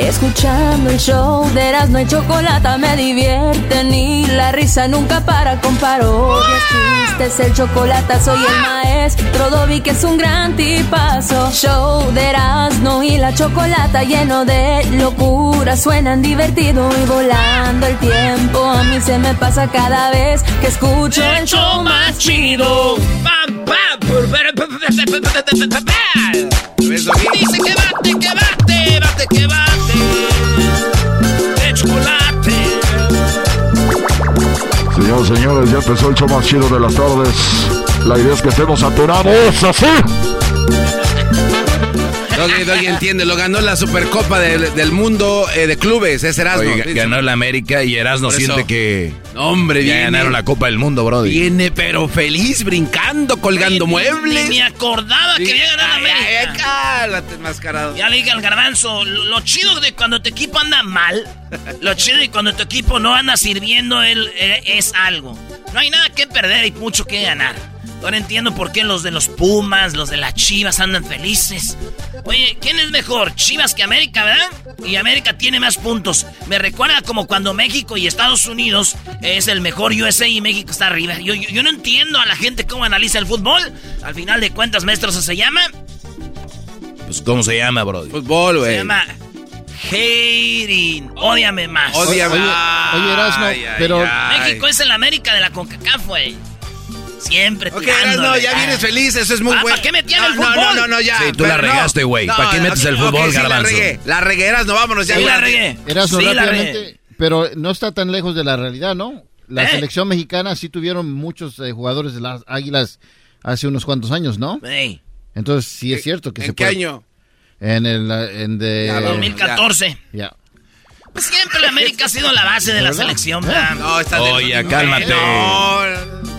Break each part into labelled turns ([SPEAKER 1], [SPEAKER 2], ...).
[SPEAKER 1] Escuchando el show de Erasmo y Chocolata me divierte ni la risa nunca para con parodias, chistes, el chocolate soy el maestro Dobby que es un gran tipazo. Show de Erasmo y la Chocolata lleno de locura, suenan divertido y volando el tiempo. A mí se me pasa cada vez que escucho el show más chido.
[SPEAKER 2] Dice que bate, que.
[SPEAKER 3] Señores, ya empezó el show más chido de las tardes. La idea es que estemos atorados así.
[SPEAKER 4] Doggy, Doggy entiende, lo ganó la Supercopa del, del Mundo eh, de Clubes, es Erasmo.
[SPEAKER 5] Oye, ganó el América y Erasmo siente que
[SPEAKER 4] No, hombre,
[SPEAKER 5] ya
[SPEAKER 4] viene,
[SPEAKER 5] ganaron la Copa del Mundo, Brody.
[SPEAKER 4] Viene, pero feliz, brincando, colgando
[SPEAKER 2] Ni-
[SPEAKER 4] muebles.
[SPEAKER 2] Ni me acordaba que había ganado
[SPEAKER 4] ay,
[SPEAKER 2] América.
[SPEAKER 4] cálmate, enmascarado.
[SPEAKER 2] Ya le dije al garbanzo, lo, lo chido de cuando tu equipo anda mal, lo chido de cuando tu equipo no anda sirviendo él, eh, es algo. No hay nada que perder y mucho que ganar. Ahora entiendo por qué los de los Pumas, los de las Chivas andan felices. Oye, ¿quién es mejor? Chivas que América, ¿verdad? Y América tiene más puntos. Me recuerda como cuando México y Estados Unidos es el mejor USA y México está arriba. Yo, yo, yo no entiendo a la gente cómo analiza el fútbol. Al final de cuentas, maestro, ¿se llama?
[SPEAKER 5] Pues, ¿cómo se llama, Brody?
[SPEAKER 4] Fútbol,
[SPEAKER 2] Se
[SPEAKER 4] güey.
[SPEAKER 2] llama hating. Ódiame más.
[SPEAKER 4] Ódiame.
[SPEAKER 6] Oye, oye, Erasmo,
[SPEAKER 4] Ay, ay,
[SPEAKER 6] pero-
[SPEAKER 4] ay.
[SPEAKER 2] México es el América de la CONCACAF, güey. Siempre
[SPEAKER 4] Ok,
[SPEAKER 2] tirándole.
[SPEAKER 4] Erasmo, ya vienes feliz, eso es muy
[SPEAKER 2] Ah,
[SPEAKER 4] bueno.
[SPEAKER 2] ¿para qué metían el
[SPEAKER 4] No,
[SPEAKER 2] fútbol?
[SPEAKER 4] No, no, no, ya.
[SPEAKER 5] Sí, tú la
[SPEAKER 4] pero no.
[SPEAKER 5] regaste, güey. ¿Para qué metes el fútbol,
[SPEAKER 4] ok, sí, la regué. La regué, Erasmo, vámonos ya.
[SPEAKER 2] Sí, la regué.
[SPEAKER 6] Erasmo,
[SPEAKER 2] Sí, la
[SPEAKER 6] rápidamente,
[SPEAKER 2] regué.
[SPEAKER 6] pero no está tan lejos de la realidad, ¿no? La
[SPEAKER 2] ¿Eh?
[SPEAKER 6] selección mexicana sí tuvieron muchos eh, jugadores de las Águilas hace unos cuantos años, ¿no?
[SPEAKER 2] Ey,
[SPEAKER 6] Entonces sí es cierto que
[SPEAKER 4] ¿En
[SPEAKER 6] se
[SPEAKER 4] qué
[SPEAKER 6] puede-
[SPEAKER 4] año?
[SPEAKER 6] En el en de
[SPEAKER 4] Ya,
[SPEAKER 2] 2014.
[SPEAKER 6] ya.
[SPEAKER 2] Pues siempre la América ha sido la base de la selección, ¿verdad?
[SPEAKER 4] No, está de-
[SPEAKER 5] Oye, cálmate.
[SPEAKER 4] No,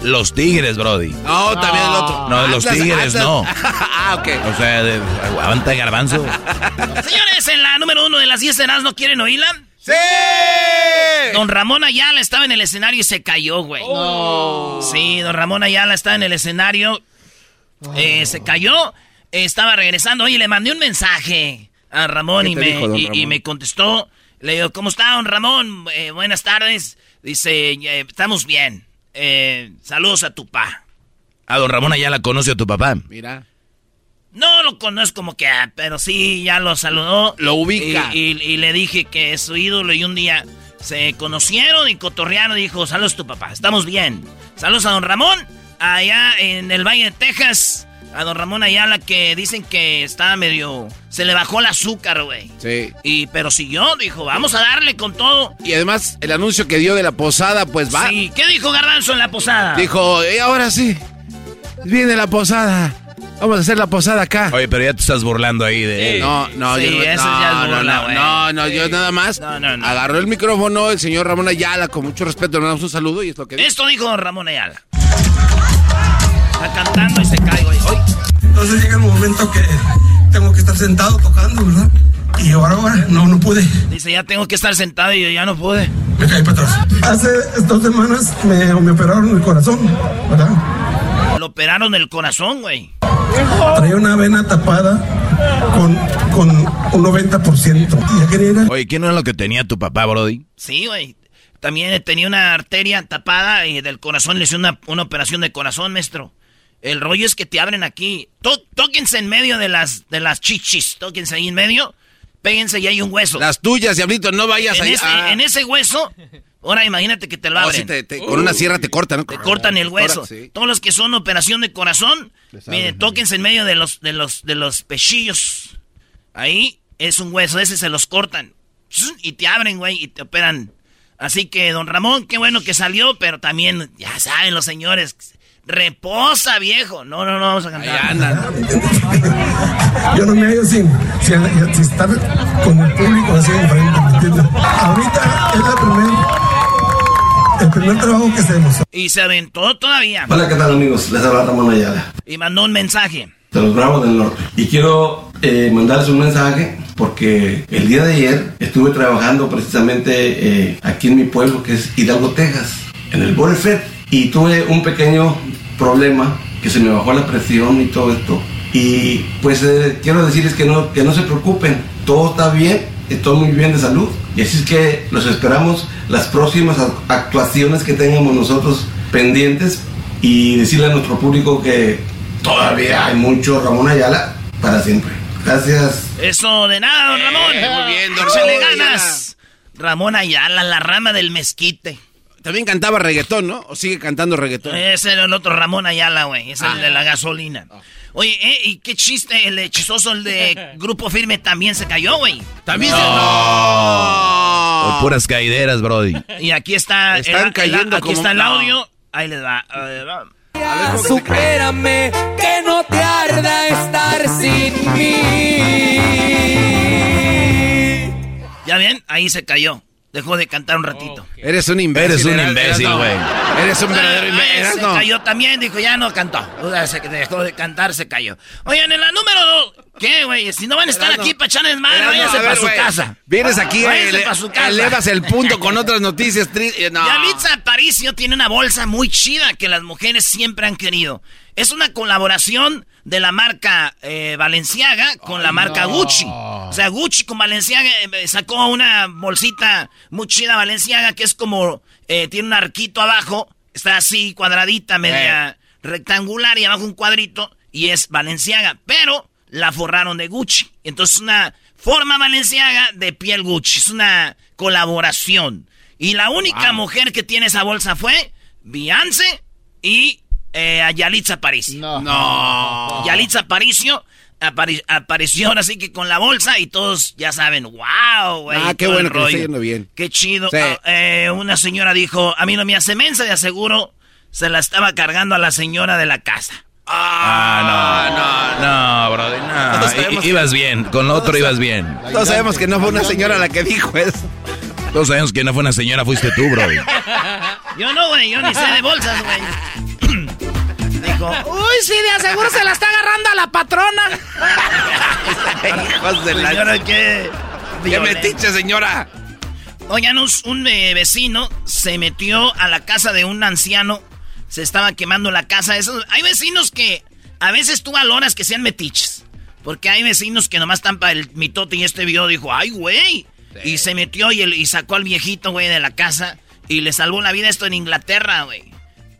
[SPEAKER 5] Los Tigres, Brody.
[SPEAKER 4] no, también el otro.
[SPEAKER 5] No, los
[SPEAKER 4] Atlas,
[SPEAKER 5] Tigres,
[SPEAKER 4] Atlas.
[SPEAKER 5] no.
[SPEAKER 4] ah, ok.
[SPEAKER 5] O sea, de, aguanta Garbanzo.
[SPEAKER 2] Señores, en la número uno de las 10 cenas, ¿no quieren oírla?
[SPEAKER 4] ¡Sí!
[SPEAKER 2] Don Ramón Ayala estaba en el escenario y se cayó, güey. Sí, don Ramón Ayala estaba en el escenario. eh, se cayó. eh, estaba regresando. Oye, le mandé un mensaje a Ramón
[SPEAKER 4] ¿Qué
[SPEAKER 2] y me,
[SPEAKER 4] dijo, don
[SPEAKER 2] y- y
[SPEAKER 4] Ramón?
[SPEAKER 2] me contestó. Le digo, ¿cómo está, don Ramón? Eh, buenas tardes. Dice, "Eh, estamos bien. Eh, saludos a tu pa.
[SPEAKER 5] A don Ramón Ayala conoce a tu papá.
[SPEAKER 4] Mira.
[SPEAKER 2] No lo conozco como que, ah, pero sí, ya lo saludó.
[SPEAKER 4] Lo ubica.
[SPEAKER 2] Y, y- y le dije que es su ídolo y un día se conocieron y cotorrearon y dijo, saludos tu papá, estamos bien. Saludos a don Ramón, allá en el Valle de Texas. A don Ramón Ayala que dicen que estaba medio... Se le bajó el azúcar, güey.
[SPEAKER 4] Sí.
[SPEAKER 2] Y, pero siguió, dijo, vamos a darle con todo.
[SPEAKER 4] Y además, el anuncio que dio de la posada, pues va.
[SPEAKER 2] Sí, ¿qué dijo Garbanzo en la posada?
[SPEAKER 4] Dijo, y ahora sí. Viene la posada. Vamos a hacer la posada acá.
[SPEAKER 5] Oye, pero ya te estás burlando ahí de...
[SPEAKER 4] No, no,
[SPEAKER 2] Sí,
[SPEAKER 4] yo no,
[SPEAKER 2] eso
[SPEAKER 4] no,
[SPEAKER 2] ya es
[SPEAKER 4] no,
[SPEAKER 2] burla,
[SPEAKER 4] no,
[SPEAKER 2] güey.
[SPEAKER 4] no, no, yo
[SPEAKER 2] Sí.
[SPEAKER 4] nada más
[SPEAKER 2] No, no, no.
[SPEAKER 4] agarró el micrófono el señor Ramón Ayala con mucho respeto, le damos un saludo y es lo que.
[SPEAKER 2] Esto dijo don Ramón Ayala. Está cantando y se cae, güey. Hoy.
[SPEAKER 7] Entonces llega el momento que tengo que estar sentado tocando, ¿verdad? Y ahora, ahora, no, no pude.
[SPEAKER 2] Dice, ya tengo que estar sentado y yo ya no pude.
[SPEAKER 7] Me caí para atrás. Hace dos semanas me, me operaron el corazón, ¿verdad?
[SPEAKER 2] Lo operaron el corazón, güey.
[SPEAKER 7] Traía una vena tapada con, con un 90%. Ya quería ir al-
[SPEAKER 5] Oye, ¿qué no es lo que tenía tu papá, Brody?
[SPEAKER 2] Sí, güey. También tenía una arteria tapada y del corazón le hizo una, una operación de corazón, maestro. El rollo es que te abren aquí. Tó- tóquense en medio de las, de las chichis. Tóquense ahí en medio. Péguense y hay un hueso.
[SPEAKER 4] Las tuyas, diablito, no vayas
[SPEAKER 2] en,
[SPEAKER 4] ahí.
[SPEAKER 2] ese,
[SPEAKER 4] ah.
[SPEAKER 2] en ese hueso, ahora imagínate que te lo
[SPEAKER 4] Oh,
[SPEAKER 2] abren.
[SPEAKER 4] sí, te- te- con una sierra te cortan, ¿no?
[SPEAKER 2] Te cortan el hueso.
[SPEAKER 4] Ahora, sí.
[SPEAKER 2] Todos los que son operación de corazón, miren, tóquense en medio de los, de los, de los pechillos. Ahí es un hueso, ese se los cortan. Y te abren, güey, y te operan. Así que, don Ramón, qué bueno que salió, pero también, ya saben los señores, reposa, viejo. No, no, no, vamos a cantar.
[SPEAKER 7] Yo no me hallo sin, sin, sin estar con el público así enfrente, ¿me entiendes? Ahorita es la primer, el primer trabajo que hacemos.
[SPEAKER 2] Y se aventó todavía.
[SPEAKER 8] Hola, ¿qué tal amigos? Les habla Ramón Ayala,
[SPEAKER 2] Y mandó un mensaje.
[SPEAKER 8] de los Bravos del Norte. Y quiero eh, mandarles un mensaje porque el día de ayer estuve trabajando precisamente eh, aquí en mi pueblo, que es Hidalgo, Texas, en el Border Fed. Y tuve un pequeño problema, que se me bajó la presión y todo esto. Y pues eh, quiero decirles que no, que no se preocupen, todo está bien, estoy muy bien de salud. Y así es que los esperamos las próximas ac- actuaciones que tengamos nosotros pendientes y decirle a nuestro público que todavía hay mucho Ramón Ayala para siempre. Gracias.
[SPEAKER 2] Eso de nada, don Ramón.
[SPEAKER 4] muy bien, don Ramón
[SPEAKER 2] ganas. Ramón Ayala, la rama del mezquite.
[SPEAKER 4] También cantaba reggaetón, ¿no? ¿O sigue cantando reggaetón?
[SPEAKER 2] Ese era el otro Ramón Ayala, güey. Es
[SPEAKER 4] Ah.
[SPEAKER 2] el de la gasolina. Oye, ¿eh? ¿y qué chiste? El hechizoso, el de Grupo Firme, también se cayó, güey.
[SPEAKER 4] También se...
[SPEAKER 5] O puras caideras, Brody.
[SPEAKER 2] Y aquí está, el-
[SPEAKER 4] Están
[SPEAKER 2] el-
[SPEAKER 4] cayendo
[SPEAKER 2] aquí
[SPEAKER 4] como-
[SPEAKER 2] está el
[SPEAKER 4] No.
[SPEAKER 2] audio. Ahí les va. ahí va.
[SPEAKER 9] Supérame, que no te arda estar sin mí.
[SPEAKER 2] ¿Ya ven? Ahí se cayó. Dejó de cantar un ratito.
[SPEAKER 4] Eres un imbécil.
[SPEAKER 5] Eres un imbécil, güey.
[SPEAKER 4] Eres un verdadero
[SPEAKER 2] Ahí
[SPEAKER 4] imbécil.
[SPEAKER 2] se
[SPEAKER 4] no.
[SPEAKER 2] cayó también, dijo, ya no cantó. O sea, se dejó de cantar, se cayó. Oigan, en la número dos, ¿qué, güey? Si no van a estar
[SPEAKER 4] Erasno.
[SPEAKER 2] aquí para echarles madre, váyanse para su casa.
[SPEAKER 4] Vienes aquí,
[SPEAKER 2] Váyanse
[SPEAKER 4] ele-
[SPEAKER 2] pa' su casa.
[SPEAKER 4] elevas el punto con otras noticias tristes. No.
[SPEAKER 2] Yalitza Aparicio tiene una bolsa muy chida que las mujeres siempre han querido. Es una colaboración de la marca eh, Balenciaga con la marca Gucci. O sea, Gucci con Balenciaga eh, sacó una bolsita muy chida Balenciaga que es como, eh, tiene un arquito abajo, está así cuadradita, media rectangular y abajo un cuadrito y es Balenciaga, pero la forraron de Gucci. Entonces una forma Balenciaga de piel Gucci, es una colaboración. Y la única mujer que tiene esa bolsa fue Beyoncé y eh, a Yalitza Aparicio.
[SPEAKER 6] No.
[SPEAKER 4] No.
[SPEAKER 2] Yalitza Aparicio apari- apareció ahora sí que con la bolsa y todos ya saben, wow, güey.
[SPEAKER 4] Ah, qué bueno que está yendo bien.
[SPEAKER 2] Qué chido.
[SPEAKER 4] Sí.
[SPEAKER 2] Ah, eh, una señora dijo, a mí no me hace mensa, de aseguro se la estaba cargando a la señora de la casa.
[SPEAKER 5] Ah, no. No, no.
[SPEAKER 4] Todos sabemos
[SPEAKER 5] I-
[SPEAKER 4] que-
[SPEAKER 5] ibas bien. Con lo otro ibas bien.
[SPEAKER 4] Todos sabemos que no fue una señora la que dijo eso.
[SPEAKER 5] Todos sabemos que no fue una señora, fuiste tú, Brody.
[SPEAKER 2] Yo no, güey, yo ni sé de bolsas, güey. Dijo, uy, sí, de aseguro se la está agarrando a la patrona.
[SPEAKER 4] Hijos de la...
[SPEAKER 2] Señora, qué...
[SPEAKER 4] ¡Qué metiche, señora!
[SPEAKER 2] Oigan, un, un, eh, vecino se metió a la casa de un anciano. Se estaba quemando la casa. Esos, hay vecinos que a veces tú valoras que sean metiches. Porque hay vecinos que nomás están para el mitote y este video dijo, ¡ay, güey! Y se metió y, el- y sacó al viejito, güey, de la casa. Y le salvó la vida esto en Inglaterra, güey.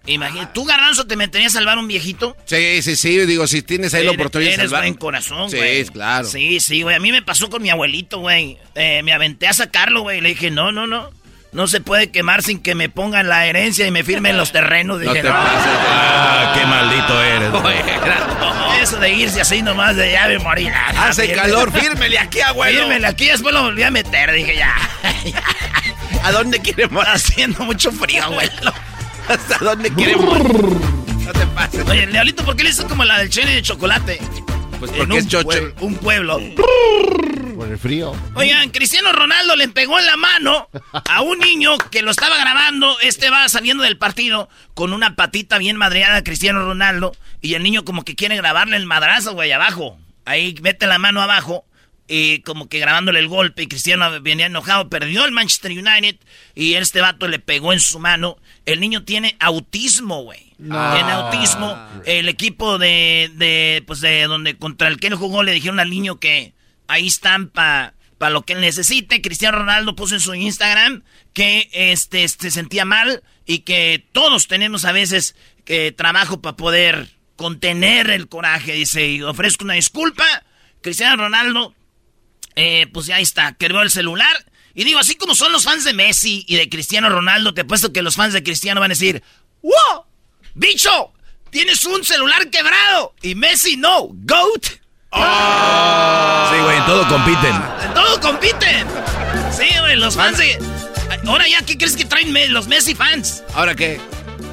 [SPEAKER 2] Imagínate, ¿tú, Garbanzo, te meterías a salvar un viejito?
[SPEAKER 4] Sí, sí, sí. Digo, si tienes ahí la
[SPEAKER 2] Eres-
[SPEAKER 4] oportunidad de
[SPEAKER 2] eres
[SPEAKER 4] salvar.
[SPEAKER 2] buen corazón,
[SPEAKER 4] Sí,
[SPEAKER 2] güey.
[SPEAKER 4] claro.
[SPEAKER 2] Sí, sí, güey. A mí me pasó con mi abuelito, güey. Eh, me aventé a sacarlo, güey. Le dije, no, no, no. No se puede quemar sin que me pongan la herencia y me firmen los terrenos.
[SPEAKER 4] No
[SPEAKER 2] Dije,
[SPEAKER 4] te pases.
[SPEAKER 5] Ah, qué maldito eres.
[SPEAKER 2] no, eso de irse así nomás de morí. nada,
[SPEAKER 4] Hace
[SPEAKER 2] fírmele.
[SPEAKER 4] calor, fírmele aquí, abuelo.
[SPEAKER 2] Fírmele aquí, después lo volví a meter. Dije, ya.
[SPEAKER 4] ¿A dónde quiere morir?
[SPEAKER 2] haciendo mucho frío, abuelo.
[SPEAKER 4] ¿Hasta dónde quiere morir? No te pases.
[SPEAKER 2] Oye, el diablito, ¿por qué le hizo como la del chile de chocolate?
[SPEAKER 4] Pues
[SPEAKER 2] En
[SPEAKER 4] porque
[SPEAKER 2] un
[SPEAKER 4] es choche.
[SPEAKER 2] pueblo- un pueblo.
[SPEAKER 6] Por el frío.
[SPEAKER 2] Oigan, Cristiano Ronaldo le pegó en la mano a un niño que lo estaba grabando. Este va saliendo del partido con una patita bien madreada a Cristiano Ronaldo. Y el niño como que quiere grabarle el madrazo, güey, abajo. Ahí mete la mano abajo. Y como que grabándole el golpe y Cristiano venía enojado, perdió el Manchester United y este vato le pegó en su mano. El niño tiene autismo, güey. Tiene autismo. El equipo de, de, pues de donde contra el que él jugó le dijeron al niño que ahí están para pa lo que él necesite. Cristiano Ronaldo puso en su Instagram que este, se sentía mal y que todos tenemos a veces que trabajo para poder contener el coraje. Dice, y ofrezco una disculpa. Cristiano Ronaldo eh, pues ya está, quebró el celular. Y digo, así como son los fans de Messi y de Cristiano Ronaldo, te apuesto que los fans de Cristiano van a decir, ¡Wow! ¡Bicho! ¡Tienes un celular quebrado! Y Messi no, GOAT.
[SPEAKER 5] Sí, güey, en todo compiten.
[SPEAKER 2] En todo compiten. Sí, güey, los fans de... Ahora ya, ¿qué crees que traen los Messi fans?
[SPEAKER 4] ¿Ahora qué?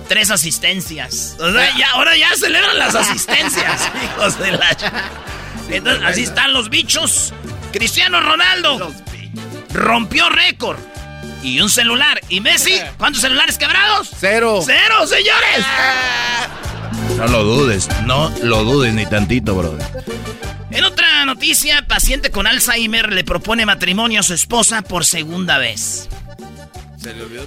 [SPEAKER 2] Tres asistencias. O sea, ya, ahora ya celebran las asistencias, hijos de la... Entonces, así están los bichos. Cristiano Ronaldo rompió récord. Y un celular. ¿Y Messi? ¿Cuántos celulares quebrados?
[SPEAKER 4] Cero.
[SPEAKER 2] ¡Cero, señores!
[SPEAKER 5] No lo dudes, no lo dudes ni tantito, brother.
[SPEAKER 2] En otra noticia, paciente con Alzheimer le propone matrimonio a su esposa por segunda vez.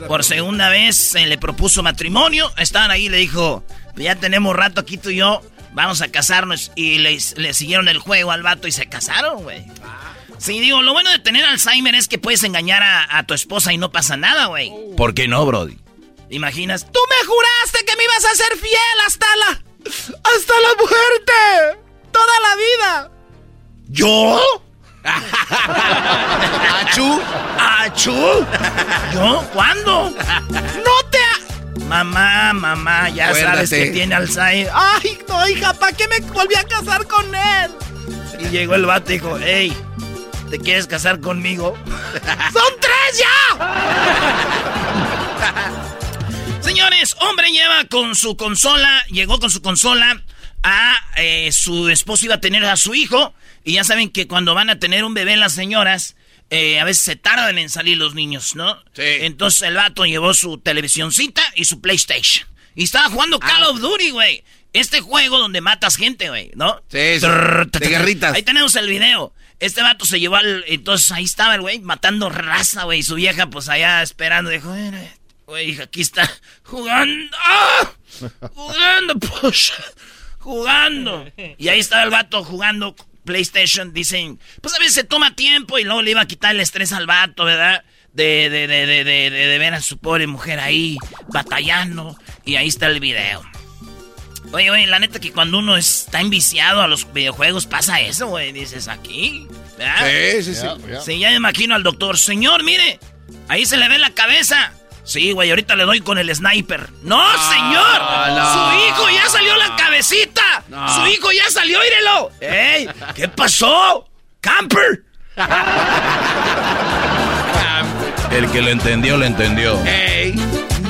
[SPEAKER 2] por segunda vez se le propuso matrimonio. Estaban ahí y le dijo, ya tenemos rato aquí tú y yo, vamos a casarnos. Y le, le siguieron el juego al vato y se casaron, güey. Sí, digo, lo bueno de tener Alzheimer es que puedes engañar a, tu esposa y no pasa nada, güey.
[SPEAKER 5] ¿Por qué no, Brody?
[SPEAKER 2] Imaginas, tú me juraste que me ibas a ser fiel hasta la. hasta la muerte. Toda la vida. ¿Yo?
[SPEAKER 4] ¿Achú?
[SPEAKER 2] ¿Achú? ¿Yo? ¿Cuándo? No te... Mamá, mamá, ya sabes que tiene Alzheimer. Ay, no, hija, ¿para qué me volví a casar con él? Y llegó el vato y dijo, hey, ¿Te quieres casar conmigo? ¡Son tres ya! Señores, hombre lleva con su consola, llegó con su consola a eh, su esposo iba a tener a su hijo. Y ya saben que cuando van a tener un bebé las señoras, eh, a veces se tardan en salir los niños, ¿no? Sí. Entonces el vato llevó su televisioncita y su PlayStation. Y estaba jugando Call of Duty, güey. Este juego donde matas gente, güey, ¿no?
[SPEAKER 4] Sí, sí. De guerritas.
[SPEAKER 2] Ahí tenemos el video. Este vato se llevó al. Entonces ahí estaba el güey matando raza, güey. Su vieja, pues allá esperando. Dijo, güey, aquí está jugando. ¡Ah! Jugando, pues. Jugando. Y ahí estaba el vato jugando PlayStation. Dicen, pues a veces se toma tiempo y luego le iba a quitar el estrés al vato, ¿verdad? De, de, de, de, de, de ver a su pobre mujer ahí batallando. Y ahí está el video. Oye, oye, la neta que cuando uno está enviciado a los videojuegos pasa eso, güey. Dices, aquí.
[SPEAKER 4] Sí, sí, sí.
[SPEAKER 2] Sí, ya me imagino al doctor. Señor, mire, ahí se le ve la cabeza. Sí, güey, ahorita le doy con el sniper. ¡No, ah, señor! ¡Su hijo ya salió la cabecita! ¡Su hijo ya salió, írelo! ¡Ey! ¿Qué pasó? ¡Camper!
[SPEAKER 5] El que lo entendió, lo entendió.
[SPEAKER 2] ¡Ey!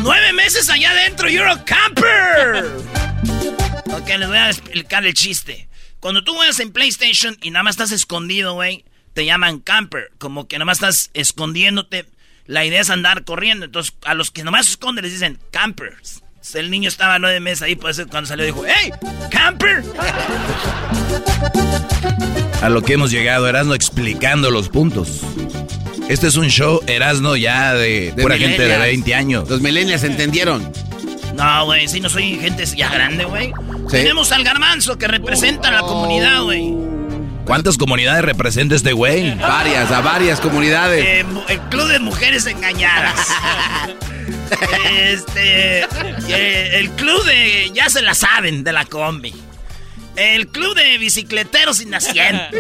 [SPEAKER 2] ¡Nueve meses allá adentro, you're a camper! Ok, les voy a explicar el chiste. Cuando tú juegas en PlayStation y nada más estás escondido, güey, te llaman camper. Como que nada más estás escondiéndote. La idea es andar corriendo. Entonces, a los que nomás se esconden les dicen campers. El niño estaba nueve meses ahí, por eso cuando salió dijo, ¡Hey! ¡Camper!
[SPEAKER 5] A lo que hemos llegado, Erasno explicando los puntos. Este es un show, Erasno, ya de, pura gente de 20 años.
[SPEAKER 4] Los millennials entendieron.
[SPEAKER 2] No, güey, si no soy gente ya grande, güey. Tenemos al garmanzo que representa a la comunidad, güey.
[SPEAKER 5] ¿Cuántas comunidades representa este güey?
[SPEAKER 4] Varias, a varias comunidades.
[SPEAKER 2] Eh, el Club de Mujeres Engañadas. este. Eh, el Club de. Ya se la saben, de la combi. El Club de Bicicleteros Sin Asiento.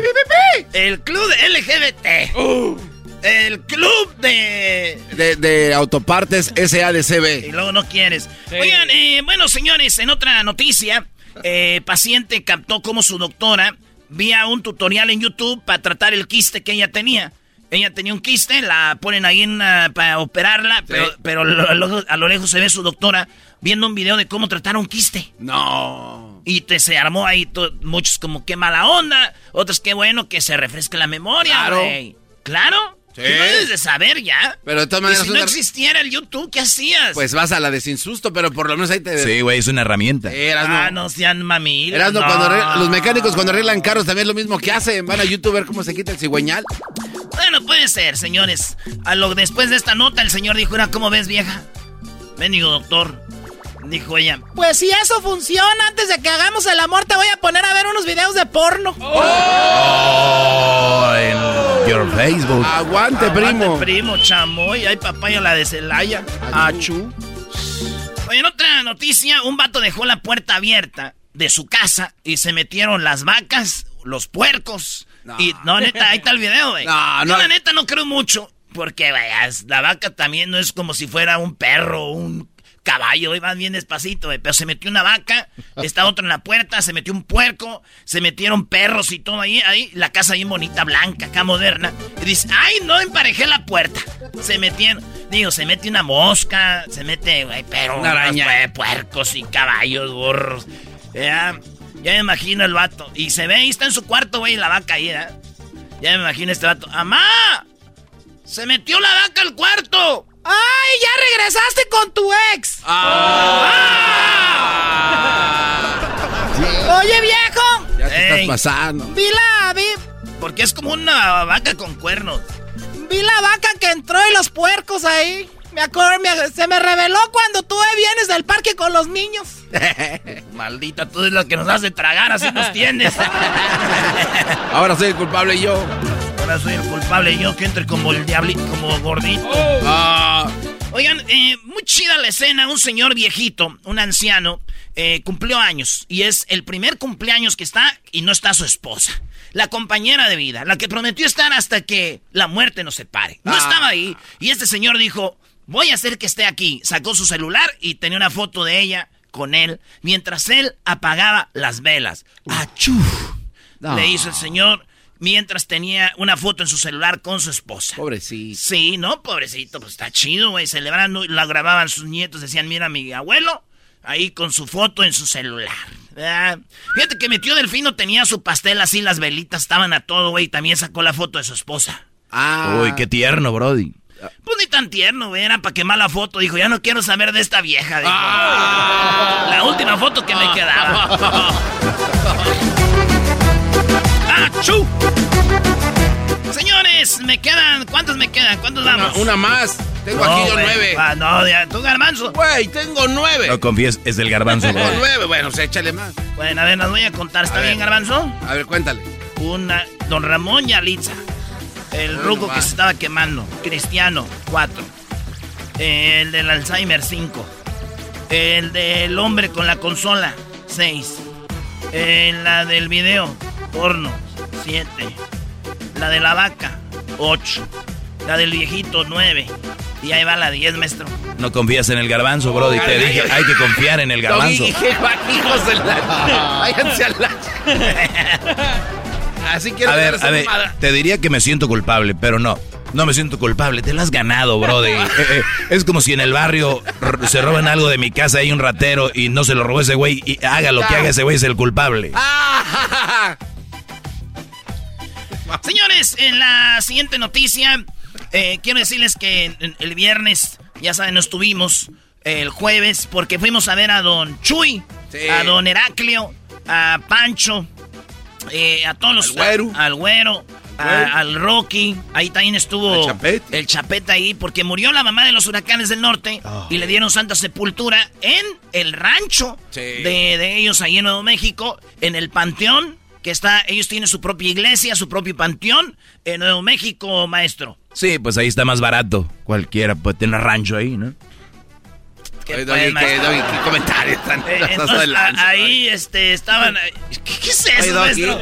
[SPEAKER 2] el Club de LGBT. Uh. El club de...
[SPEAKER 4] De, autopartes SADCB.
[SPEAKER 2] Y luego no quieres. Oigan, eh, bueno, señores, en otra noticia, eh, paciente captó como su doctora vía un tutorial en YouTube para tratar el quiste que ella tenía. Ella tenía un quiste, la ponen ahí para operarla, pero, pero a, lo, lejos se ve su doctora viendo un video de cómo tratar un quiste.
[SPEAKER 4] No.
[SPEAKER 2] Y te, se armó ahí muchos como qué mala onda, otros qué bueno que se refresque la memoria. Claro. Claro. Sí. No debes de saber ya.
[SPEAKER 4] Pero de todas maneras...
[SPEAKER 2] si no existiera el YouTube, ¿qué hacías?
[SPEAKER 4] Pues vas a la desinsusto, pero por lo menos ahí te...
[SPEAKER 5] Sí, güey, es una herramienta.
[SPEAKER 2] ah, no sean mami.
[SPEAKER 4] Erasno, cuando los mecánicos cuando arreglan carros también es lo mismo que hacen. Van a YouTube a ver cómo se quita el cigüeñal.
[SPEAKER 2] Bueno, puede ser, señores. A lo después de esta nota, el señor dijo, ¿cómo ves, vieja? Venido, doctor. Dijo ella.
[SPEAKER 10] Pues si eso funciona, antes de que hagamos el amor, te voy a poner a ver unos videos de porno.
[SPEAKER 5] Oh, en your Facebook.
[SPEAKER 4] Aguante, primo.
[SPEAKER 2] Aguante, primo, chamoy. Hay papaya la de Celaya. Achu. Oye, en otra noticia, un vato dejó la puerta abierta de su casa y se metieron las vacas, los puercos. Y no, neta, ahí está el video, güey. No, no. Yo, la neta, no creo mucho. Porque, vayas, la vaca también no es como si fuera un perro, un caballo, iba bien despacito, pero se metió una vaca, está otro en la puerta, se metió un puerco, se metieron perros y todo ahí, ahí, la casa bien bonita, blanca, acá moderna. Y dice, ay, no emparejé la puerta. Se metieron, digo, se mete una mosca, se mete, güey, pero una araña. puercos y caballos, burros. Ya, ya me imagino el vato. Y se ve, ahí está en su cuarto, güey, la vaca ahí, ¿eh? Ya me imagino este vato. ¡Amá! ¡Se metió la vaca al cuarto!
[SPEAKER 10] ¡Ay, ya regresaste con tu ex! Ah. Oye, viejo.
[SPEAKER 4] Ya te estás pasando.
[SPEAKER 10] Vi la, vi...
[SPEAKER 2] Porque es como una vaca con cuernos.
[SPEAKER 10] Vi la vaca que entró y los puercos ahí. Me acuerdo, se me reveló cuando tú vienes del parque con los niños.
[SPEAKER 2] Maldita, tú eres la que nos hace tragar, así nos tienes.
[SPEAKER 4] Ahora soy el culpable yo.
[SPEAKER 2] Ahora soy el culpable yo que entre como el diablito, como gordito. Oh. Ah. Oigan, eh, muy chida la escena. Un señor viejito, un anciano, eh, cumplió años. Y es el primer cumpleaños que está y no está su esposa. La compañera de vida, la que prometió estar hasta que la muerte nos separe. No ah. estaba ahí. Y este señor dijo, voy a hacer que esté aquí. Sacó su celular y tenía una foto de ella con él mientras él apagaba las velas. ¡Achú! Le hizo el señor mientras tenía una foto en su celular con su esposa.
[SPEAKER 4] Pobrecito.
[SPEAKER 2] Sí, no, pobrecito, pues está chido, güey, celebrando, la grababan sus nietos, decían, mira mi abuelo, ahí con su foto en su celular. Fíjate que metió Delfino, tenía su pastel así, las velitas estaban a todo, güey, también sacó la foto de su esposa.
[SPEAKER 5] Ah. Uy, qué tierno, Brody.
[SPEAKER 2] Pues ni tan tierno, güey, era para quemar la foto. Dijo, ya no quiero saber de esta vieja. Ah. La última foto que me quedaba. ¡Achú! Señores, me quedan. ¿Cuántos me quedan? ¿Cuántos damos?
[SPEAKER 4] Una, más. Tengo aquí yo nueve.
[SPEAKER 2] Ah, no, ya, tú garbanzo.
[SPEAKER 4] Güey, tengo nueve.
[SPEAKER 5] No confíes, es del garbanzo.
[SPEAKER 4] Tengo nueve, bueno, o sea, échale más.
[SPEAKER 2] Bueno, a ver, las voy a contar. ¿Está bien, garbanzo?
[SPEAKER 4] A ver, cuéntale.
[SPEAKER 2] Una, don Ramón y Alitza. El bueno, que se estaba quemando. Cristiano, cuatro. El del Alzheimer, cinco. El del hombre con la consola, seis. la del video, porno, 7. La de la vaca, 8. La del viejito, 9. Y ahí va la 10, maestro.
[SPEAKER 5] No confías en el garbanzo, bro. Y te dije, hay que confiar en el garbanzo.
[SPEAKER 4] hijos de la... Váyanse al Así quiero
[SPEAKER 5] a ver, a ver, te diría que me siento culpable, pero no. No me siento culpable, te lo has ganado, brody. Eh, eh, es como si en el barrio se roban algo de mi casa, hay un ratero y no se lo robó ese güey y haga lo que haga ese güey, es el culpable.
[SPEAKER 2] Señores, en la siguiente noticia, eh, quiero decirles que el viernes, ya saben, nos tuvimos el jueves porque fuimos a ver a don Chuy, a don Heraclio, a Pancho, eh, a todos los...
[SPEAKER 4] Al güero.
[SPEAKER 2] Al güero. al Rocky, ahí también estuvo el chapete. ahí, porque murió la mamá de los huracanes del norte y le dieron santa sepultura en el rancho de, de, ellos ahí en Nuevo México, en el panteón que está, ellos tienen su propia iglesia, su propio panteón en Nuevo México, maestro.
[SPEAKER 5] Sí, pues ahí está más barato. Cualquiera puede tener rancho ahí, ¿no?
[SPEAKER 4] ¿Qué, ¿qué, comentarios están
[SPEAKER 2] eh, Ahí este, estaban... ¿Qué, es eso, maestro?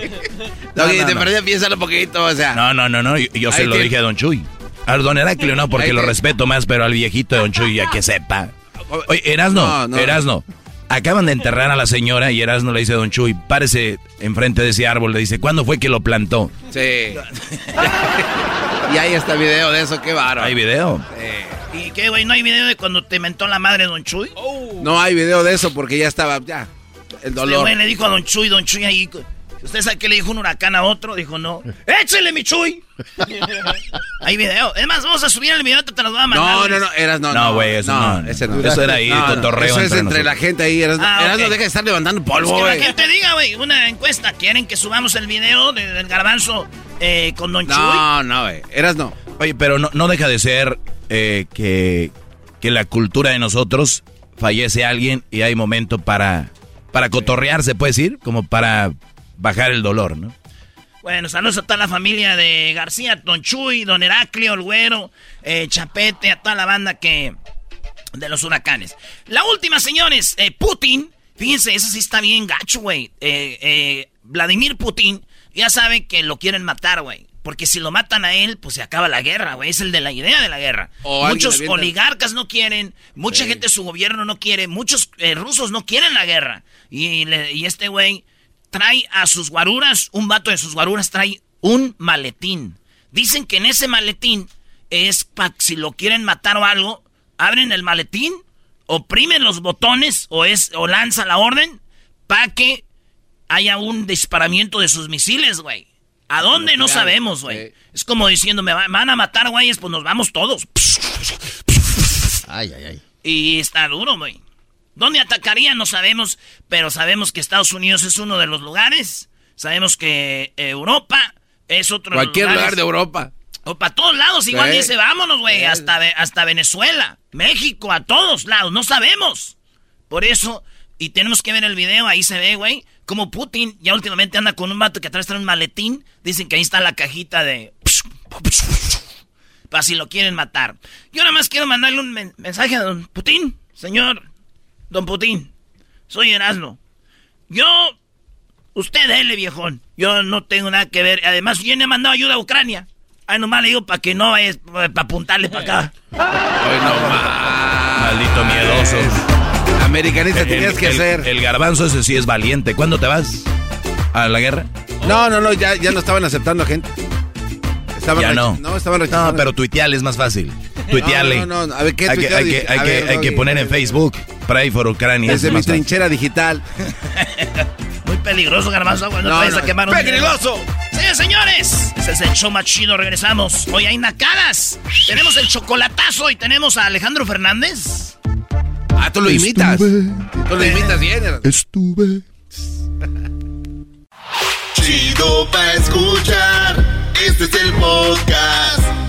[SPEAKER 4] Doggy, te perdí, piénsalo un poquito, o sea...
[SPEAKER 5] No, no, no, no, yo, se lo dije a Don Chuy. Al Don Heraclio no, porque lo respeto más, pero al viejito de Don Chuy ya que sepa. Oye, Erasno, no, Erasno, Acaban de enterrar a la señora y Erasmo le dice a Don Chuy, párese enfrente de ese árbol. Le dice, ¿cuándo fue que lo plantó?
[SPEAKER 4] Sí. y ahí está el video de eso, qué bárbaro.
[SPEAKER 5] ¿Hay video?
[SPEAKER 2] ¿Y qué, güey? ¿No hay video de cuando te mentó la madre Don Chuy?
[SPEAKER 4] No hay video de eso porque ya estaba, ya, el dolor.
[SPEAKER 2] güey le dijo a Don Chuy, Don Chuy ahí, ¿Usted sabe qué le dijo un huracán a otro? Dijo, no. ¡Échale, mi chuy! Hay video. Es más, vamos a subir el video, te lo voy a mandar.
[SPEAKER 4] No, no, no, eras no.
[SPEAKER 5] No, güey, eso no,
[SPEAKER 4] Ese no.
[SPEAKER 5] Eso era ahí, cotorreo.
[SPEAKER 4] Eso es
[SPEAKER 5] entre
[SPEAKER 4] entre la gente ahí. Eras,
[SPEAKER 2] Ah,
[SPEAKER 4] eras no deja de estar levantando polvo,
[SPEAKER 2] que la
[SPEAKER 4] güey.
[SPEAKER 2] gente diga, güey, una encuesta. ¿Quieren que subamos el video de- del garbanzo eh, con Don Chuy?
[SPEAKER 4] No, no, güey. Eras no.
[SPEAKER 5] Oye, pero no, no deja de ser eh, que, que la cultura de nosotros fallece alguien y hay momento para, para cotorrear, se puede decir, como para bajar el dolor, ¿no?
[SPEAKER 2] Bueno, saludos a toda la familia de García, Don Chuy, Don Heraclio, el Güero, eh, Chapete, a toda la banda que... de los huracanes. La última, señores, eh, Putin, fíjense, eso sí está bien gacho, güey. Eh, eh, Vladimir Putin, ya sabe que lo quieren matar, güey. Porque si lo matan a él, pues se acaba la guerra, güey. Es el de la idea de la guerra.
[SPEAKER 4] O
[SPEAKER 2] Muchos oligarcas no quieren, mucha
[SPEAKER 4] Sí.
[SPEAKER 2] gente de su gobierno no quiere, muchos eh, rusos no quieren la guerra. Y, le- y este güey trae a sus guaruras, un vato de sus guaruras trae un maletín. Dicen que en ese maletín es para si lo quieren matar o algo, abren el maletín, oprimen los botones o es o lanza la orden para que haya un disparamiento de sus misiles, güey. ¿A dónde? No sabemos, güey. Es como diciendo, me van a matar, güeyes, pues nos vamos todos.
[SPEAKER 6] Ay, ay, ay.
[SPEAKER 2] Y está duro, güey. ¿Dónde atacarían? No sabemos, pero sabemos que Estados Unidos es uno de los lugares. Sabemos que Europa es otro
[SPEAKER 4] Cualquier lugar de Europa.
[SPEAKER 2] O para todos lados, igual
[SPEAKER 4] Sí.
[SPEAKER 2] dice, vámonos, güey,
[SPEAKER 4] Sí.
[SPEAKER 2] hasta, hasta Venezuela, México, a todos lados, no sabemos. Por eso, y tenemos que ver el video, ahí se ve, güey, como Putin ya últimamente anda con un vato que atrás trae un maletín, dicen que ahí está la cajita de... Para si lo quieren matar. Yo nada más quiero mandarle un men- mensaje a don Putin, señor, don Putin, soy Erasmo. Yo, usted dele, viejón, yo no tengo nada que ver, además yo le he mandado ayuda a Ucrania. Ay, nomás le digo para que no vayas, para apuntarle para acá.
[SPEAKER 4] Ay, no más.
[SPEAKER 5] Maldito miedoso.
[SPEAKER 4] Americanista tenías que
[SPEAKER 5] el,
[SPEAKER 4] ser.
[SPEAKER 5] El garbanzo ese sí es valiente. ¿Cuándo te vas? ¿A la guerra?
[SPEAKER 4] No, no, no, ya, ya no estaban aceptando gente. Estaban
[SPEAKER 5] ya no.
[SPEAKER 4] No, estaban rechazando.
[SPEAKER 5] No, pero tuitearle es más fácil. Tuitearle.
[SPEAKER 4] No, no, no, a ver, ¿qué
[SPEAKER 5] hay que, hay que, hay
[SPEAKER 4] A
[SPEAKER 5] que,
[SPEAKER 4] ver,
[SPEAKER 5] hay que poner en Facebook Pray for Ucrania.
[SPEAKER 4] Desde
[SPEAKER 5] es
[SPEAKER 4] mi
[SPEAKER 5] fácil.
[SPEAKER 4] trinchera digital.
[SPEAKER 2] Muy peligroso, garbanzo, cuando
[SPEAKER 4] No,
[SPEAKER 2] vayas
[SPEAKER 4] no,
[SPEAKER 2] a quemar un
[SPEAKER 4] ¡peligroso!
[SPEAKER 2] Señores, señores, ese es el show más chido, regresamos. Hoy hay nacadas. Tenemos el chocolatazo y tenemos a Alejandro Fernández.
[SPEAKER 4] Ah, tú lo imitas. Tú lo imitas bien.
[SPEAKER 11] Estuve.
[SPEAKER 12] Chido pa' escuchar. Este es el podcast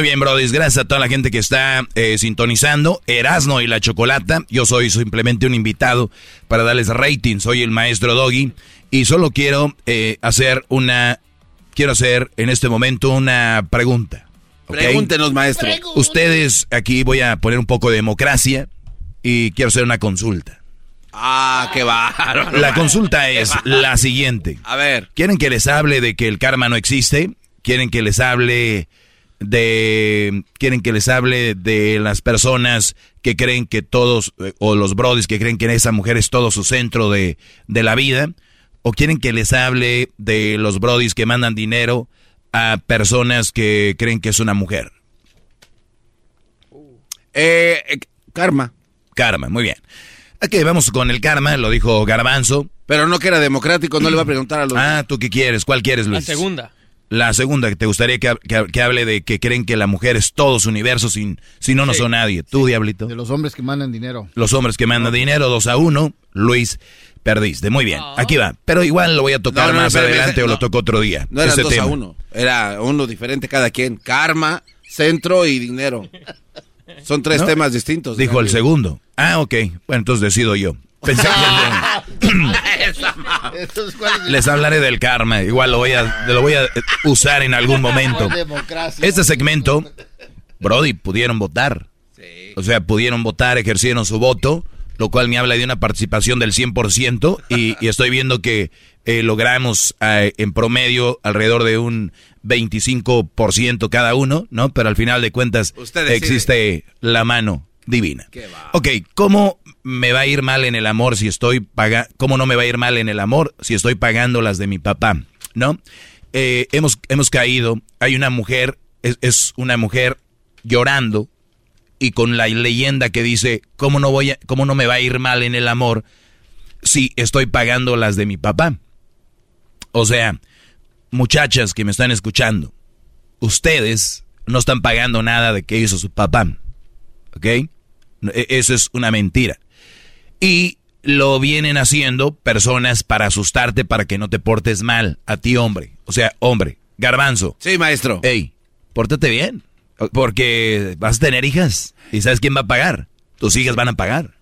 [SPEAKER 5] Muy bien, brodis, gracias a toda la gente que está eh, sintonizando. Erasno y la Chocolata. Yo soy simplemente un invitado para darles rating. Soy el maestro Doggy. Y solo quiero eh, hacer una... Quiero hacer en este momento una pregunta.
[SPEAKER 4] Pregúntenos, maestro.
[SPEAKER 5] Ustedes, aquí voy a poner un poco de democracia y quiero hacer una consulta.
[SPEAKER 4] Ah, qué bárbaro.
[SPEAKER 5] La consulta es la siguiente.
[SPEAKER 4] A ver.
[SPEAKER 5] ¿Quieren que les hable de que el karma no existe? ¿Quieren que les hable de quieren que les hable de las personas que creen que todos eh, o los brodis que creen que esa mujer es todo su centro de, de la vida o quieren que les hable de los brodis que mandan dinero a personas que creen que es una mujer
[SPEAKER 4] eh, eh karma
[SPEAKER 5] karma muy bien Ok, vamos con el karma, lo dijo Garbanzo.
[SPEAKER 4] Pero no que era democrático, no le va a preguntar a los...
[SPEAKER 5] Ah, ¿tú qué quieres? ¿Cuál quieres, Luis?
[SPEAKER 13] La segunda.
[SPEAKER 5] La segunda, que te gustaría que, hable de que creen que la mujer es todo su universo, sin, si no, no son nadie. ¿Tú, Diablito?
[SPEAKER 6] De los hombres que mandan dinero.
[SPEAKER 5] Los hombres que mandan dinero, dos a uno. Luis, perdiste. Muy bien, aquí va. Pero igual lo voy a tocar más adelante o lo toco otro día.
[SPEAKER 4] No era dos a uno, era uno diferente cada quien. Karma, centro y dinero. Son tres temas distintos.
[SPEAKER 5] Dijo el segundo. Ah, ok. Bueno, entonces decido yo. Pensé Les hablaré del karma. Igual lo voy a, lo voy a usar en algún momento. Este segmento, Brody, pudieron votar. O sea, pudieron votar, ejercieron su voto, lo cual me habla de una participación del 100% y, y estoy viendo que eh, logramos eh, en promedio alrededor de un 25% cada uno, ¿no? Pero al final de cuentas existe la mano divina. Ok, ¿cómo me va a ir mal en el amor si estoy pagando, cómo no me va a ir mal en el amor si estoy pagando las de mi papá, ¿no? Eh, hemos, hemos caído, hay una mujer, es, es, una mujer llorando y con la leyenda que dice, ¿cómo no, voy a, ¿cómo no me va a ir mal en el amor si estoy pagando las de mi papá? O sea, muchachas que me están escuchando, ustedes no están pagando nada de que hizo su papá. ¿Ok? E, eso es una mentira. Y lo vienen haciendo personas para asustarte, para que no te portes mal a ti, hombre. O sea, hombre, garbanzo.
[SPEAKER 4] Sí, maestro.
[SPEAKER 5] Ey, pórtate bien. Porque vas a tener hijas. ¿Y sabes quién va a pagar? Tus hijas van a pagar.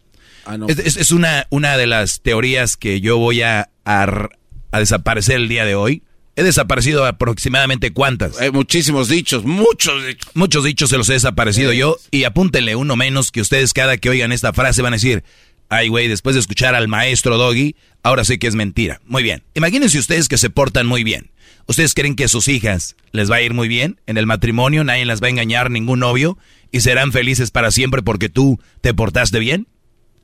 [SPEAKER 5] Ah, no. es, una, una de las teorías que yo voy a, a, a desaparecer el día de hoy. He desaparecido aproximadamente cuántas.
[SPEAKER 4] Hay muchísimos dichos, muchos dichos.
[SPEAKER 5] Muchos dichos se los he desaparecido yo. Y apúntenle uno menos que ustedes cada que oigan esta frase van a decir, ay güey, después de escuchar al maestro Doggy, ahora sé que es mentira. Muy bien. Imagínense ustedes que se portan muy bien. ¿Ustedes creen que a sus hijas les va a ir muy bien en el matrimonio? Nadie las va a engañar, ningún novio. Y serán felices para siempre porque tú te portaste bien.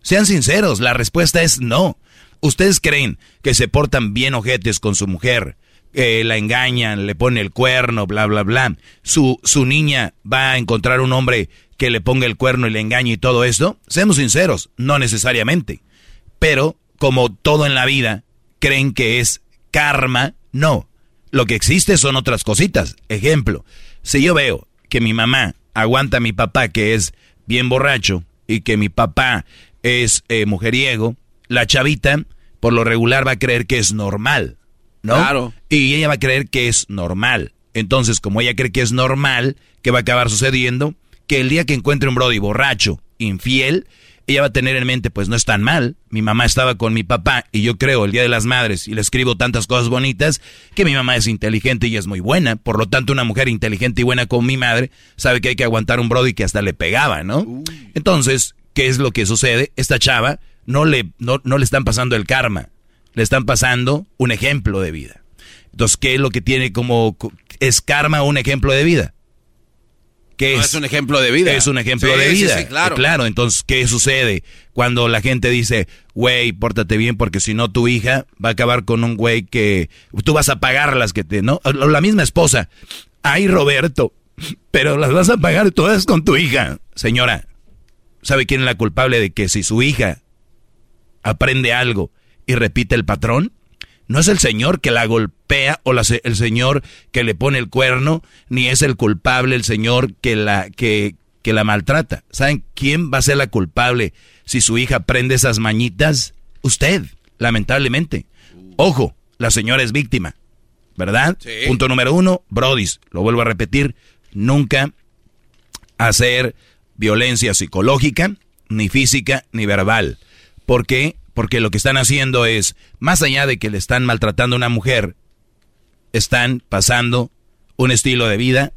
[SPEAKER 5] Sean sinceros, la respuesta es no. ¿Ustedes creen que se portan bien ojetes con su mujer? La engañan, le pone el cuerno, bla, bla, bla. Su, su niña va a encontrar un hombre que le ponga el cuerno y le engañe y todo esto. Seamos sinceros, no necesariamente. Pero, como todo en la vida, creen que es karma. No. Lo que existe son otras cositas. Ejemplo, si yo veo que mi mamá aguanta a mi papá que es bien borracho y que mi papá es eh, mujeriego, la chavita por lo regular va a creer que es normal, ¿no?
[SPEAKER 4] Claro.
[SPEAKER 5] Y ella va a creer que es normal. Entonces, como ella cree que es normal, ¿qué va a acabar sucediendo? Que el día que encuentre un brody borracho, infiel, ella va a tener en mente, pues no es tan mal. Mi mamá estaba con mi papá y yo creo el Día de las Madres y le escribo tantas cosas bonitas que mi mamá es inteligente y es muy buena. Por lo tanto, una mujer inteligente y buena como mi madre sabe que hay que aguantar un brody que hasta le pegaba, ¿no? Entonces, ¿qué es lo que sucede? Esta chava no le, no, le están pasando el karma, le están pasando un ejemplo de vida. Entonces, ¿qué es lo que tiene como... ¿Es karma un ejemplo de vida?
[SPEAKER 4] ¿Qué es? es un ejemplo de vida.
[SPEAKER 5] Es un ejemplo de vida. Sí, claro. claro, entonces, ¿qué sucede cuando la gente dice, güey, pórtate bien porque si no tu hija va a acabar con un güey que tú vas a pagar las que te, ¿no? La misma esposa. Ay, Roberto, pero las vas a pagar todas con tu hija. Señora, ¿sabe quién es la culpable de que si su hija aprende algo y repite el patrón, no es el señor que la golpea o el señor que le pone el cuerno, ni es el culpable el señor que la, que, que la maltrata. ¿Saben quién va a ser la culpable si su hija aprende esas mañitas? Usted, lamentablemente. Ojo, la señora es víctima, ¿verdad? Punto número uno, Brodis, lo vuelvo a repetir, nunca hacer violencia psicológica, ni física, ni verbal. ¿Por qué? Porque lo que están haciendo es, más allá de que le están maltratando a una mujer, están pasando un estilo de vida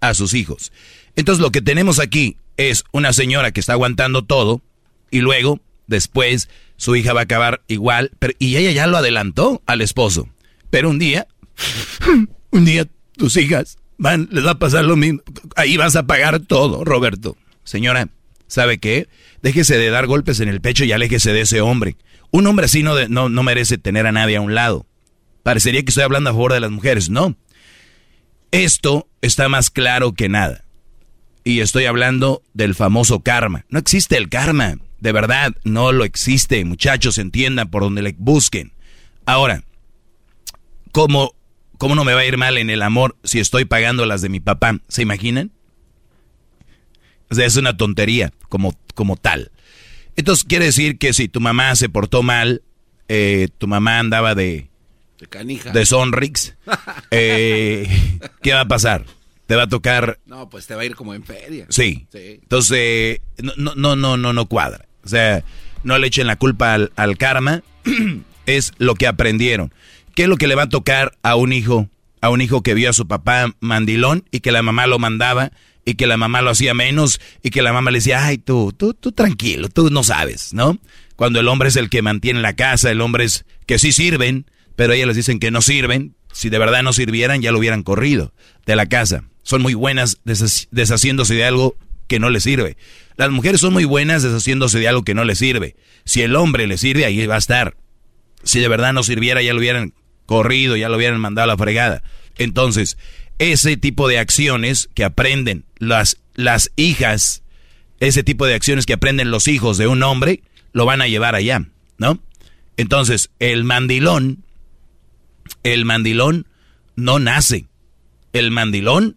[SPEAKER 5] a sus hijos. Entonces lo que tenemos aquí es una señora que está aguantando todo y luego, después, su hija va a acabar igual, pero, y ella ya lo adelantó al esposo. Pero un día, un día tus hijas van, les va a pasar lo mismo. Ahí vas a pagar todo, Roberto. Señora, ¿sabe qué? Déjese de dar golpes en el pecho y aléjese de ese hombre. Un hombre así no, no, no merece tener a nadie a un lado. Parecería que estoy hablando a favor de las mujeres. No. Esto está más claro que nada. Y estoy hablando del famoso karma. No existe el karma. De verdad, no lo existe. Muchachos, entiendan por donde le busquen. Ahora, ¿cómo, ¿cómo no me va a ir mal en el amor si estoy pagando las de mi papá? ¿Se imaginan? O sea, es una tontería como, como tal. Entonces quiere decir que si tu mamá se portó mal, eh, tu mamá andaba de...
[SPEAKER 4] De canija.
[SPEAKER 5] De Sonrix, eh, ¿qué va a pasar? Te va a tocar...
[SPEAKER 4] No, pues te va a ir como en feria.
[SPEAKER 5] Sí. Entonces, no, no, no, no, no cuadra. O sea, no le echen la culpa al, al karma, es lo que aprendieron. ¿Qué es lo que le va a tocar a un hijo? A un hijo que vio a su papá mandilón y que la mamá lo mandaba y que la mamá lo hacía menos y que la mamá le decía, ay, tú, tú, tú tranquilo, tú no sabes, ¿no? Cuando el hombre es el que mantiene la casa, el hombre es que sí sirven, pero ellas les dicen que no sirven. Si de verdad no sirvieran, ya lo hubieran corrido de la casa. Son muy buenas deshaciéndose de algo que no les sirve. Las mujeres son muy buenas deshaciéndose de algo que no les sirve. Si el hombre le sirve, ahí va a estar. Si de verdad no sirviera, ya lo hubieran corrido, ya lo hubieran mandado a la fregada. Entonces, ese tipo de acciones que aprenden las, las hijas, ese tipo de acciones que aprenden los hijos de un hombre, lo van a llevar allá, ¿no? Entonces, el mandilón, el mandilón no nace. El mandilón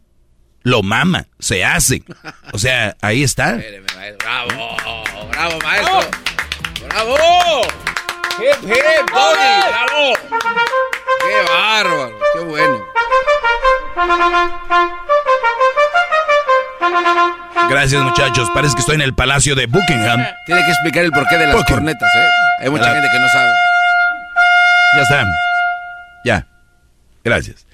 [SPEAKER 5] lo mama, se hace. O sea, ahí está.
[SPEAKER 4] Bravo, bravo, maestro. Bravo. Hip, bravo. Qué bárbaro, qué bueno.
[SPEAKER 5] Gracias, muchachos. Parece que estoy en el palacio de Buckingham.
[SPEAKER 4] Tiene que explicar el porqué de las cornetas, ¿eh? Hay mucha gente que no sabe.
[SPEAKER 5] Ya está. Ya. Gracias.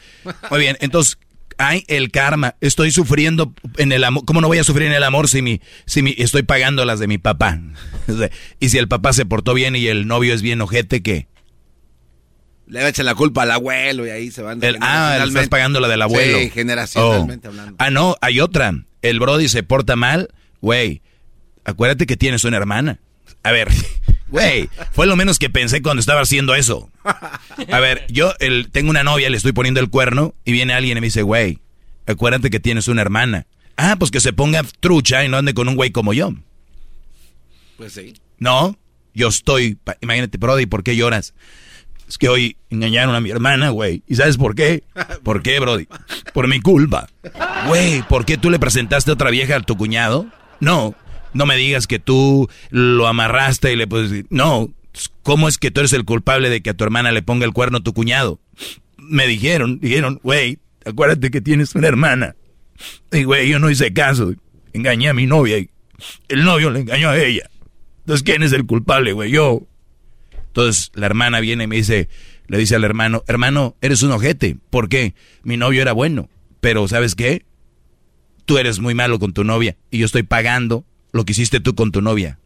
[SPEAKER 5] Muy bien, entonces, hay el karma. Estoy sufriendo en el amor. ¿Cómo no voy a sufrir en el amor si mi, si mi, estoy pagando las de mi papá? y si el papá se portó bien y el novio es bien ojete, ¿qué?
[SPEAKER 4] Le echan la culpa al abuelo y ahí se van.
[SPEAKER 5] El, ah, estás pagando la del abuelo.
[SPEAKER 4] Sí, generacionalmente oh. hablando.
[SPEAKER 5] Ah, no, hay otra. El Brody se porta mal. Güey, acuérdate que tienes una hermana. A ver, güey, fue lo menos que pensé cuando estaba haciendo eso. A ver, yo el, tengo una novia, le estoy poniendo el cuerno y viene alguien y me dice, güey, acuérdate que tienes una hermana. Ah, pues que se ponga trucha y no ande con un güey como yo.
[SPEAKER 4] Pues sí.
[SPEAKER 5] No, yo estoy, imagínate, Brody, ¿por qué lloras? Es que hoy engañaron a mi hermana, güey. ¿Y sabes por qué? ¿Por qué, Brody? Por mi culpa. Güey, ¿por qué tú le presentaste a otra vieja a tu cuñado? No, no me digas que tú lo amarraste y le pues no. ¿Cómo es que tú eres el culpable de que a tu hermana le ponga el cuerno a tu cuñado? Me dijeron, dijeron, güey, acuérdate que tienes una hermana. Y güey, yo no hice caso. Engañé a mi novia y el novio le engañó a ella. Entonces, ¿quién es el culpable, güey? Yo. Entonces la hermana viene y me dice, le dice al hermano, hermano, eres un ojete. ¿Por qué? Mi novio era bueno, pero ¿sabes qué? Tú eres muy malo con tu novia y yo estoy pagando lo que hiciste tú con tu novia.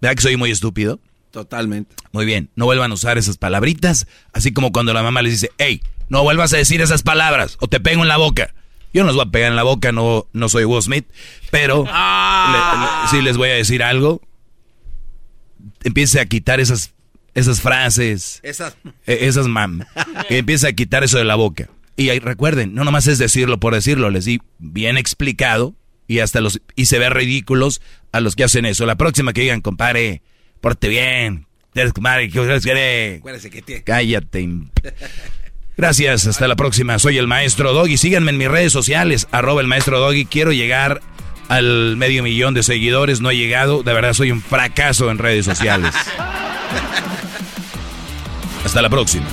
[SPEAKER 5] ¿Verdad que soy muy estúpido?
[SPEAKER 4] Totalmente.
[SPEAKER 5] Muy bien, no vuelvan a usar esas palabritas, así como cuando la mamá les dice, hey, no vuelvas a decir esas palabras o te pego en la boca. Yo no los voy a pegar en la boca, no, no soy Will Smith, pero ah. si les voy a decir algo, empiece a quitar esas, esas frases. Esas. Eh, esas mam. empiece a quitar eso de la boca. Y ahí, recuerden, no nomás es decirlo por decirlo, les di bien explicado y hasta los y se ve ridículos a los que hacen eso. La próxima que digan, compadre, porte bien. Cállate. Gracias, hasta la próxima. Soy el maestro Doggy. Síganme en mis redes sociales, arroba el maestro Doggy. Quiero llegar al medio millón de seguidores, no he llegado. De verdad soy un fracaso en redes sociales. Hasta la próxima.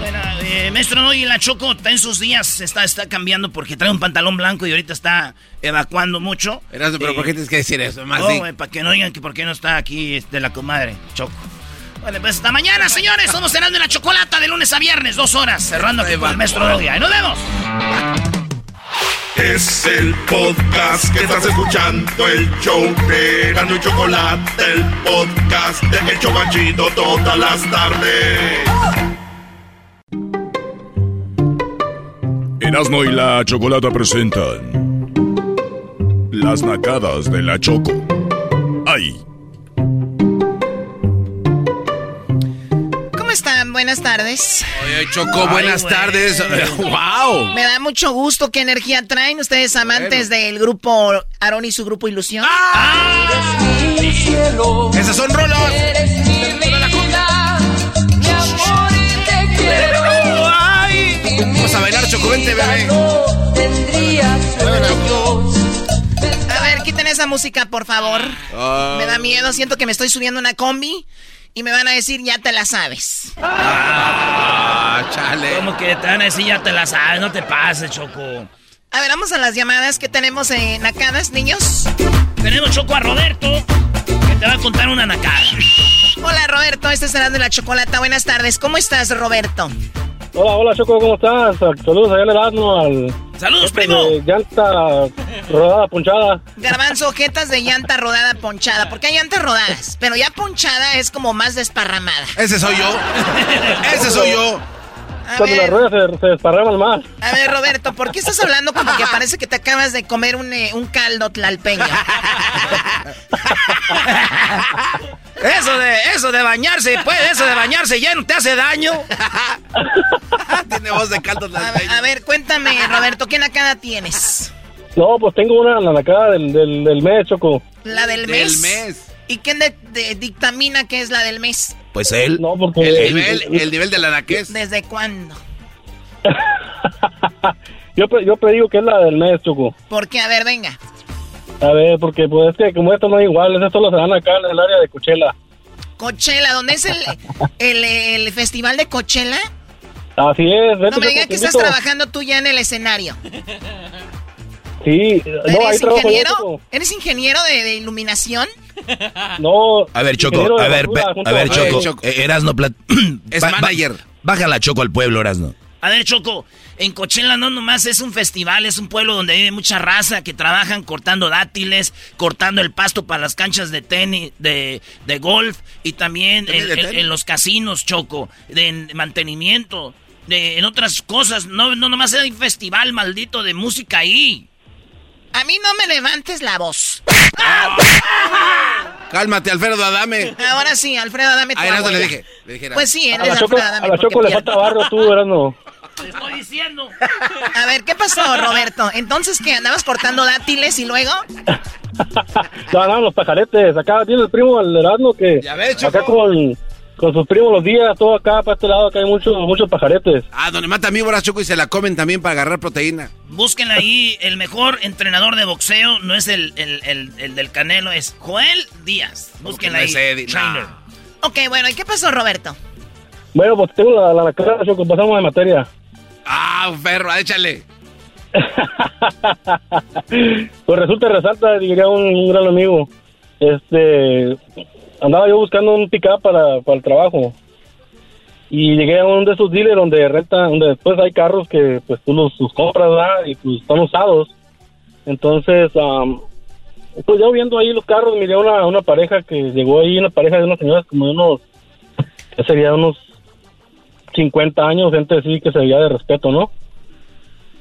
[SPEAKER 2] Bueno, Eh, maestro, hoy la Choco está en sus días, está, está cambiando porque trae un pantalón blanco y ahorita está evacuando mucho.
[SPEAKER 4] pero ¿por qué tienes que decir eso?
[SPEAKER 2] Más no, para que no digan que por qué no está aquí este, la comadre, Choco. Bueno, pues hasta mañana, señores. Somos cenando en la chocolata de lunes a viernes, dos horas, cerrando aquí con el maestro Doggy. ¡Ahí nos vemos!
[SPEAKER 12] Es el podcast que estás escuchando, el show de y Chocolate, el podcast de El Chocachito todas las tardes.
[SPEAKER 14] Erasmo y la Chocolata presentan Las Nacadas de la Choco.
[SPEAKER 10] Buenas tardes.
[SPEAKER 4] Oye, Choco, buenas tardes. ¡Wow!
[SPEAKER 10] Me da mucho gusto. ¿Qué energía traen ustedes, amantes del grupo Aaron y su grupo Ilusión? ¡Ah!
[SPEAKER 4] ¡Esas son rolos! Eres mi vida, mi amor y te quiero. ¡Ay! Vamos a bailar, Choco, vente, bebé.
[SPEAKER 10] A ver, quiten esa música, por favor. Me da miedo, siento que me estoy subiendo una combi y me van a decir, ya te la sabes.
[SPEAKER 2] Ah, chale. ¿Cómo que te van a decir, ya te la sabes? No te pases, Choco.
[SPEAKER 10] A ver, vamos a las llamadas que tenemos en Nacadas, niños.
[SPEAKER 2] Tenemos, Choco, a Roberto, que te va a contar una nacada.
[SPEAKER 10] Hola, Roberto, este es de la Chocolata. Buenas tardes. ¿Cómo estás, Roberto?
[SPEAKER 13] Hola, hola Choco, ¿cómo estás? Saludos allá en el asno al...
[SPEAKER 2] ¡Saludos, este primo!
[SPEAKER 13] llanta rodada, ponchada.
[SPEAKER 10] Garbanzo, jetas de llanta rodada, ponchada. Porque hay llantas rodadas, pero ya ponchada es como más desparramada.
[SPEAKER 4] Ese soy yo. Ese soy yo.
[SPEAKER 13] Cuando las ruedas se, desparraman más.
[SPEAKER 10] A ver, Roberto, ¿por qué estás hablando como que parece que te acabas de comer un, eh, un caldo tlalpeño?
[SPEAKER 2] Eso de, eso de bañarse, pues, eso de bañarse ya no te hace daño.
[SPEAKER 4] Tiene voz de caldo
[SPEAKER 10] a, a, ver, cuéntame, Roberto, ¿qué nacada tienes?
[SPEAKER 13] No, pues tengo una la nacada del, del, mes, Choco.
[SPEAKER 10] ¿La del mes? Del mes. ¿Y quién dictamina qué es la del mes?
[SPEAKER 4] Pues él.
[SPEAKER 13] No, porque...
[SPEAKER 4] El, nivel, el, nivel de la naquez.
[SPEAKER 10] ¿Desde cuándo?
[SPEAKER 13] yo, yo predigo que es la del mes, Choco.
[SPEAKER 10] ¿Por qué? A ver, venga.
[SPEAKER 13] A ver, porque pues es que como esto no es igual, esto lo se dan acá en el área de Coachella.
[SPEAKER 10] Coachella, ¿dónde es el, el, el festival de Coachella?
[SPEAKER 13] Así es.
[SPEAKER 10] No me digas que estás trabajando tú ya en el escenario.
[SPEAKER 13] Sí, no,
[SPEAKER 10] ¿Eres ingeniero? ¿Eres ingeniero de, iluminación?
[SPEAKER 13] No.
[SPEAKER 5] A ver, Choco, a ver, a ver, Choco, eh, Erasno,
[SPEAKER 4] es manager.
[SPEAKER 5] Bájala, Choco, al pueblo, Erasno.
[SPEAKER 2] A ver, Choco, en Coachella no nomás es un festival, es un pueblo donde vive mucha raza que trabajan cortando dátiles, cortando el pasto para las canchas de tenis, de, golf y también en, los casinos, Choco, de, mantenimiento, de, en otras cosas. No, no nomás es un festival maldito de música ahí.
[SPEAKER 10] A mí no me levantes la voz.
[SPEAKER 4] Cálmate, Alfredo Adame.
[SPEAKER 10] Ahora sí, Alfredo Adame.
[SPEAKER 4] Ah, le dije,
[SPEAKER 10] Pues sí, él
[SPEAKER 13] es Alfredo Adame. A la Choco le falta barro tú, no.
[SPEAKER 2] Te estoy diciendo.
[SPEAKER 10] A ver, ¿qué pasó, Roberto? Entonces, ¿qué? ¿Andabas cortando dátiles y luego?
[SPEAKER 13] no, no, los pajaretes. Acá tiene el primo el Erasmo que... Ya ves, Acá con, con sus primos los días, todo acá para este lado, acá hay muchos, muchos pajaretes.
[SPEAKER 4] Ah, donde mata víboras, Choco, y se la comen también para agarrar proteína.
[SPEAKER 2] Busquen ahí, el mejor entrenador de boxeo no es el, el, el, del Canelo, es Joel Díaz. Búsquenla ahí, trainer.
[SPEAKER 10] Ok, bueno, ¿y qué pasó, Roberto?
[SPEAKER 13] Bueno, pues tengo la, la, cara, Choco, pasamos de materia.
[SPEAKER 4] Ah, perro, échale.
[SPEAKER 13] pues resulta, resalta, diría un, gran amigo. Este, andaba yo buscando un pick para, para el trabajo. Y llegué a uno de esos dealers donde renta, donde después hay carros que pues tú los, compras, Y pues están usados. Entonces, pues yo viendo ahí los carros, miré una, una pareja que llegó ahí, una pareja de unas señoras como de unos, sería unos 50 años, gente así que se veía de respeto, ¿no?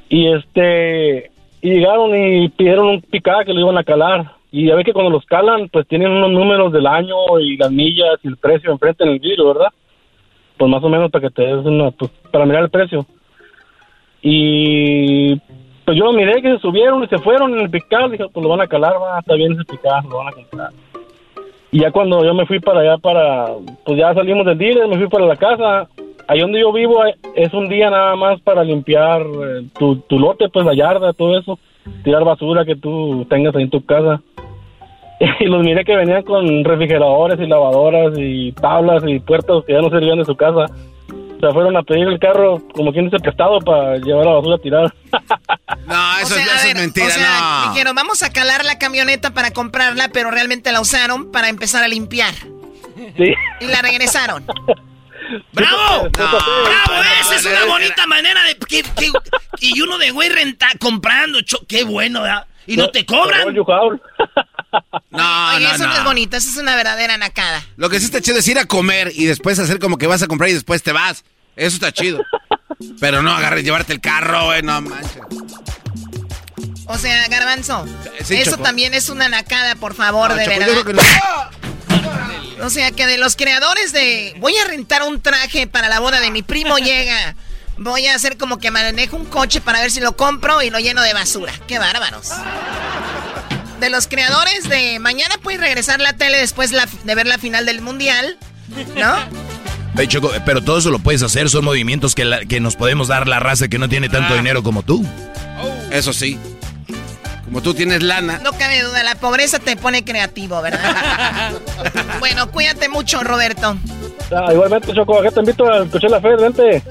[SPEAKER 13] Y este, y llegaron y pidieron un picada que lo iban a calar. Y ya ve que cuando los calan, pues tienen unos números del año y las millas y el precio enfrente en el vidrio, ¿verdad? Pues más o menos para que te des una, pues para mirar el precio. Y pues yo miré que se subieron y se fueron en el picado, dije, pues lo van a calar, va, está bien ese picado, lo van a comprar. Y ya cuando yo me fui para allá para, pues ya salimos del dealer, me fui para la casa, ahí donde yo vivo eh, es un día nada más para limpiar eh, tu, tu lote, pues la yarda, todo eso, tirar basura que tú tengas ahí en tu casa. Y los miré que venían con refrigeradores y lavadoras y tablas y puertas que ya no servían de su casa. hasta fueron a pedir el carro como quien dice prestado para llevar la basura tirada.
[SPEAKER 4] No, eso, es mentira,
[SPEAKER 10] o sea,
[SPEAKER 4] no.
[SPEAKER 10] Dijeron, vamos a calar la camioneta para comprarla, pero realmente la usaron para empezar a limpiar.
[SPEAKER 13] Sí.
[SPEAKER 10] Y la regresaron.
[SPEAKER 2] ¡Bravo! ¡Bravo! Esa es una bonita manera de... que- que- y uno de güey renta, comprando. cho- ¡Qué bueno, ¿verdad? Y no te cobran.
[SPEAKER 4] No,
[SPEAKER 10] Oye,
[SPEAKER 4] no,
[SPEAKER 10] eso no.
[SPEAKER 4] no.
[SPEAKER 10] es bonito, eso es una verdadera nacada.
[SPEAKER 4] Lo que sí está chido es ir a comer y después hacer como que vas a comprar y después te vas. Eso está chido. Pero no agarres, llevarte el carro, güey, no manches.
[SPEAKER 10] O sea, Garbanzo,
[SPEAKER 4] sí,
[SPEAKER 10] eso
[SPEAKER 4] Choco.
[SPEAKER 10] también es una nacada, por favor,
[SPEAKER 4] No,
[SPEAKER 10] de
[SPEAKER 4] Choco,
[SPEAKER 10] verdad. O sea, que de los creadores de voy a rentar un traje para la boda de mi primo llega. Voy a hacer como que manejo un coche para ver si lo compro y lo lleno de basura. Qué bárbaros. De los creadores de mañana puedes regresar la tele después la- de ver la final del mundial, ¿no?
[SPEAKER 5] Ey, Choco, pero todo eso lo puedes hacer, son movimientos que, la- que nos podemos dar la raza que no tiene tanto
[SPEAKER 4] Ah.
[SPEAKER 5] dinero como tú.
[SPEAKER 4] Eso sí. Como tú tienes lana.
[SPEAKER 10] No cabe duda, la pobreza te pone creativo, ¿verdad? bueno, cuídate mucho, Roberto.
[SPEAKER 13] Ah, igualmente, Choco, acá te invito a escuchar la fe, vente.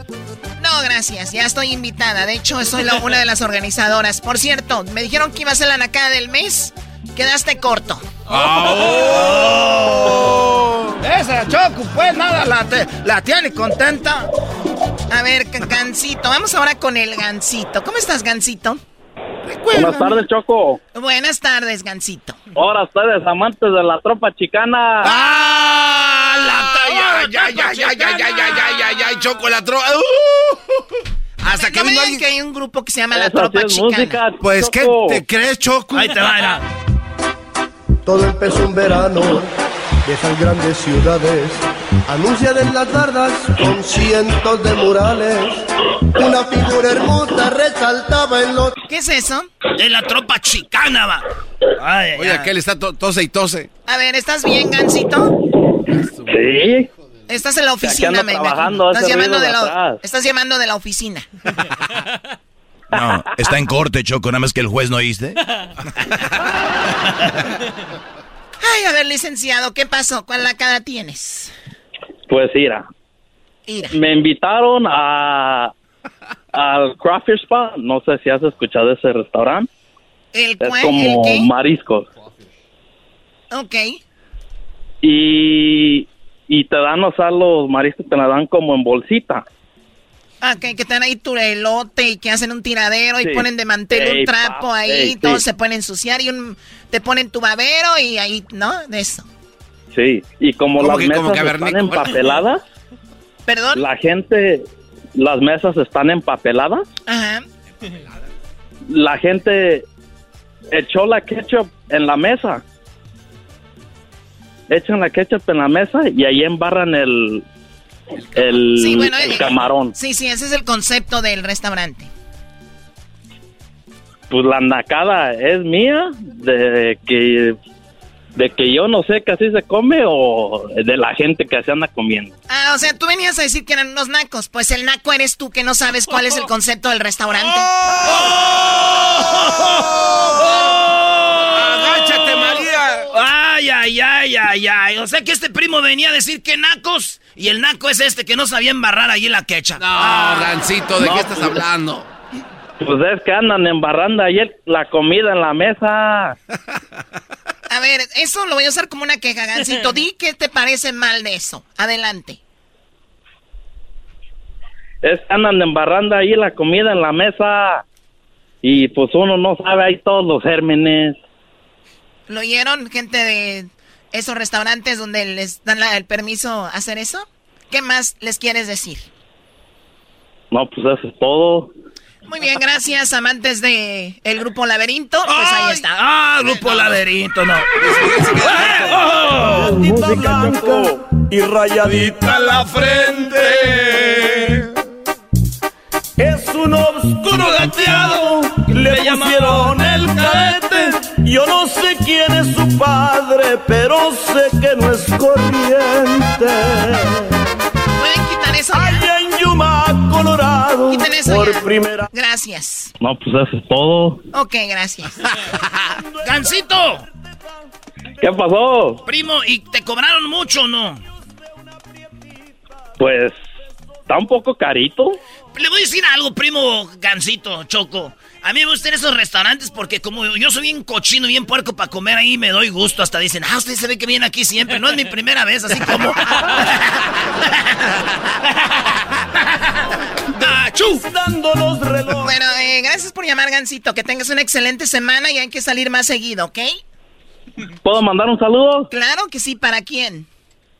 [SPEAKER 10] No, gracias, ya estoy invitada. De hecho, soy la- una de las organizadoras. Por cierto, me dijeron que iba a ser la nacada del mes. Quedaste corto.
[SPEAKER 2] Esa Choco, pues nada, la, te- la tiene contenta.
[SPEAKER 10] A ver, Ga- Gancito, vamos ahora con el Gancito. ¿Cómo estás, Gancito?
[SPEAKER 15] Buenas tardes, Choco.
[SPEAKER 10] Buenas tardes, Gancito.
[SPEAKER 15] Ahora ustedes amantes de la tropa chicana.
[SPEAKER 4] ¡Ah! La ya, ya, ya, ya, ya, ya, ya, ya, ya, ya, Choco, la tropa. Uh. Hasta que
[SPEAKER 10] no me
[SPEAKER 4] vino
[SPEAKER 10] digan
[SPEAKER 4] alguien.
[SPEAKER 10] que hay un grupo que se llama La Tropa
[SPEAKER 15] sí
[SPEAKER 10] Chicana.
[SPEAKER 15] música,
[SPEAKER 4] Pues, ¿qué te crees, Choco?
[SPEAKER 2] Ahí te va, era.
[SPEAKER 16] Todo empezó un verano de esas grandes ciudades. Anuncian en las bardas con cientos de murales. Una figura hermosa resaltaba en los.
[SPEAKER 10] ¿Qué es eso?
[SPEAKER 2] De la tropa chicana, va. Ay,
[SPEAKER 4] Oye, aquel está to- tose y tose.
[SPEAKER 10] A ver, ¿estás bien, Gancito?
[SPEAKER 15] Sí.
[SPEAKER 10] Estás en la oficina, me
[SPEAKER 15] trabajando.
[SPEAKER 10] Estás llamando, de la, estás llamando de la oficina.
[SPEAKER 5] No, está en corte, Choco, nada más que el juez no oíste.
[SPEAKER 10] Ay, a ver, licenciado, ¿qué pasó? ¿Cuál nacada tienes?
[SPEAKER 15] Pues Mira. me invitaron a al Crawfish Spa. No sé si has escuchado ese restaurante.
[SPEAKER 10] ¿El
[SPEAKER 15] Es
[SPEAKER 10] cuál? ¿El
[SPEAKER 15] como mariscos.
[SPEAKER 10] Ok.
[SPEAKER 15] Y, y te dan, o sea, los mariscos te la dan como en bolsita.
[SPEAKER 10] Ah, que, que te dan ahí tu elote y que hacen un tiradero y ponen de mantel un trapo
[SPEAKER 15] pa-
[SPEAKER 10] ahí,
[SPEAKER 15] ey,
[SPEAKER 10] todos
[SPEAKER 15] sí.
[SPEAKER 10] se pueden ensuciar y un, te ponen tu babero y ahí, ¿no? De eso.
[SPEAKER 15] Sí. Y como
[SPEAKER 4] ¿Cómo
[SPEAKER 15] las
[SPEAKER 4] que-
[SPEAKER 15] mesas están empapeladas,
[SPEAKER 10] ¿Perdón?
[SPEAKER 15] la gente, las mesas están empapeladas.
[SPEAKER 10] Ajá.
[SPEAKER 15] la gente echó la ketchup en la mesa. Echan la ketchup en la mesa y ahí embarran el, el,
[SPEAKER 10] Sí, bueno,
[SPEAKER 15] el
[SPEAKER 10] eh,
[SPEAKER 15] camarón.
[SPEAKER 10] Sí, sí, ese es el concepto del restaurante.
[SPEAKER 15] Pues la nacada es mía de que de que yo no sé que así se come o de la gente que se anda comiendo.
[SPEAKER 10] Ah, o sea, tú venías a decir que eran unos nacos. Pues el naco eres tú que no sabes cuál es el concepto del restaurante.
[SPEAKER 4] ¡Agáchate, María!
[SPEAKER 2] Ay, ay, ay, ay, ay. O sea que este primo venía a decir que nacos. Y el naco es este que no sabía embarrar allí la quecha.
[SPEAKER 4] No, Gancito, ¿de
[SPEAKER 15] No,
[SPEAKER 4] qué estás
[SPEAKER 15] pues-
[SPEAKER 4] hablando?
[SPEAKER 15] Pues es que andan embarrando ahí el- la comida en la mesa.
[SPEAKER 10] A ver, eso lo voy a usar como una queja, Gancito. Di qué te parece mal de eso. Adelante.
[SPEAKER 15] Es que andan embarrando ahí la comida en la mesa. Y pues uno no sabe ahí todos los gérmenes.
[SPEAKER 10] ¿Lo oyeron, gente de esos restaurantes donde les dan la- el permiso a hacer eso? ¿Qué más les quieres decir?
[SPEAKER 15] No, pues eso es todo.
[SPEAKER 10] Muy bien, gracias, amantes de el grupo Laberinto. Pues ahí está.
[SPEAKER 2] Ah, grupo laberinto, no.
[SPEAKER 16] Música y rayadita
[SPEAKER 2] la frente.
[SPEAKER 16] Es un oscuro gateado, le pusieron el cadete. Yo no sé quién es su padre, pero sé que no es corriente.
[SPEAKER 10] ¿Pueden quitar eso?
[SPEAKER 16] Allá en Yuma, Colorado, por
[SPEAKER 10] ya.
[SPEAKER 16] primera
[SPEAKER 10] Gracias.
[SPEAKER 15] No, pues eso es todo.
[SPEAKER 10] Ok, gracias.
[SPEAKER 2] Gancito,
[SPEAKER 15] ¿Qué pasó?
[SPEAKER 2] primo, ¿y te cobraron mucho o no?
[SPEAKER 15] Pues está un poco carito.
[SPEAKER 2] Le voy a decir algo, primo Gancito, Choco. A mí me gustan esos restaurantes porque como yo soy bien cochino, bien puerco para comer ahí, me doy gusto. Hasta dicen, ah, usted se ve que viene aquí siempre. No es mi primera vez, así como...
[SPEAKER 10] Bueno, eh, gracias por llamar, Gancito. Que tengas una excelente semana y hay que salir más seguido, ¿ok?
[SPEAKER 15] ¿Puedo mandar un saludo?
[SPEAKER 10] Claro que sí, ¿para quién?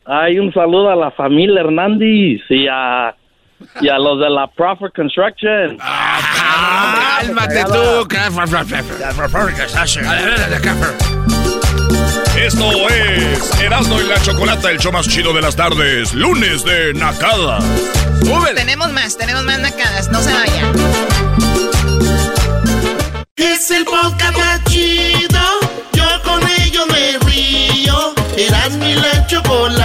[SPEAKER 15] Hay un saludo a la familia Hernández y a, y a los de la Proper Construction.
[SPEAKER 4] Ah, cálmate tú.
[SPEAKER 14] Esto es Erasmo y la Chocolata, el show más chido de las tardes, lunes de Nakada.
[SPEAKER 10] Tenemos más, tenemos más nacadas, no se vayan.
[SPEAKER 12] Es el podcast más chido. Yo con ello me río. Erasmo y la Chocolata,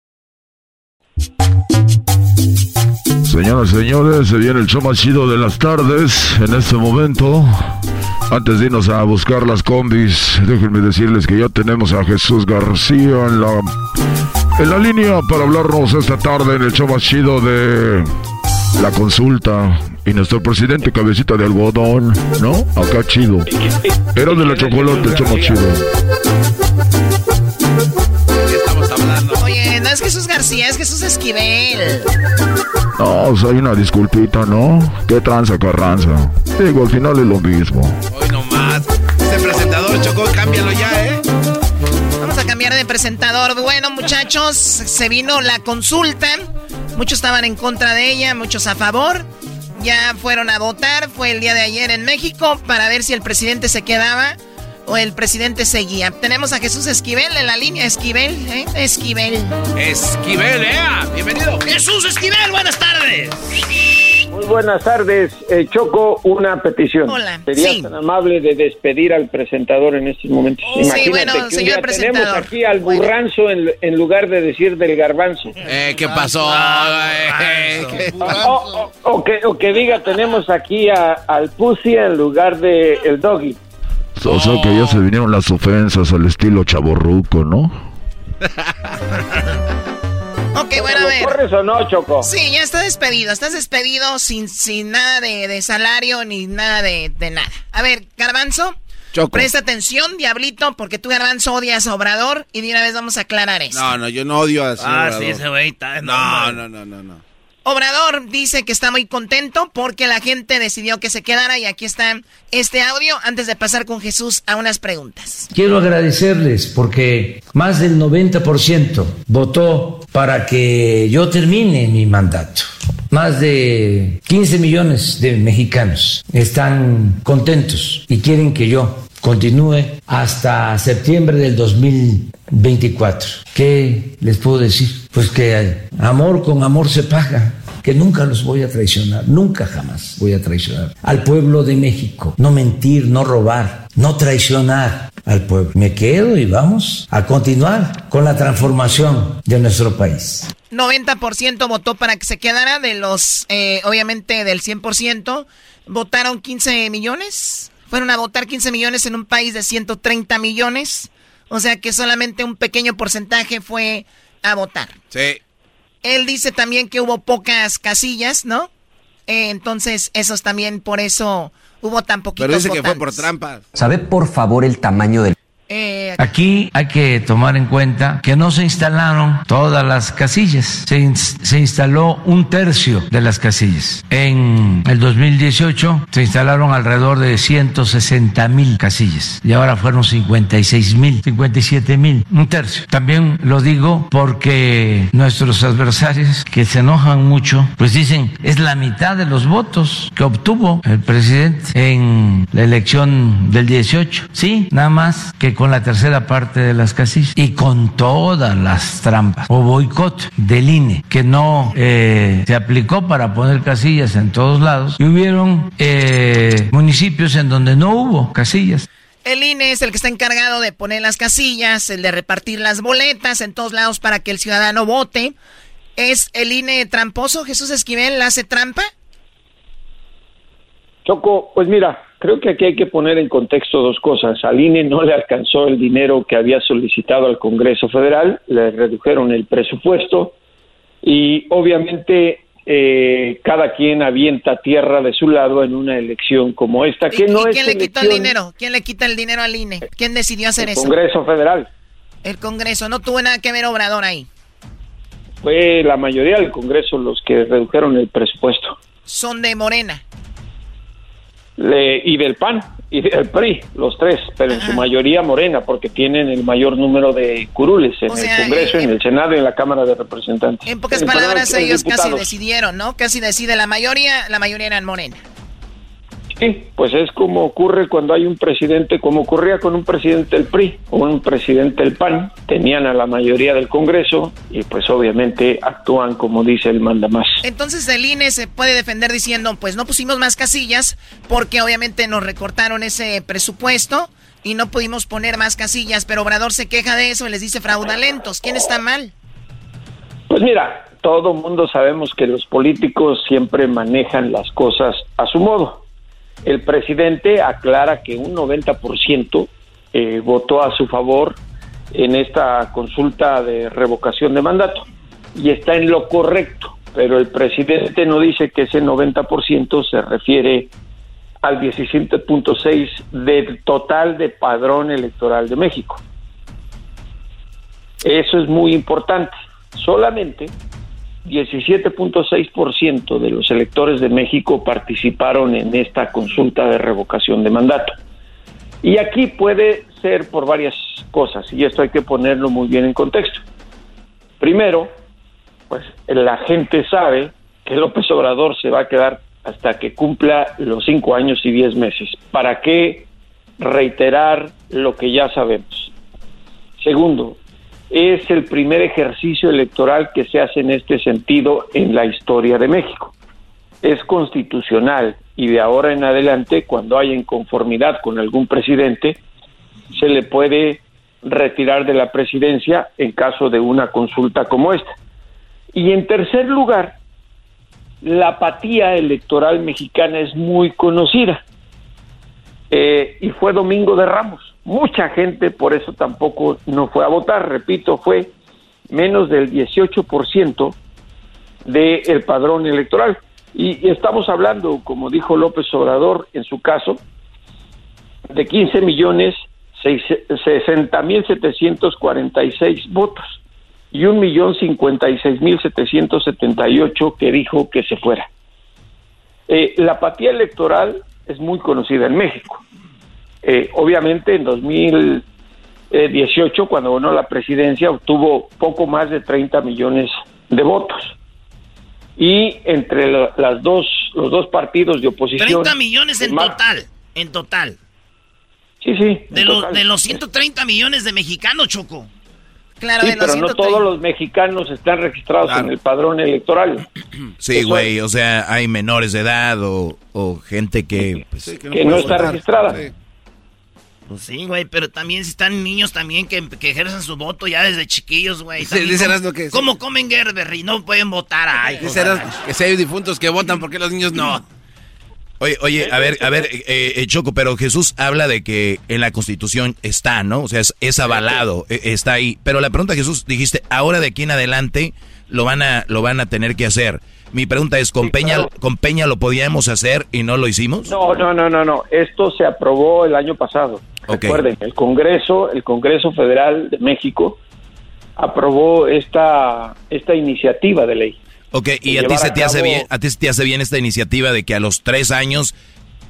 [SPEAKER 3] Señoras y señores, se viene el show más chido de las tardes en este momento. Antes de irnos a buscar las combis, déjenme decirles que ya tenemos a Jesús García en la, en la línea para hablarnos esta tarde en el show más chido de la consulta. Y nuestro presidente cabecita de algodón, ¿no? Acá chido. Era de la chocolate, el show más chido.
[SPEAKER 10] Oye, no es Jesús García, es Jesús Esquivel.
[SPEAKER 3] No, pues hay una disculpita, ¿no? ¿Qué tranza, carranza? Digo, al final es lo mismo.
[SPEAKER 4] Hoy nomás. Este presentador chocó, cámbialo ya, ¿eh?
[SPEAKER 10] Vamos a cambiar de presentador. Bueno, muchachos, se vino la consulta. Muchos estaban en contra de ella, muchos a favor. Ya fueron a votar. Fue el día de ayer en México para ver si el presidente se quedaba o el presidente seguía. Tenemos a Jesús Esquivel en la línea. Esquivel, ¿eh? Esquivel.
[SPEAKER 4] Esquivel, ¿eh? Bienvenido.
[SPEAKER 2] Jesús Esquivel, buenas tardes.
[SPEAKER 17] Muy buenas tardes, eh, Choco. Una petición.
[SPEAKER 10] Hola.
[SPEAKER 17] Sería
[SPEAKER 10] Sí.
[SPEAKER 17] tan amable de despedir al presentador en estos momentos.
[SPEAKER 10] Sí,
[SPEAKER 17] Imagínate
[SPEAKER 10] bueno,
[SPEAKER 17] que un
[SPEAKER 10] señor
[SPEAKER 17] día
[SPEAKER 10] presentador.
[SPEAKER 17] tenemos aquí al burranzo en, en lugar de decir del garbanzo.
[SPEAKER 4] Eh, ¿qué pasó? Eh, ¿qué-
[SPEAKER 17] O, o- o que, o que diga tenemos aquí a- al pussy en lugar de el doggy.
[SPEAKER 3] O sea que ya se vinieron las ofensas al estilo chaborruco, ¿no?
[SPEAKER 10] Ok, bueno, a ver.
[SPEAKER 17] ¿Corres o no, Choco?
[SPEAKER 10] Sí, ya está despedido. Estás despedido sin, sin nada de, de salario ni nada de, de nada. A ver, Garbanzo.
[SPEAKER 4] Choco.
[SPEAKER 10] Presta atención, Diablito, porque tú, Garbanzo, odias a Obrador. Y de una vez vamos a aclarar eso.
[SPEAKER 4] No, no, yo no odio a
[SPEAKER 2] Ah,
[SPEAKER 4] Obrador.
[SPEAKER 2] sí, ese güey está...
[SPEAKER 4] No, no, no, no, no.
[SPEAKER 10] Obrador dice que está muy contento porque la gente decidió que se quedara. Y aquí está este audio antes de pasar con Jesús a unas preguntas.
[SPEAKER 18] Quiero agradecerles porque más del 90% votó para que yo termine mi mandato. Más de 15 millones de mexicanos están contentos y quieren que yo continúe hasta septiembre del 2024. ¿Qué les puedo decir? Pues que amor con amor se paga, que nunca los voy a traicionar, nunca jamás voy a traicionar al pueblo de México. No mentir, no robar, no traicionar al pueblo. Me quedo y vamos a continuar con la transformación de nuestro país.
[SPEAKER 10] 90% votó para que se quedara. De los, eh, obviamente, del 100%, votaron 15 millones. Fueron a votar 15 millones en un país de 130 millones. O sea que solamente un pequeño porcentaje fue a votar.
[SPEAKER 4] Sí.
[SPEAKER 10] Él dice también que hubo pocas casillas, ¿no? Eh, entonces, esos también, por eso hubo tan poquitos
[SPEAKER 4] Pero dice que fue por
[SPEAKER 10] votantes.
[SPEAKER 4] trampa.
[SPEAKER 19] ¿Sabe por favor el tamaño del...
[SPEAKER 18] Eh, aquí hay que tomar en cuenta que no se instalaron todas las casillas, se, se, instaló un tercio de las casillas. En el 2018 se instalaron alrededor de 160 mil casillas y ahora fueron 56 mil, 57 mil, un tercio. También lo digo porque nuestros adversarios que se enojan mucho, pues dicen es la mitad de los votos que obtuvo el presidente en la elección del 18. Sí, nada más que con la tercera parte de las casillas y con todas las trampas o boicot del INE que no eh, se aplicó para poner casillas en todos lados y hubieron eh, municipios en donde no hubo casillas.
[SPEAKER 10] El INE es el que está encargado de poner las casillas, el de repartir las boletas en todos lados para que el ciudadano vote. ¿Es el INE tramposo? ¿Jesús Esquivel hace trampa?
[SPEAKER 17] Choco, pues mira, creo que aquí hay que poner en contexto dos cosas. Al INE no le alcanzó el dinero que había solicitado al Congreso Federal, le redujeron el presupuesto y obviamente eh, cada quien avienta tierra de su lado en una elección como esta. Que no
[SPEAKER 10] quién le quitó el dinero? ¿Quién le quita el dinero al INE? ¿Quién decidió hacer
[SPEAKER 17] el
[SPEAKER 10] eso?
[SPEAKER 17] Congreso Federal.
[SPEAKER 10] El Congreso, no tuvo nada que ver Obrador ahí.
[SPEAKER 17] Fue la mayoría del Congreso los que redujeron el presupuesto.
[SPEAKER 10] Son de Morena
[SPEAKER 17] y del PAN y del PRI, los tres, pero en su mayoría morena, porque tienen el mayor número de curules en el Congreso, en, el Senado y en la Cámara de Representantes.
[SPEAKER 10] En pocas palabras, ellos casi decidieron, ¿no? Casi decide la mayoría, la mayoría eran morena.
[SPEAKER 17] Sí, pues es como ocurre cuando hay un presidente, como ocurría con un presidente del PRI o un presidente del PAN, tenían a la mayoría del Congreso y pues obviamente actúan como dice el mandamás.
[SPEAKER 10] Entonces el INE se puede defender diciendo, pues no pusimos más casillas porque obviamente nos recortaron ese presupuesto y no pudimos poner más casillas, pero Obrador se queja de eso y les dice fraudulentos. ¿Quién está mal?
[SPEAKER 17] Pues mira, todo mundo sabemos que los políticos siempre manejan las cosas a su modo el presidente aclara que un 90% eh, votó a su favor en esta consulta de revocación de mandato y está en lo correcto, pero el presidente no dice que ese 90% se refiere al 17.6 del total de padrón electoral de México. Eso es muy importante. Solamente 17.6% de los electores de México participaron en esta consulta de revocación de mandato. Y aquí puede ser por varias cosas, y esto hay que ponerlo muy bien en contexto. Primero, pues la gente sabe que López Obrador se va a quedar hasta que cumpla los cinco años y diez meses. ¿Para qué reiterar lo que ya sabemos? Segundo, es el primer ejercicio electoral que se hace en este sentido en la historia de México. Es constitucional y de ahora en adelante, cuando haya inconformidad con algún presidente, se le puede retirar de la presidencia en caso de una consulta como esta. Y en tercer lugar, la apatía electoral mexicana es muy conocida. Eh, y fue Domingo de Ramos Mucha gente por eso tampoco no fue a votar, repito, fue menos del 18% del padrón electoral. Y, estamos hablando, como dijo López Obrador en su caso, de 15 millones 60 mil 746 votos y un millón 56 mil 778 que dijo que se fuera. Eh, la apatía electoral es muy conocida en México. Eh, obviamente en 2018, cuando ganó la presidencia, obtuvo poco más de 30 millones de votos. Y entre las dos, los dos partidos de oposición...
[SPEAKER 2] 30 millones en total, en total.
[SPEAKER 17] Sí, sí.
[SPEAKER 2] De, de los 130 millones de mexicanos, Choco.
[SPEAKER 17] Claro, sí, pero no todos los mexicanos están registrados en el padrón electoral.
[SPEAKER 5] Sí, güey, o sea, hay menores de edad o, gente que...
[SPEAKER 17] Pues, que no, está registrada.
[SPEAKER 2] Pues sí, güey, pero también si están niños también que, que ejercen su voto ya desde chiquillos, güey.
[SPEAKER 4] dice ¿cómo,
[SPEAKER 2] que... ¿Cómo comen Gerberry? No pueden votar. Ay,
[SPEAKER 4] que si hay difuntos que votan, porque los niños no?
[SPEAKER 5] Oye, oye, a ver, a ver, eh, eh, Choco, pero Jesús habla de que en la Constitución está, ¿no? O sea, es, avalado, e, está ahí. Pero la pregunta, Jesús, dijiste, ahora de aquí en adelante lo van a, lo van a tener que hacer. Mi pregunta es, ¿con, Peña, ¿con Peña lo podíamos hacer y no lo hicimos?
[SPEAKER 17] No, no, no, no, no. Esto se aprobó el año pasado. Recuerden, el Congreso, el Congreso Federal de México aprobó esta, esta iniciativa de ley.
[SPEAKER 5] Ok, ¿y a ti, se te hace bien, a ti se te hace bien esta iniciativa de que a los tres años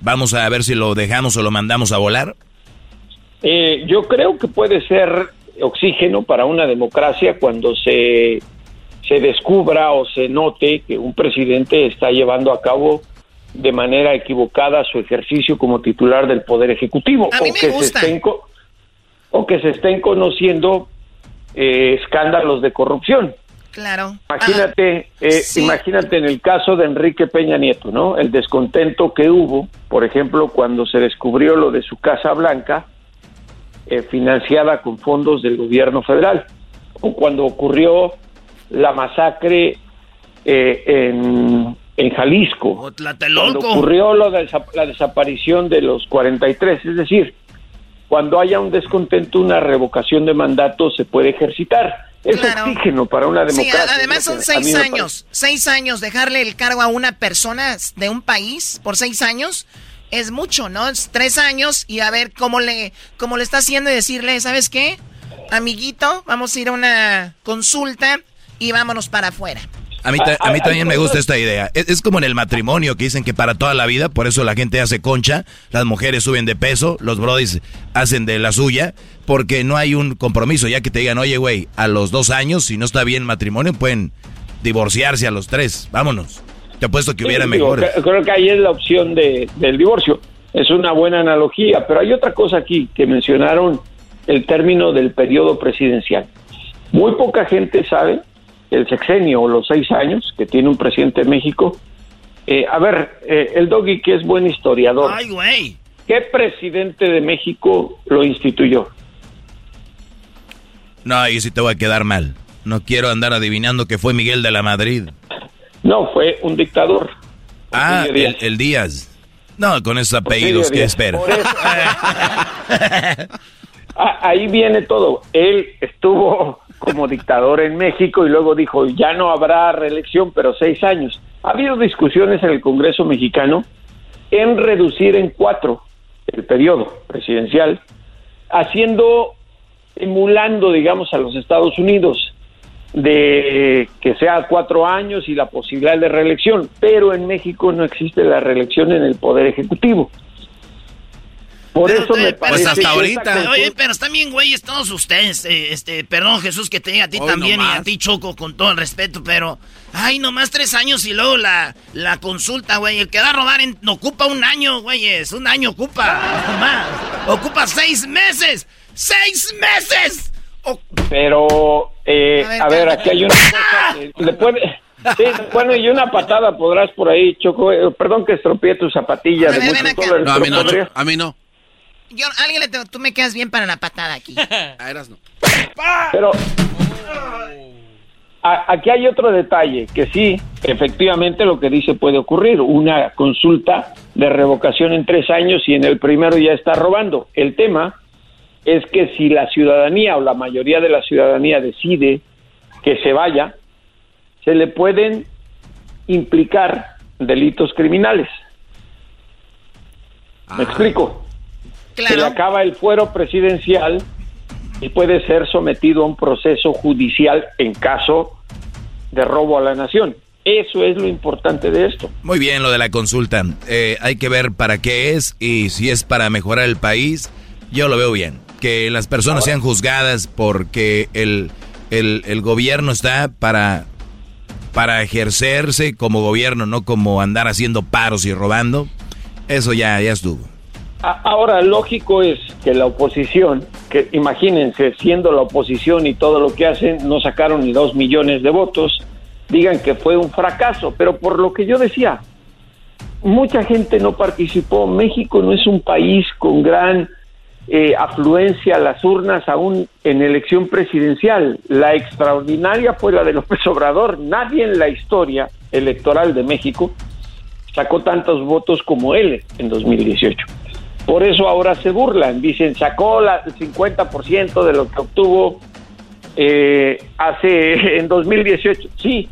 [SPEAKER 5] vamos a ver si lo dejamos o lo mandamos a volar?
[SPEAKER 17] Eh, yo creo que puede ser oxígeno para una democracia cuando se, se descubra o se note que un presidente está llevando a cabo de manera equivocada su ejercicio como titular del Poder Ejecutivo.
[SPEAKER 10] A mí me
[SPEAKER 17] que
[SPEAKER 10] gusta.
[SPEAKER 17] Se estén, o que se estén conociendo eh, escándalos de corrupción.
[SPEAKER 10] Claro.
[SPEAKER 17] Imagínate, eh, imagínate en el caso de Enrique Peña Nieto, ¿no? El descontento que hubo, por ejemplo, cuando se descubrió lo de su Casa Blanca, eh, financiada con fondos del gobierno federal, o cuando ocurrió la masacre eh, en, en Jalisco, cuando ocurrió lo de la desaparición de los 43, es decir, cuando haya un descontento, una revocación de mandato se puede ejercitar. Es oxígeno para una democracia.
[SPEAKER 10] además son seis años. Seis años, dejarle el cargo a una persona de un país por seis años es mucho, ¿no? Es tres años y a ver cómo le, cómo le está haciendo y decirle, ¿sabes qué? Amiguito, vamos a ir a una consulta y vámonos para afuera.
[SPEAKER 5] A mí, a mí también me gusta esta idea. Es, es como en el matrimonio que dicen que para toda la vida, por eso la gente hace concha, las mujeres suben de peso, los brodis hacen de la suya, porque no hay un compromiso, ya que te digan, oye, güey, a los dos años, si no está bien el matrimonio, pueden divorciarse a los tres, vámonos. Te apuesto que hubiera
[SPEAKER 17] Sí, digo,
[SPEAKER 5] mejores.
[SPEAKER 17] cre- creo que ahí es la opción de, del divorcio. Es una buena analogía, pero hay otra cosa aquí que mencionaron el término del periodo presidencial. Muy poca gente sabe el sexenio o los seis años que tiene un presidente de México. Eh, a ver, eh, el Doggy, que es buen historiador,
[SPEAKER 2] Ay, güey.
[SPEAKER 17] ¿qué presidente de México lo instituyó?
[SPEAKER 5] No, ahí sí te voy a quedar mal. No quiero andar adivinando que fue Miguel de la Madrid.
[SPEAKER 17] No, fue un dictador.
[SPEAKER 5] Ah, el, el Díaz. No, con esos apellidos, ¿qué
[SPEAKER 17] eso- Ah, ahí viene todo. Él estuvo como dictador en México y luego dijo, ya no habrá reelección, pero seis años. Ha habido discusiones en el Congreso mexicano en reducir en cuatro el periodo presidencial, haciendo, emulando, digamos, a los Estados Unidos de que sea cuatro años y la posibilidad de reelección, pero en México no existe la reelección en el Poder Ejecutivo. Por eso me parece que esta consulta-
[SPEAKER 2] Oye, pero están bien güeyes todos ustedes. eh, este, perdón, Jesús, que te diga a ti
[SPEAKER 17] Hoy
[SPEAKER 2] también y a ti, Choco, con todo el respeto, pero. Ay, nomás tres años y luego la, la consulta, güey. El que da a robar en- ocupa un año, güeyes. Un año ocupa. Nomás. Ocupa seis meses. ¡Seis meses!
[SPEAKER 17] Pero, eh,
[SPEAKER 2] A ver,
[SPEAKER 17] a ver,
[SPEAKER 2] cálmate.
[SPEAKER 17] aquí hay una cosa que le puede... Sí, bueno, y una patada podrás por ahí, Choco. Eh, perdón que estropeé tu zapatilla
[SPEAKER 10] A
[SPEAKER 17] de mucho color,
[SPEAKER 4] No, a mí no, a mí no.
[SPEAKER 10] Yo, alguien le tengo- tú me quedas bien para la patada aquí.
[SPEAKER 4] A Eras no.
[SPEAKER 17] Pero a- aquí hay otro detalle, que sí, efectivamente lo que dice puede ocurrir, una consulta de revocación en tres años y en el primero ya está robando. El tema es que si la ciudadanía o la mayoría de la ciudadanía decide que se vaya, se le pueden implicar delitos criminales. ¿Me explico? Se le acaba el fuero presidencial y puede ser sometido a un proceso judicial en caso de robo a la nación. Eso es lo importante de esto.
[SPEAKER 5] Muy bien lo de la consulta. Eh, hay que ver para qué es y si es para mejorar el país, yo lo veo bien. Que las personas sean juzgadas porque el, el, el gobierno está para, para ejercerse como gobierno, no como andar haciendo paros y robando. Eso ya, ya estuvo.
[SPEAKER 17] Ahora, lógico es que la oposición, que imagínense, siendo la oposición y todo lo que hacen, no sacaron ni dos millones de votos, digan que fue un fracaso. Pero por lo que yo decía, mucha gente no participó. México no es un país con gran eh, afluencia a las urnas aún en elección presidencial. La extraordinaria fue la de López Obrador. Nadie en la historia electoral de México sacó tantos votos como él en 2018. Por eso ahora se burlan, dicen, sacó la, el 50% de lo que obtuvo eh, hace en 2018. Sí,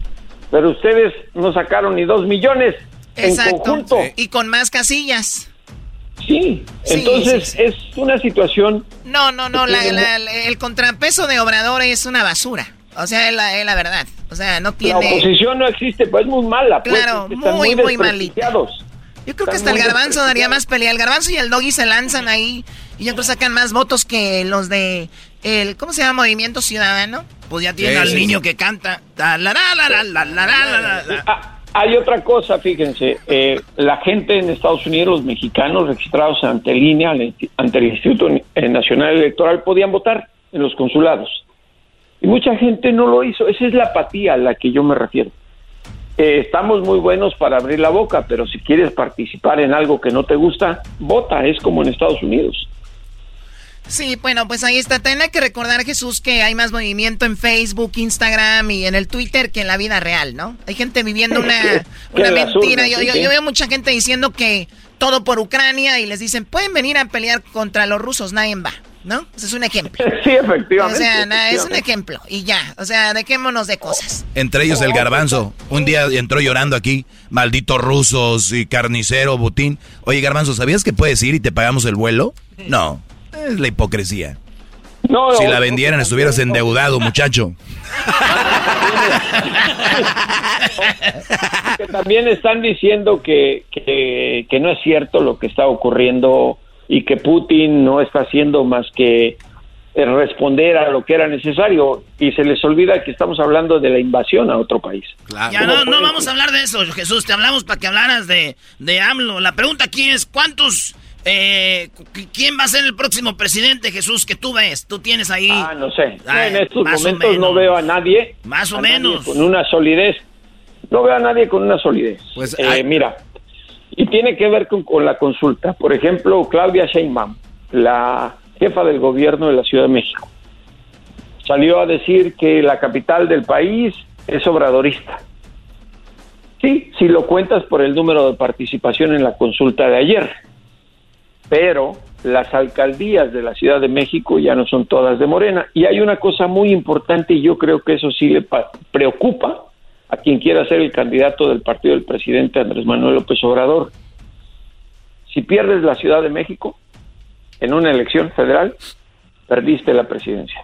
[SPEAKER 17] pero ustedes no sacaron ni dos millones en conjunto.
[SPEAKER 10] Y con más casillas.
[SPEAKER 17] Sí, entonces es una situación...
[SPEAKER 10] No, no, no, el contrapeso de Obrador es una basura. O sea, es la, la verdad. O sea, no tiene...
[SPEAKER 17] La oposición no existe, pues es muy mala. Pues,
[SPEAKER 10] claro, muy, muy, malita. Yo creo que hasta el garbanzo daría más pelea. El garbanzo y el doggy se lanzan ahí y yo creo que sacan más votos que los de el ¿cómo se llama? Movimiento Ciudadano. Pues ya tiene al niño que canta.
[SPEAKER 17] Hay otra cosa, fíjense, eh, la gente en Estados Unidos, los mexicanos registrados ante línea, ante el Instituto Nacional Electoral, podían votar en los consulados. Y mucha gente no lo hizo. Esa es la apatía a la que yo me refiero. Eh, estamos muy buenos para abrir la boca, pero si quieres participar en algo que no te gusta, vota. Es como en Estados Unidos.
[SPEAKER 10] Sí, bueno, pues ahí está. Tiene que recordar, Jesús, que hay más movimiento en Facebook, Instagram y en el Twitter que en la vida real, ¿no? Hay gente viviendo una, una mentira. yo, yo, veo mucha gente diciendo que todo por Ucrania y les dicen, pueden venir a pelear contra los rusos, nadie va. ¿No? Ese es un ejemplo.
[SPEAKER 17] Sí, efectivamente.
[SPEAKER 10] O sea, es un ejemplo y ya. O sea, dejémonos de cosas.
[SPEAKER 5] Entre ellos el garbanzo. Un día entró llorando aquí, malditos rusos y carnicero, butín. Oye, garbanzo, ¿sabías que puedes ir y te pagamos el vuelo? No, es la hipocresía. No, si la vendieran estuvieras endeudado, muchacho.
[SPEAKER 17] que también están diciendo que, que, que no es cierto lo que está ocurriendo y que Putin no está haciendo más que eh, responder a lo que era necesario y se les olvida que estamos hablando de la invasión a otro país.
[SPEAKER 2] Ya no, no vamos a hablar de eso, Jesús, te hablamos para que hablaras de, de AMLO. La pregunta aquí es, ¿cuántos... Eh, ¿Quién va a ser el próximo presidente, Jesús, que tú ves? Tú tienes ahí...
[SPEAKER 17] Ah, no sé. en estos momentos no veo a nadie...
[SPEAKER 2] Más o menos.
[SPEAKER 17] Con una solidez. No veo a nadie con una solidez. Pues, eh, mira, y tiene que ver con, la consulta. Por ejemplo, Claudia Sheinbaum, la jefa del gobierno de la Ciudad de México, salió a decir que la capital del país es obradorista. Sí, si lo cuentas por el número de participación en la consulta de ayer. Pero las alcaldías de la Ciudad de México ya no son todas de Morena. Y hay una cosa muy importante y yo creo que eso sí le preocupa a quien quiera ser el candidato del partido del presidente Andrés Manuel López Obrador. Si pierdes la Ciudad de México en una elección federal, perdiste la presidencia.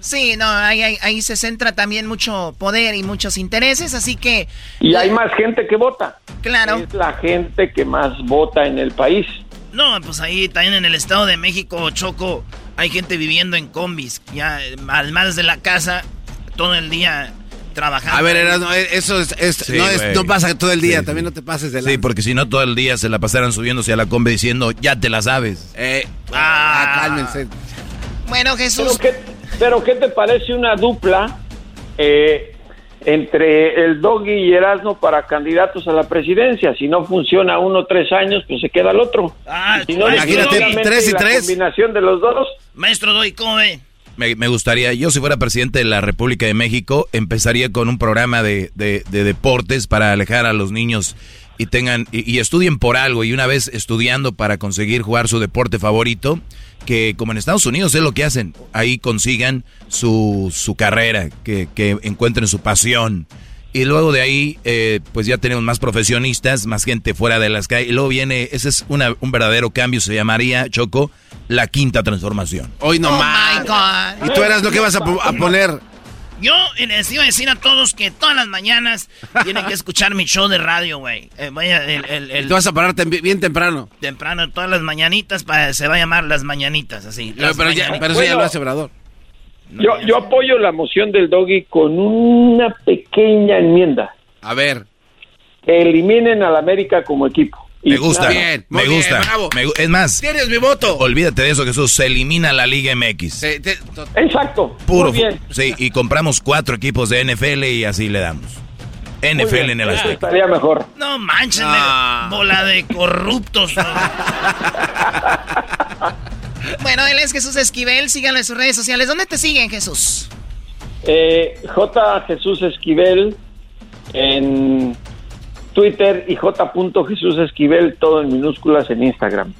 [SPEAKER 10] Sí, no, ahí, ahí, se centra también mucho poder y muchos intereses, así que...
[SPEAKER 17] Y hay más gente que vota.
[SPEAKER 10] Claro.
[SPEAKER 17] Es la gente que más vota en el país.
[SPEAKER 2] No, pues ahí también en el Estado de México, Choco, hay gente viviendo en combis, ya además de la casa, todo el día trabajando.
[SPEAKER 4] A ver, eh, eso es, no, pasa todo el día, también no te pases de la...
[SPEAKER 5] Sí, porque si no todo el día se la pasaran subiéndose a la combi diciendo, ya te la sabes.
[SPEAKER 4] Eh, ah, ah cálmense.
[SPEAKER 10] Bueno, Jesús.
[SPEAKER 17] Pero ¿qué, te parece una dupla eh, entre el Doggy y Erasmo para candidatos a la presidencia? Si no funciona uno tres años, pues se queda el otro.
[SPEAKER 2] Ah,
[SPEAKER 17] si no,
[SPEAKER 4] imagínate, tres y tres.
[SPEAKER 17] La combinación de los dos.
[SPEAKER 2] Maestro Doggy, ¿cómo ve?
[SPEAKER 5] Me, gustaría, yo si fuera presidente de la República de México, empezaría con un programa de, de, deportes para alejar a los niños y tengan y, estudien por algo y una vez estudiando para conseguir jugar su deporte favorito, que como en Estados Unidos es lo que hacen, ahí consigan su, su carrera, que, que encuentren su pasión. Y luego de ahí, eh, pues ya tenemos más profesionistas, más gente fuera de las calles. Y luego viene, ese es una, un verdadero cambio, se llamaría, Choco, la quinta transformación.
[SPEAKER 4] Hoy no
[SPEAKER 10] oh
[SPEAKER 4] más.
[SPEAKER 10] My God.
[SPEAKER 4] Y tú eras lo que vas a, poner.
[SPEAKER 2] Yo les iba a decir a todos que todas las mañanas tienen que escuchar mi show de radio, güey. Eh,
[SPEAKER 4] tú vas a pararte bien temprano.
[SPEAKER 2] Temprano, todas las mañanitas, para, se va a llamar las mañanitas, así.
[SPEAKER 4] Pero, pero, ya, pero eso ya lo hace Obrador.
[SPEAKER 17] Yo, yo apoyo la moción del doggy con una pequeña enmienda.
[SPEAKER 4] A ver.
[SPEAKER 17] Que eliminen al América como equipo.
[SPEAKER 5] Me gusta, bien, me gusta. es más,
[SPEAKER 4] tienes mi voto.
[SPEAKER 5] Olvídate de eso, Jesús. Se elimina la Liga MX.
[SPEAKER 17] Exacto.
[SPEAKER 5] Puro. Bien. Sí, y compramos cuatro equipos de NFL y así le damos. NFL en el Azteca.
[SPEAKER 17] Estaría mejor.
[SPEAKER 2] No manches, bola de corruptos.
[SPEAKER 10] bueno, él es Jesús Esquivel. Síganlo en sus redes sociales. ¿Dónde te siguen, Jesús?
[SPEAKER 17] Eh, J. Jesús Esquivel en Twitter y J. Jesús Esquivel, todo en minúsculas en Instagram.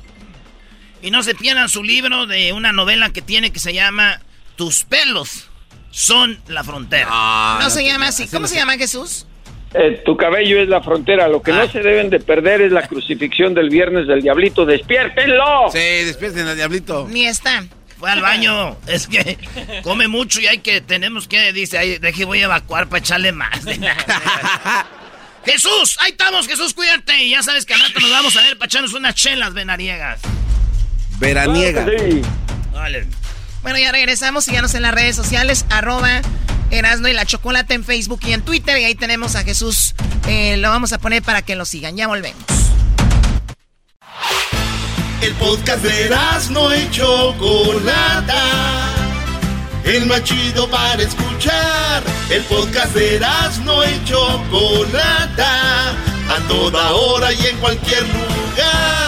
[SPEAKER 2] Y no se pierdan su libro de una novela que tiene que se llama Tus pelos. son la frontera.
[SPEAKER 10] no, se llama así. ¿Cómo se llama Jesús?
[SPEAKER 15] Eh, tu cabello es la frontera. Lo que no se deben de perder es la crucifixión del viernes del diablito. ¡Despiértenlo!
[SPEAKER 4] Sí, despiérten al diablito.
[SPEAKER 10] Ni está.
[SPEAKER 2] Fue al baño. Es que come mucho y hay que, tenemos que, dice, ahí, deje voy a evacuar para echarle más. Jesús, ahí estamos, Jesús, cuídate. Y ya sabes que al rato nos vamos a ver para echarnos unas chelas venaniegas.
[SPEAKER 4] Veraniega.
[SPEAKER 2] Vale.
[SPEAKER 10] Bueno, ya regresamos. Síganos en las redes sociales, arroba Erasno y la Chocolate en Facebook y en Twitter. Y ahí tenemos a Jesús. Eh, lo vamos a poner para que lo sigan. Ya volvemos.
[SPEAKER 12] El podcast de Erasno y Chocolata. El más chido para escuchar. El podcast de Erasno y Chocolata. A toda hora y en cualquier lugar.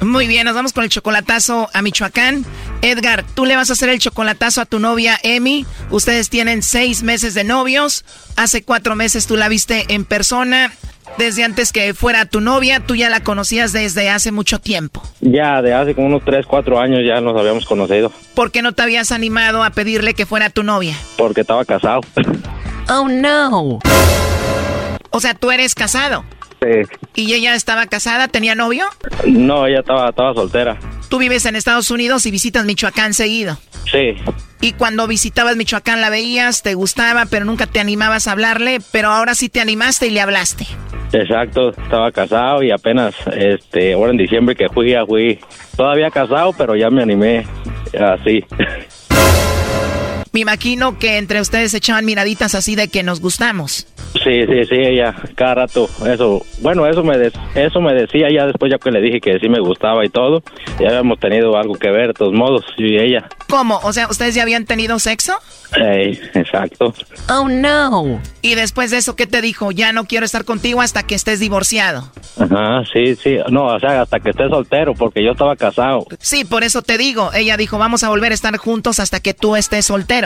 [SPEAKER 10] Muy bien, nos vamos con el chocolatazo a Michoacán. Edgar, tú le vas a hacer el chocolatazo a tu novia Emi. Ustedes tienen seis meses de novios. Hace cuatro meses tú la viste en persona. Desde antes que fuera tu novia, tú ya la conocías desde hace mucho tiempo.
[SPEAKER 15] Ya, de hace como unos 3, 4 años ya nos habíamos conocido.
[SPEAKER 10] ¿Por qué no te habías animado a pedirle que fuera tu novia?
[SPEAKER 15] Porque estaba casado.
[SPEAKER 10] Oh, no. O sea, tú eres casado.
[SPEAKER 15] Sí.
[SPEAKER 10] ¿Y ella estaba casada? ¿Tenía novio?
[SPEAKER 15] No, ella estaba, estaba soltera.
[SPEAKER 10] Tú vives en Estados Unidos y visitas Michoacán seguido.
[SPEAKER 15] Sí.
[SPEAKER 10] Y cuando visitabas Michoacán la veías, te gustaba, pero nunca te animabas a hablarle, pero ahora sí te animaste y le hablaste.
[SPEAKER 15] Exacto, estaba casado y apenas, este, ahora en diciembre que fui, ya fui todavía casado, pero ya me animé así.
[SPEAKER 10] Me imagino que entre ustedes echaban miraditas así de que nos gustamos.
[SPEAKER 15] Sí, sí, sí, ella, cada rato, eso, bueno, eso me, des- eso me decía ya después ya que le dije que sí me gustaba y todo, ya habíamos tenido algo que ver de todos modos, yo y ella.
[SPEAKER 10] ¿Cómo? O sea, ¿ustedes ya habían tenido sexo?
[SPEAKER 15] Ey, exacto.
[SPEAKER 10] Oh, no. Y después de eso, ¿qué te dijo? Ya no quiero estar contigo hasta que estés divorciado.
[SPEAKER 15] Ajá, sí, sí, no, o sea, hasta que esté soltero, porque yo estaba casado.
[SPEAKER 10] Sí, por eso te digo. Ella dijo, vamos a volver a estar juntos hasta que tú estés soltero.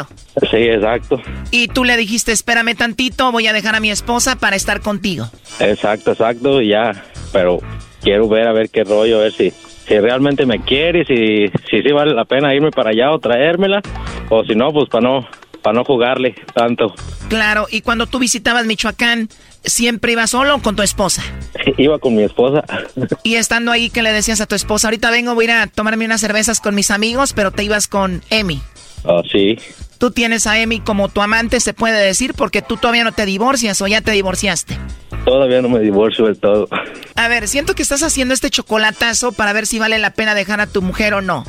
[SPEAKER 15] Sí, exacto,
[SPEAKER 10] Y tú le dijiste, espérame tantito, voy a dejar a mi esposa para estar contigo.
[SPEAKER 15] exacto, exacto, y ya, pero quiero ver a ver qué rollo, a ver si, si realmente me quiere, si, si vale la pena irme para allá o traérmela, o si no, pues para no, para no jugarle tanto.
[SPEAKER 10] Claro, y cuando tú visitabas Michoacán, ¿siempre ibas solo o con tu esposa?
[SPEAKER 15] Iba con mi esposa.
[SPEAKER 10] Y estando ahí, ¿qué le decías a tu esposa? Ahorita vengo, voy a ir a tomarme unas cervezas con mis amigos, pero te ibas con Emi.
[SPEAKER 15] Ah, sí,
[SPEAKER 10] Tú tienes a Emi como tu amante, se puede decir, porque tú todavía no te divorcias o ya te divorciaste.
[SPEAKER 15] todavía no me divorcio del todo.
[SPEAKER 10] A ver, siento que estás haciendo este chocolatazo para ver si vale la pena dejar a tu mujer o no.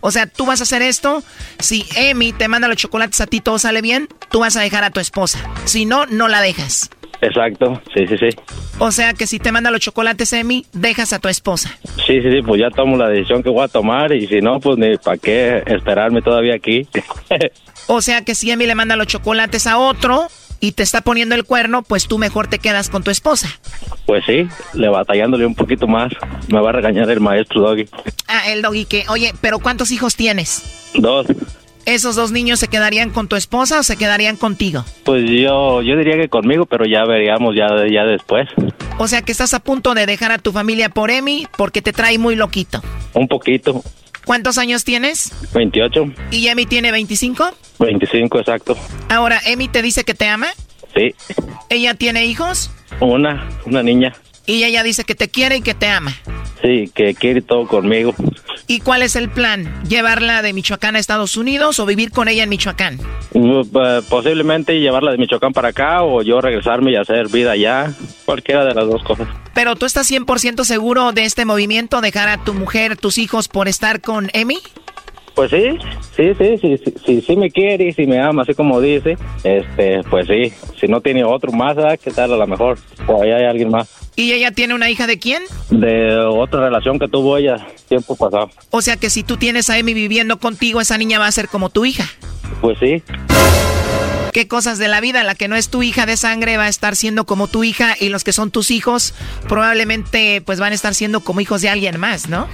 [SPEAKER 10] O sea, tú vas a hacer esto. Si Emi te manda los chocolates a ti, todo sale bien, tú vas a dejar a tu esposa. Si no, no la dejas.
[SPEAKER 15] Exacto, sí, sí, sí.
[SPEAKER 10] O sea que si te manda los chocolates Emi, dejas a tu esposa.
[SPEAKER 15] Sí, sí, sí, pues ya tomo la decisión que voy a tomar y si no, pues ni para qué esperarme todavía aquí.
[SPEAKER 10] O sea que si Emi le manda los chocolates a otro y te está poniendo el cuerno, pues tú mejor te quedas con tu esposa.
[SPEAKER 15] Pues sí, le batallándole un poquito más. Me va a regañar el maestro Doggy.
[SPEAKER 10] Ah, el doggy que, oye, pero ¿cuántos hijos tienes?
[SPEAKER 15] Dos.
[SPEAKER 10] ¿Esos dos niños se quedarían con tu esposa o se quedarían contigo?
[SPEAKER 15] Pues yo, yo diría que conmigo, pero ya veríamos ya, ya después.
[SPEAKER 10] O sea que estás a punto de dejar a tu familia por Emi porque te trae muy loquito.
[SPEAKER 15] Un poquito.
[SPEAKER 10] ¿Cuántos años tienes?
[SPEAKER 15] 28,
[SPEAKER 10] ¿Y Emi tiene 25?
[SPEAKER 15] 25 exacto.
[SPEAKER 10] Ahora, ¿Emi te dice que te ama?
[SPEAKER 15] Sí.
[SPEAKER 10] ¿Ella tiene hijos?
[SPEAKER 15] Una, una niña.
[SPEAKER 10] Y ella dice que te quiere y que te ama.
[SPEAKER 15] Sí, que quiere todo conmigo.
[SPEAKER 10] ¿Y cuál es el plan? ¿Llevarla de Michoacán a Estados Unidos o vivir con ella en Michoacán?
[SPEAKER 15] Eh, Posiblemente llevarla de Michoacán para acá o yo regresarme y hacer vida allá. Cualquiera de las dos cosas.
[SPEAKER 10] Pero tú estás 100% seguro de este movimiento, dejar a tu mujer, tus hijos por estar con Emi?
[SPEAKER 15] Pues sí, sí, sí, sí, sí, sí, sí me quiere y si me ama, así como dice, este, pues sí, si no tiene otro más, ¿verdad? ¿qué tal a lo mejor? O ahí hay alguien más.
[SPEAKER 10] ¿Y ella tiene una hija de quién?
[SPEAKER 15] De otra relación que tuvo ella tiempo pasado.
[SPEAKER 10] O sea que si tú tienes a Emi viviendo contigo, esa niña va a ser como tu hija.
[SPEAKER 15] Pues sí.
[SPEAKER 10] ¿Qué cosas de la vida? La que no es tu hija de sangre va a estar siendo como tu hija y los que son tus hijos probablemente pues van a estar siendo como hijos de alguien más, ¿no?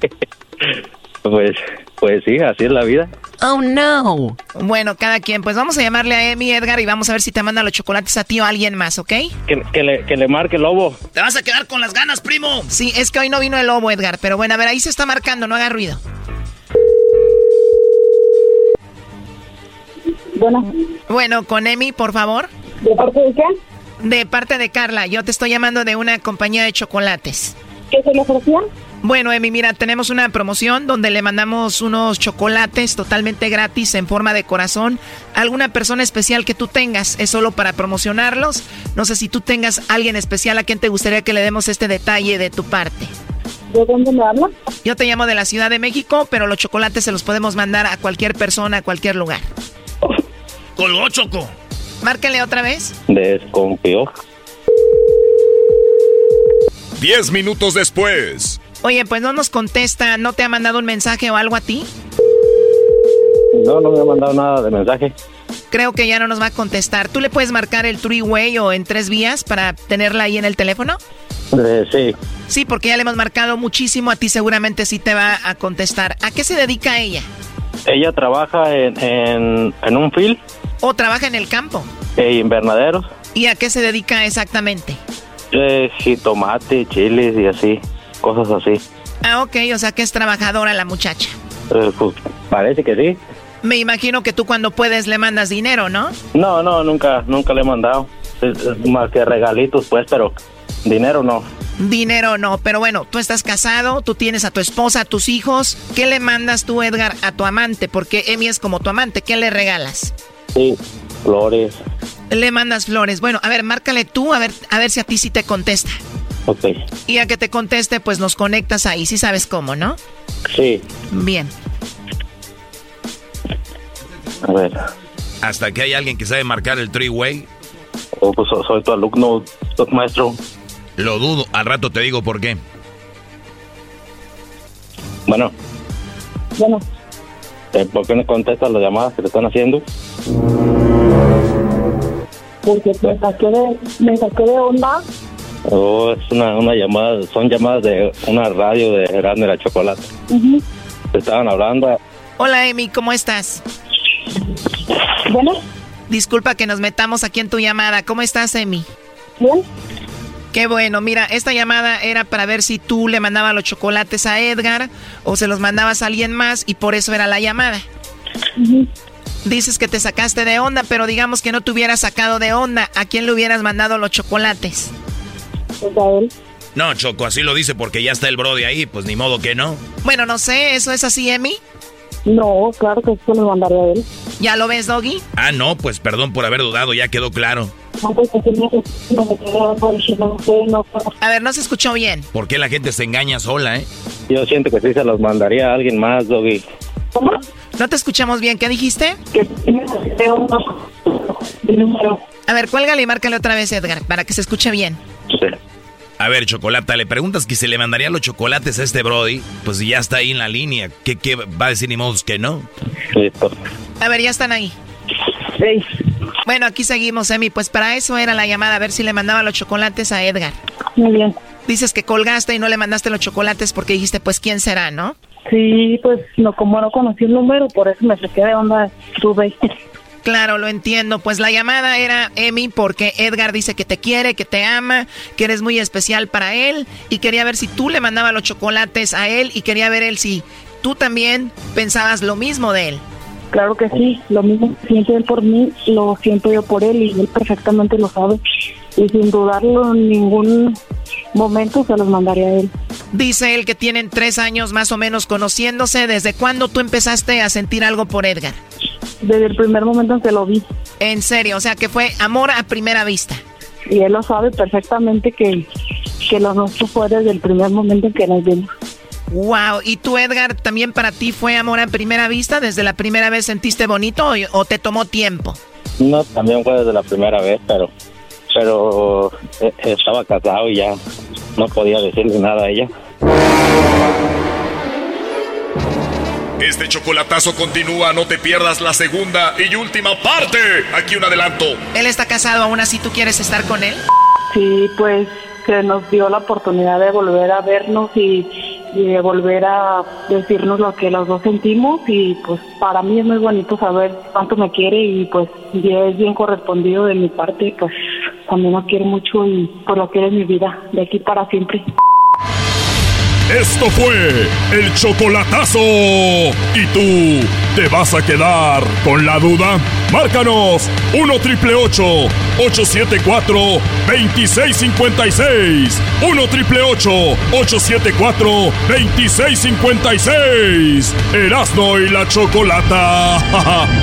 [SPEAKER 15] pues, pues sí, así es la vida.
[SPEAKER 10] Oh no. Bueno, cada quien. Pues vamos a llamarle a Emi Edgar y vamos a ver si te manda los chocolates a ti o a alguien más, ¿ok?
[SPEAKER 15] Que, le, que le marque el lobo.
[SPEAKER 2] Te vas a quedar con las ganas, primo.
[SPEAKER 10] Sí, es que hoy no vino el lobo, Edgar. Pero bueno, a ver, ahí se está marcando, no haga ruido.
[SPEAKER 20] Bueno.
[SPEAKER 10] Bueno, con Emi, por favor.
[SPEAKER 20] ¿De parte de qué?
[SPEAKER 10] De parte de Carla. Yo te estoy llamando de una compañía de chocolates.
[SPEAKER 20] ¿Qué se le ofrecía?
[SPEAKER 10] Bueno, Emi, mira, tenemos una promoción donde le mandamos unos chocolates totalmente gratis en forma de corazón a alguna persona especial que tú tengas. Es solo para promocionarlos. No sé si tú tengas alguien especial a quien te gustaría que le demos este detalle de tu parte.
[SPEAKER 20] ¿De dónde me habla?
[SPEAKER 10] Yo te llamo de la Ciudad de México, pero los chocolates se los podemos mandar a cualquier persona, a cualquier lugar.
[SPEAKER 2] Colgó, Choco.
[SPEAKER 10] Márquenle otra vez.
[SPEAKER 15] Desconfió.
[SPEAKER 14] Diez minutos después.
[SPEAKER 10] Oye, pues no nos contesta, ¿no te ha mandado un mensaje o algo a ti?
[SPEAKER 15] No, no me ha mandado nada de mensaje.
[SPEAKER 10] Creo que ya no nos va a contestar. ¿Tú le puedes marcar el three-way o en tres vías para tenerla ahí en el teléfono?
[SPEAKER 15] Eh, sí.
[SPEAKER 10] Sí, porque ya le hemos marcado muchísimo. A ti seguramente sí te va a contestar. ¿A qué se dedica ella?
[SPEAKER 15] Ella trabaja en, en, un field.
[SPEAKER 10] ¿O trabaja en el campo?
[SPEAKER 15] En invernaderos.
[SPEAKER 10] ¿Y a qué se dedica exactamente?
[SPEAKER 15] Eh, jitomate, chiles y así cosas así.
[SPEAKER 10] Ah, ok, o sea que es trabajadora la muchacha.
[SPEAKER 15] Eh, pues parece que sí.
[SPEAKER 10] Me imagino que tú cuando puedes le mandas dinero, ¿no?
[SPEAKER 15] No, no, nunca, nunca le he mandado. más que regalitos, pues, pero dinero no.
[SPEAKER 10] Dinero no, pero bueno, tú estás casado, tú tienes a tu esposa, a tus hijos. ¿Qué le mandas tú, Edgar, a tu amante? Porque Emi es como tu amante, ¿qué le regalas?
[SPEAKER 15] Sí, flores.
[SPEAKER 10] Le mandas flores. Bueno, a ver, márcale tú, a ver, a ver si a ti sí te contesta.
[SPEAKER 15] Ok.
[SPEAKER 10] Y a que te conteste, pues nos conectas ahí, si sabes cómo, ¿no?
[SPEAKER 15] Sí.
[SPEAKER 10] Bien.
[SPEAKER 15] A ver.
[SPEAKER 5] Hasta que hay alguien que sabe marcar el three-way.
[SPEAKER 15] Oh, pues soy tu alumno, maestro.
[SPEAKER 5] Lo dudo, al rato te digo por qué.
[SPEAKER 15] Bueno.
[SPEAKER 20] Bueno.
[SPEAKER 15] Eh, ¿Por qué no contestas las llamadas que te están haciendo?
[SPEAKER 20] Porque me saqué de, me saqué de onda
[SPEAKER 15] Oh, es una, una llamada, son llamadas de una radio de Grande la Chocolate. Te estaban hablando.
[SPEAKER 10] Hola, Emi, ¿cómo estás?
[SPEAKER 20] Bueno.
[SPEAKER 10] Disculpa que nos metamos aquí en tu llamada. ¿Cómo estás, Emi?
[SPEAKER 20] Bien.
[SPEAKER 10] Qué bueno, mira, esta llamada era para ver si tú le mandabas los chocolates a Edgar o se los mandabas a alguien más y por eso era la llamada. Dices que te sacaste de onda, pero digamos que no te hubieras sacado de onda. ¿A quién le hubieras mandado los chocolates?
[SPEAKER 5] No, Choco, así lo dice porque ya está el Brody ahí, pues ni modo que no.
[SPEAKER 10] Bueno, no sé, ¿eso es así, Emi?
[SPEAKER 20] No, claro que eso lo mandaré a él.
[SPEAKER 10] ¿Ya lo ves, Doggy?
[SPEAKER 5] Ah, no, pues perdón por haber dudado, ya quedó claro.
[SPEAKER 10] A ver, no se escuchó bien.
[SPEAKER 5] ¿Por qué la gente se engaña sola, eh?
[SPEAKER 15] Yo siento que sí se los mandaría a alguien más, Doggy.
[SPEAKER 20] ¿Cómo?
[SPEAKER 10] No te escuchamos bien, ¿qué dijiste?
[SPEAKER 20] Que
[SPEAKER 10] A ver, cuélgale y márcale otra vez, Edgar, para que se escuche bien.
[SPEAKER 15] Sí.
[SPEAKER 5] A ver, Chocolata, le preguntas que si le mandaría los chocolates a este Brody, pues ya está ahí en la línea. ¿Qué, qué va a decir ni modo que no?
[SPEAKER 15] Listo.
[SPEAKER 10] A ver, ya están ahí.
[SPEAKER 20] Sí.
[SPEAKER 10] Bueno, aquí seguimos, Emi. Pues para eso era la llamada, a ver si le mandaba los chocolates a Edgar.
[SPEAKER 20] Muy bien.
[SPEAKER 10] Dices que colgaste y no le mandaste los chocolates porque dijiste, pues, ¿quién será, no?
[SPEAKER 20] Sí, pues, no, como no conocí el número, por eso me saqué de onda, tuve.
[SPEAKER 10] Claro, lo entiendo. Pues la llamada era Emi porque Edgar dice que te quiere, que te ama, que eres muy especial para él y quería ver si tú le mandabas los chocolates a él y quería ver él si tú también pensabas lo mismo de él.
[SPEAKER 20] Claro que sí, lo mismo siente él por mí, lo siento yo por él y él perfectamente lo sabe. Y sin dudarlo en ningún momento se los mandaría a él.
[SPEAKER 10] Dice él que tienen tres años más o menos conociéndose. ¿Desde cuándo tú empezaste a sentir algo por Edgar?
[SPEAKER 20] Desde el primer momento en que lo vi.
[SPEAKER 10] En serio, o sea que fue amor a primera vista.
[SPEAKER 20] Y él lo sabe perfectamente que, que lo nuestro fue desde el primer momento en que nos vimos.
[SPEAKER 10] Wow, ¿y tú Edgar también para ti fue amor a primera vista? ¿Desde la primera vez sentiste bonito o, te tomó tiempo?
[SPEAKER 15] No, también fue desde la primera vez, pero pero eh, estaba casado y ya no podía decirle nada a ella.
[SPEAKER 21] Este chocolatazo continúa, no te pierdas la segunda y última parte. Aquí un adelanto.
[SPEAKER 10] Él está casado, aún así tú quieres estar con él.
[SPEAKER 20] Sí, pues que nos dio la oportunidad de volver a vernos y, y de volver a decirnos lo que los dos sentimos y pues para mí es muy bonito saber cuánto me quiere y pues ya es bien correspondido de mi parte, pues también lo quiere mucho y pues lo quiere en mi vida, de aquí para siempre.
[SPEAKER 14] Esto fue el chocolatazo. ¿Y tú te vas a quedar con la duda? Márcanos 1 triple 874 2656. 1 triple 874 2656. Erasno y la chocolata.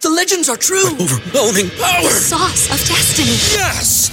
[SPEAKER 9] The legends are true. overwhelming power!
[SPEAKER 22] sauce of destiny.
[SPEAKER 9] Yes!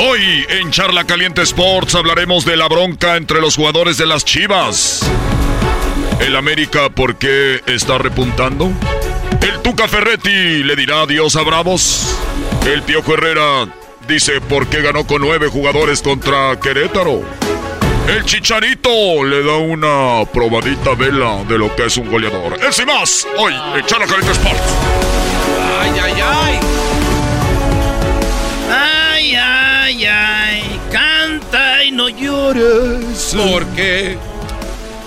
[SPEAKER 21] Hoy en Charla Caliente Sports hablaremos de la bronca entre los jugadores de las Chivas. El América, ¿por qué está repuntando? El Tuca Ferretti le dirá adiós a Bravos. El Piojo Herrera dice por qué ganó con nueve jugadores contra Querétaro. El Chicharito le da una probadita vela de lo que es un goleador. Es y más, hoy en Charla Caliente Sports.
[SPEAKER 4] Ay, ay, ay.
[SPEAKER 2] Ay, ay. Canta y no llores.
[SPEAKER 4] ¿Por qué?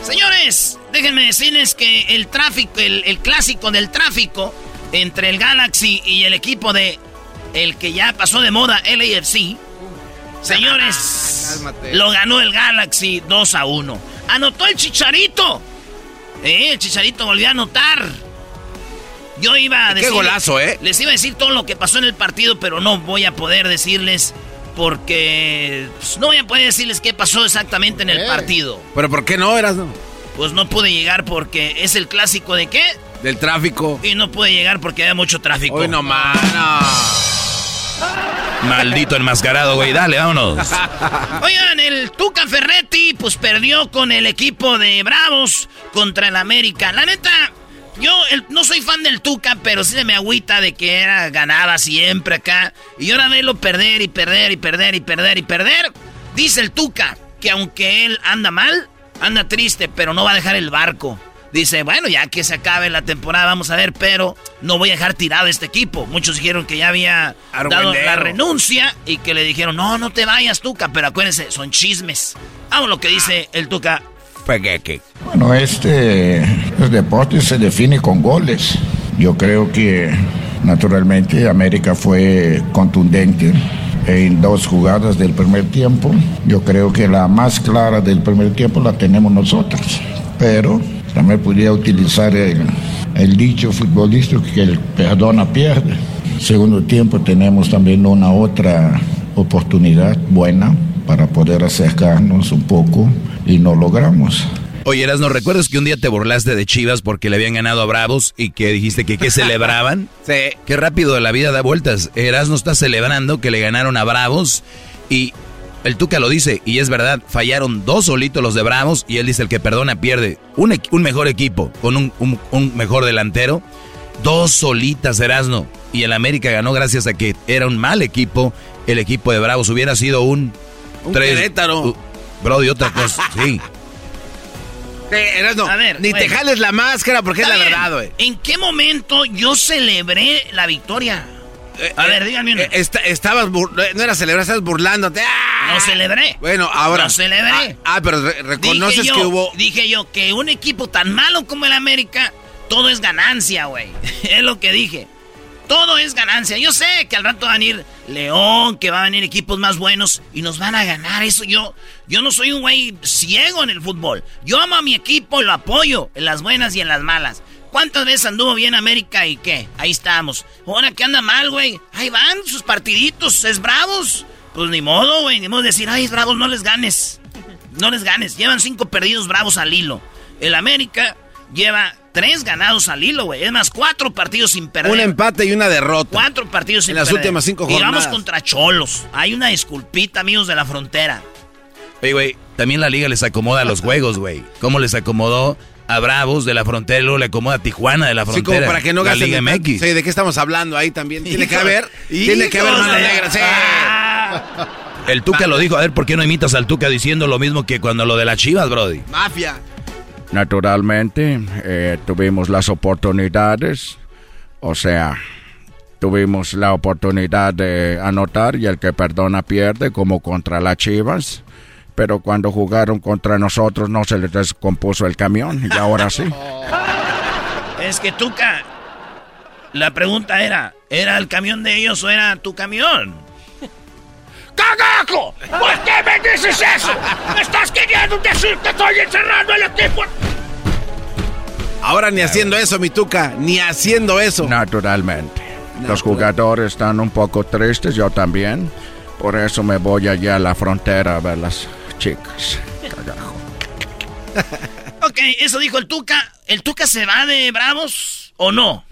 [SPEAKER 2] Señores, déjenme decirles que el tráfico, el, el clásico del tráfico entre el Galaxy y el equipo de el que ya pasó de moda, LAFC. Señores,
[SPEAKER 4] Cálmate.
[SPEAKER 2] lo ganó el Galaxy 2 a 1. Anotó el Chicharito. Eh, el Chicharito volvió a anotar. Yo iba a
[SPEAKER 4] Qué
[SPEAKER 2] decir.
[SPEAKER 4] golazo, ¿eh?
[SPEAKER 2] Les iba a decir todo lo que pasó en el partido, pero no voy a poder decirles porque pues, no voy a poder decirles qué pasó exactamente en el
[SPEAKER 4] Eh.
[SPEAKER 2] partido.
[SPEAKER 4] ¿Pero por qué no, eras no?
[SPEAKER 2] Pues no pude llegar porque es el clásico de qué?
[SPEAKER 4] Del tráfico.
[SPEAKER 2] Y no pude llegar porque había mucho tráfico.
[SPEAKER 4] Hoy no, mano.
[SPEAKER 5] Maldito enmascarado, güey. Dale, vámonos.
[SPEAKER 2] Oigan, el Tuca Ferretti pues perdió con el equipo de Bravos contra el América. La neta, yo el- no soy fan del Tuca, pero sí se me agüita de que era ganaba siempre acá. Y ahora verlo perder y perder y perder y perder y perder. Dice el Tuca que aunque él anda mal, anda triste, pero no va a dejar el barco. Dice, bueno, ya que se acabe la temporada, vamos a ver, pero no voy a dejar tirado este equipo. Muchos dijeron que ya había dado la renuncia y que le dijeron, no, no te vayas, Tuca, pero acuérdense, son chismes. Vamos lo que dice el Tuca.
[SPEAKER 23] Bueno, este deporte se define con goles. Yo creo que naturalmente América fue contundente en dos jugadas del primer tiempo. Yo creo que la más clara del primer tiempo la tenemos nosotros. Pero también podría utilizar el, el dicho futbolístico que el perdona pierde. Segundo tiempo tenemos también una otra oportunidad buena para poder acercarnos un poco y no logramos.
[SPEAKER 5] Oye, Eras, ¿no recuerdas que un día te burlaste de Chivas porque le habían ganado a Bravos y que dijiste que qué celebraban?
[SPEAKER 4] Sí.
[SPEAKER 5] Qué rápido la vida da vueltas. Eras no está celebrando que le ganaron a Bravos y el Tuca lo dice y es verdad, fallaron dos solitos los de Bravos y él dice el que perdona pierde. Un, mejor equipo con un, un- un mejor delantero, dos solitas Erasno y el América ganó gracias a que era un mal equipo. El equipo de Bravos hubiera sido un...
[SPEAKER 4] Un Querétaro.
[SPEAKER 5] Uh, bro, y otra cosa, sí.
[SPEAKER 4] Erasno,
[SPEAKER 2] A ver,
[SPEAKER 4] ni te jales la máscara porque es
[SPEAKER 2] Está
[SPEAKER 4] la
[SPEAKER 2] bien.
[SPEAKER 4] verdad, güey.
[SPEAKER 2] ¿En qué momento yo celebré la victoria? A ver, díganme una.
[SPEAKER 4] Eh, esta- estabas no era celebrar, estabas burlándote. ¡Ah!
[SPEAKER 2] No celebré.
[SPEAKER 4] Bueno, ahora.
[SPEAKER 2] No celebré.
[SPEAKER 4] Ah, ah, pero re- reconoces
[SPEAKER 2] yo,
[SPEAKER 4] que hubo.
[SPEAKER 2] Dije yo que un equipo tan malo como el América, todo es ganancia, güey. es lo que dije. todo es ganancia. Yo sé que al rato va a venir León, que va a venir equipos más buenos y nos van a ganar. Eso yo, yo no soy un güey ciego en el fútbol. Yo amo a mi equipo, lo apoyo en las buenas y en las malas. ¿Cuántas veces anduvo bien América y qué? Ahí estamos. Ahora que anda mal, güey. Ahí van sus partiditos, es bravos. Pues ni modo, güey. Ni modo decir, ay, bravos, no les ganes. No les ganes. Llevan cinco perdidos bravos al hilo. El América lleva tres ganados al hilo, güey. Es más, cuatro partidos sin perder.
[SPEAKER 4] Un empate y una derrota.
[SPEAKER 2] Cuatro partidos sin
[SPEAKER 4] perder. En las últimas cinco jornadas.
[SPEAKER 2] Y vamos contra Cholos. Hay una disculpita, amigos de la frontera.
[SPEAKER 5] Oye, güey, también la liga les acomoda los juegos, güey. ¿Cómo les acomodó a Bravos de la frontera y luego le acomoda a Tijuana de la frontera?
[SPEAKER 4] Sí, como para que no gasten. La Liga MX. Sí, ¿de qué estamos hablando ahí también? Tiene que haber. Tiene que haber mano negra, sí.
[SPEAKER 5] El Tuca lo dijo. A ver, ¿por qué no imitas al Tuca diciendo lo mismo que cuando lo de las chivas, Brody?
[SPEAKER 4] Mafia.
[SPEAKER 23] Naturalmente, eh, tuvimos las oportunidades. O sea, tuvimos la oportunidad de anotar y el que perdona pierde, como contra las chivas. Pero cuando jugaron contra nosotros no se les descompuso el camión y ahora sí.
[SPEAKER 2] Es que Tuca, la pregunta era, ¿era el camión de ellos o era tu camión? ¡Cagajo! ¿Por qué me dices eso? ¿Me estás queriendo decir que estoy encerrando el equipo?
[SPEAKER 4] Ahora ni haciendo eso, mi tuca, ni haciendo eso.
[SPEAKER 23] Naturalmente. Los jugadores están un poco tristes, yo también. Por eso me voy allá a la frontera a ver las chicas. Cagajo.
[SPEAKER 2] ok, eso dijo el Tuca. ¿El Tuca se va de Bravos o no?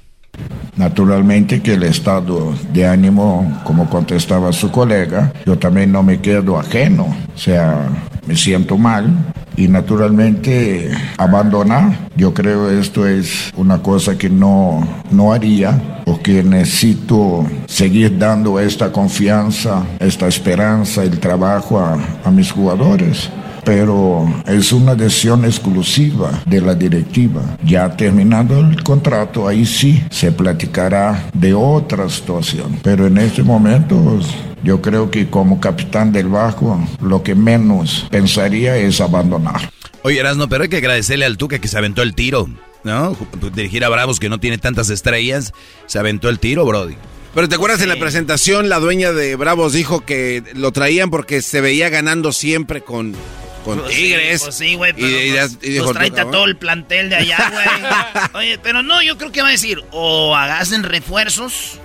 [SPEAKER 23] Naturalmente que el estado de ánimo, como contestaba su colega, yo también no me quedo ajeno, o sea, me siento mal y naturalmente abandonar, yo creo esto es una cosa que no, no haría necesito seguir dando esta confianza, esta esperanza, el trabajo a, a mis jugadores pero es una decisión exclusiva de la directiva. Ya terminado el contrato, ahí sí se platicará de otra situación. Pero en este momento yo creo que como capitán del Bajo, lo que menos pensaría es abandonar.
[SPEAKER 5] Oye, Erasno, pero hay que agradecerle al Tuca que se aventó el tiro, ¿no? Dirigir a Bravos que no tiene tantas estrellas, se aventó el tiro, Brody.
[SPEAKER 4] Pero te acuerdas en la presentación, la dueña de Bravos dijo que lo traían porque se veía ganando siempre con con pues Tigres.
[SPEAKER 2] pues sí, güey, pero y, pues, pues trae todo el plantel de allá, güey. Oye, pero no, yo creo que va a decir, o hagasen refuerzos,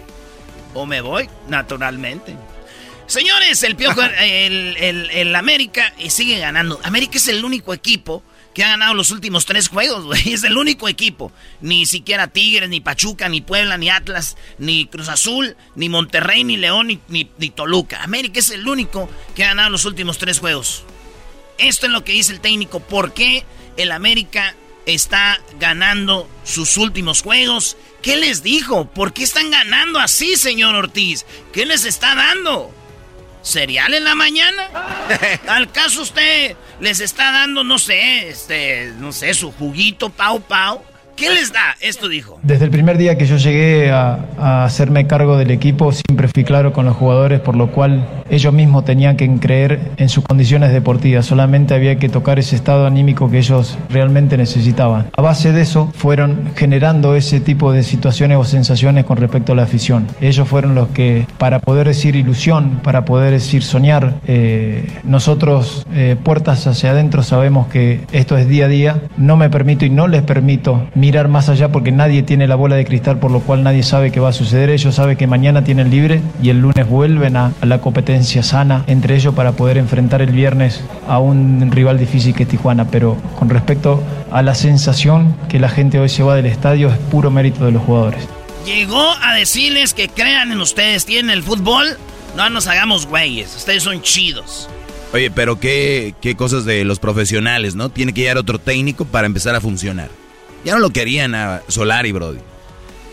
[SPEAKER 2] o me voy, naturalmente. Señores, el Piojo, el, el, el, América sigue ganando. América es el único equipo que ha ganado los últimos tres juegos, güey. Es el único equipo. Ni siquiera Tigres, ni Pachuca, ni Puebla, ni Atlas, ni Cruz Azul, ni Monterrey, ni León, ni, ni, ni Toluca. América es el único que ha ganado los últimos tres juegos. Esto es lo que dice el técnico. ¿Por qué el América está ganando sus últimos juegos? ¿Qué les dijo? ¿Por qué están ganando así, señor Ortiz? ¿Qué les está dando? ¿Cereal en la mañana? ¿Al caso usted les está dando, no sé, este, no sé, su juguito pau pau? ¿Qué les da? Esto dijo.
[SPEAKER 24] Desde el primer día que yo llegué a, hacerme cargo del equipo, siempre fui claro con los jugadores, por lo cual ellos mismos tenían que creer en sus condiciones deportivas. Solamente había que tocar ese estado anímico que ellos realmente necesitaban. A base de eso, fueron generando ese tipo de situaciones o sensaciones con respecto a la afición. Ellos fueron los que, para poder decir ilusión, para poder decir soñar, eh, nosotros, eh, puertas hacia adentro, sabemos que esto es día a día. No me permito y no les permito mirar más allá porque nadie tiene la bola de cristal, por lo cual nadie sabe qué va a suceder. Ellos saben que mañana tienen libre y el lunes vuelven a, la competencia sana entre ellos para poder enfrentar el viernes a un rival difícil que es Tijuana. Pero con respecto a la sensación que la gente hoy se va del estadio, es puro mérito de los jugadores.
[SPEAKER 2] Llegó a decirles que crean en ustedes, tienen el fútbol, no nos hagamos güeyes, ustedes son chidos.
[SPEAKER 5] Oye, pero qué, qué cosas de los profesionales, ¿no? Tiene que llegar otro técnico para empezar a funcionar. Ya no lo querían a Solari, Brody.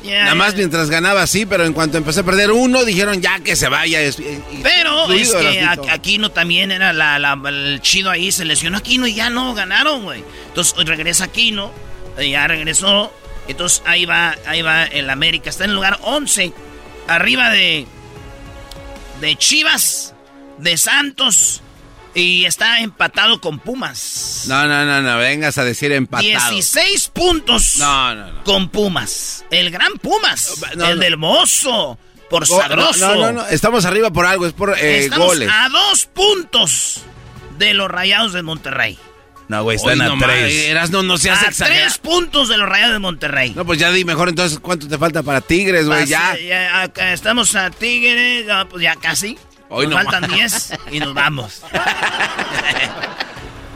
[SPEAKER 4] Nada más mientras ganaba sí, pero en cuanto empecé a perder uno, dijeron ya que se vaya.
[SPEAKER 2] pero es que Aquino también era el chido ahí, se lesionó Aquino y ya no ganaron, güey. Entonces regresa Aquino, ya regresó. Entonces ahí va, ahí va el América, está en el lugar 11, arriba de, de Chivas, de Santos Y está empatado con Pumas.
[SPEAKER 4] No, no, no, no, vengas a decir empatado.
[SPEAKER 2] 16 puntos
[SPEAKER 4] no, no, no.
[SPEAKER 2] con Pumas. El gran Pumas. el del mozo. Por sabroso.
[SPEAKER 4] No, no, no, estamos arriba por algo, es por eh,
[SPEAKER 2] Estamos
[SPEAKER 4] goles.
[SPEAKER 2] a dos puntos de los Rayados de Monterrey.
[SPEAKER 5] No, güey, están
[SPEAKER 4] Hoy
[SPEAKER 5] a
[SPEAKER 4] no
[SPEAKER 5] tres.
[SPEAKER 4] mames, Erasno, no seas
[SPEAKER 2] a
[SPEAKER 4] exagerado.
[SPEAKER 2] tres puntos de los Rayados de Monterrey.
[SPEAKER 4] No, pues ya di mejor entonces cuánto te falta para Tigres, güey, ya.
[SPEAKER 2] Acá estamos a Tigres, no, pues ya casi.
[SPEAKER 4] Hoy
[SPEAKER 2] nos
[SPEAKER 4] no
[SPEAKER 2] faltan
[SPEAKER 4] más.
[SPEAKER 2] 10 y nos vamos.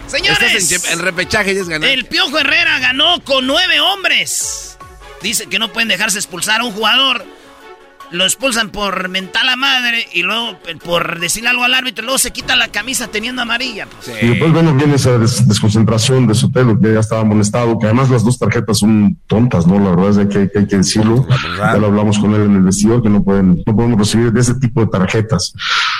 [SPEAKER 2] Señores,
[SPEAKER 4] en, en repechaje y es ganar.
[SPEAKER 2] el Piojo Herrera ganó con nueve hombres. Dice que no pueden dejarse expulsar a un jugador. Lo expulsan por mental a madre y luego eh, por decirle algo al árbitro. y Luego se quita la camisa teniendo amarilla. pues.
[SPEAKER 22] Y después, bueno, viene esa des- desconcentración de Sotelo, que ya estaba amonestado, que además las dos tarjetas son tontas, ¿no? La verdad es que hay que, hay que decirlo. Ya lo hablamos con él en el vestidor, que no pueden, no podemos recibir de ese tipo de tarjetas.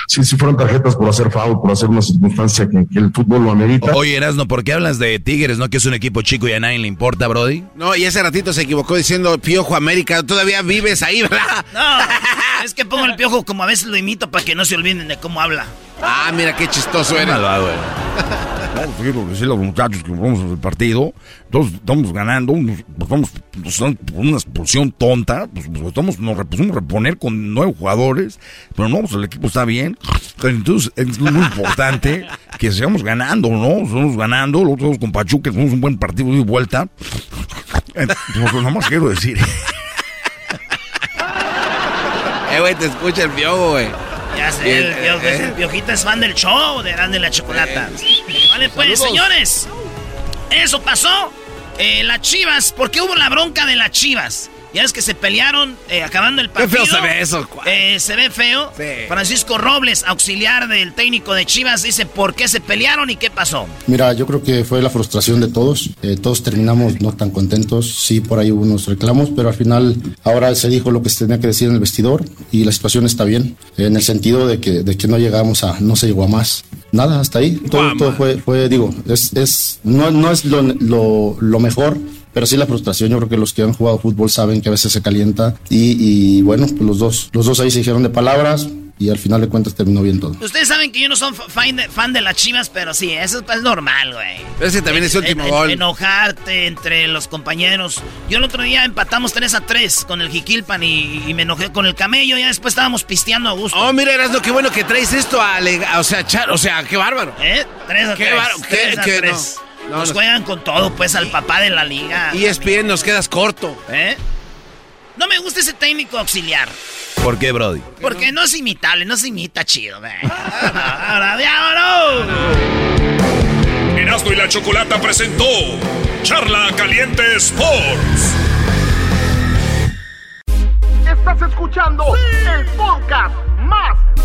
[SPEAKER 22] Si, si fueran tarjetas por hacer foul, por hacer una circunstancia que, que el fútbol lo amerita.
[SPEAKER 5] Oye, Erasno, ¿por qué hablas de Tigres, no? Que es un equipo chico y a nadie le importa, Brody.
[SPEAKER 4] No, y ese ratito se equivocó diciendo Piojo América. Todavía vives ahí, ¿verdad?
[SPEAKER 2] No, es que pongo el piojo como a veces lo imito para que no se olviden de cómo habla.
[SPEAKER 4] Ah, mira qué chistoso eres.
[SPEAKER 5] Malvado.
[SPEAKER 3] Vamos, quiero decirle a los muchachos que vamos al partido, entonces estamos ganando, nos, pues vamos están por una expulsión tonta, pues, pues, estamos, nos pusimos a reponer con nueve jugadores, pero no, pues el equipo está bien, entonces es muy importante que sigamos ganando, ¿no? Estamos ganando, los otros con Pachuca, tenemos un buen partido de vuelta, pues nada más quiero decir.
[SPEAKER 4] Eh, güey, te escucha el Piojo, güey.
[SPEAKER 2] Ya sé,
[SPEAKER 4] Bien,
[SPEAKER 2] el, piojo,
[SPEAKER 4] eh,
[SPEAKER 2] el piojito es fan del show de Grande la Chocolata. Vale, pues,
[SPEAKER 4] Saludos.
[SPEAKER 2] señores. Eso pasó. Eh, las Chivas, ¿por qué hubo la bronca de las Chivas? Ya es que se pelearon eh, acabando el
[SPEAKER 4] Qué
[SPEAKER 2] partido.
[SPEAKER 4] feo se ve eso.
[SPEAKER 2] Eh, se ve feo. Francisco Robles, auxiliar del técnico de Chivas, dice por qué se pelearon y qué pasó.
[SPEAKER 25] Mira, yo creo que fue la frustración de todos. Eh, todos terminamos no tan contentos. Sí, por ahí hubo unos reclamos, pero al final ahora se dijo lo que se tenía que decir en el vestidor y la situación está bien. En el sentido de que, de que no llegamos a, no se llegó a más. Nada, hasta ahí. Todo, todo fue, fue, digo, es, es, no, no es lo, lo, lo mejor. Pero sí la frustración, yo creo que los que han jugado fútbol saben que a veces se calienta y, y bueno, pues los dos, los dos ahí se dijeron de palabras y al final de cuentas terminó bien todo.
[SPEAKER 2] Ustedes saben que yo no soy fa- fan de, fan de las Chivas, pero sí, eso es normal, güey.
[SPEAKER 4] Pero ese también es el último
[SPEAKER 2] En- en-
[SPEAKER 4] gol.
[SPEAKER 2] Enojarte entre los compañeros. Yo el otro día empatamos 3 a 3 con el Jiquilpan y, y me enojé con el camello. Ya después estábamos pisteando a gusto.
[SPEAKER 4] Oh, mira, Erasno, qué bueno que traes esto a, a- o sea, char, o sea, qué bárbaro.
[SPEAKER 2] ¿Eh? 3 a
[SPEAKER 4] Qué
[SPEAKER 2] 3.
[SPEAKER 4] bárbaro, qué-
[SPEAKER 2] 3 a
[SPEAKER 4] qué-
[SPEAKER 2] 3.
[SPEAKER 4] no,
[SPEAKER 2] Nos
[SPEAKER 4] no.
[SPEAKER 2] juegan con todo, pues, al papá de la liga.
[SPEAKER 4] Y ESPN nos quedas corto.
[SPEAKER 2] ¿Eh? No me gusta ese técnico auxiliar.
[SPEAKER 5] ¿Por qué, Brody?
[SPEAKER 2] Porque no es imitable, no se imita chido, güey. ¡Ahora, diablo!
[SPEAKER 14] Erasmo y la Chocolata presentó Charla Caliente Sports.
[SPEAKER 12] Estás escuchando el podcast más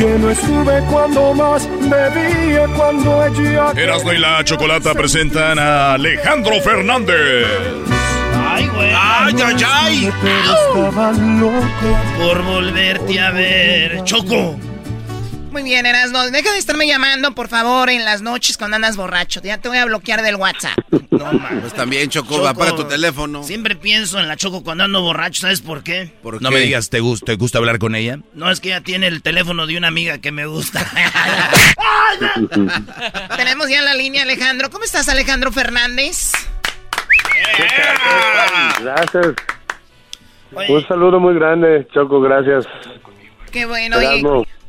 [SPEAKER 26] Que no estuve cuando más bebía cuando ella.
[SPEAKER 14] Erasmo y la Chocolata presentan a Alejandro Fernández.
[SPEAKER 2] ¡Ay, güey!
[SPEAKER 4] ¡Ay, ay, ay!
[SPEAKER 26] Estaba loco.
[SPEAKER 2] Por volverte a ver. ¡Choco! Muy bien, Erasno. Deja de estarme llamando, por favor, en las noches cuando andas borracho. Ya te voy a bloquear del WhatsApp. No, man.
[SPEAKER 4] Pues también, Choco,
[SPEAKER 2] Choco,
[SPEAKER 4] apaga tu teléfono.
[SPEAKER 2] Siempre pienso en la Choco cuando ando borracho. ¿Sabes por qué?
[SPEAKER 4] ¿Por
[SPEAKER 5] No
[SPEAKER 4] qué?
[SPEAKER 5] me digas, ¿te gusta, ¿te gusta hablar con ella?
[SPEAKER 2] No, es que ella tiene el teléfono de una amiga que me gusta. Tenemos ya la línea, Alejandro. ¿Cómo estás, Alejandro Fernández?
[SPEAKER 19] Gracias. Un saludo muy grande, Choco, gracias.
[SPEAKER 2] Qué bueno. Oye,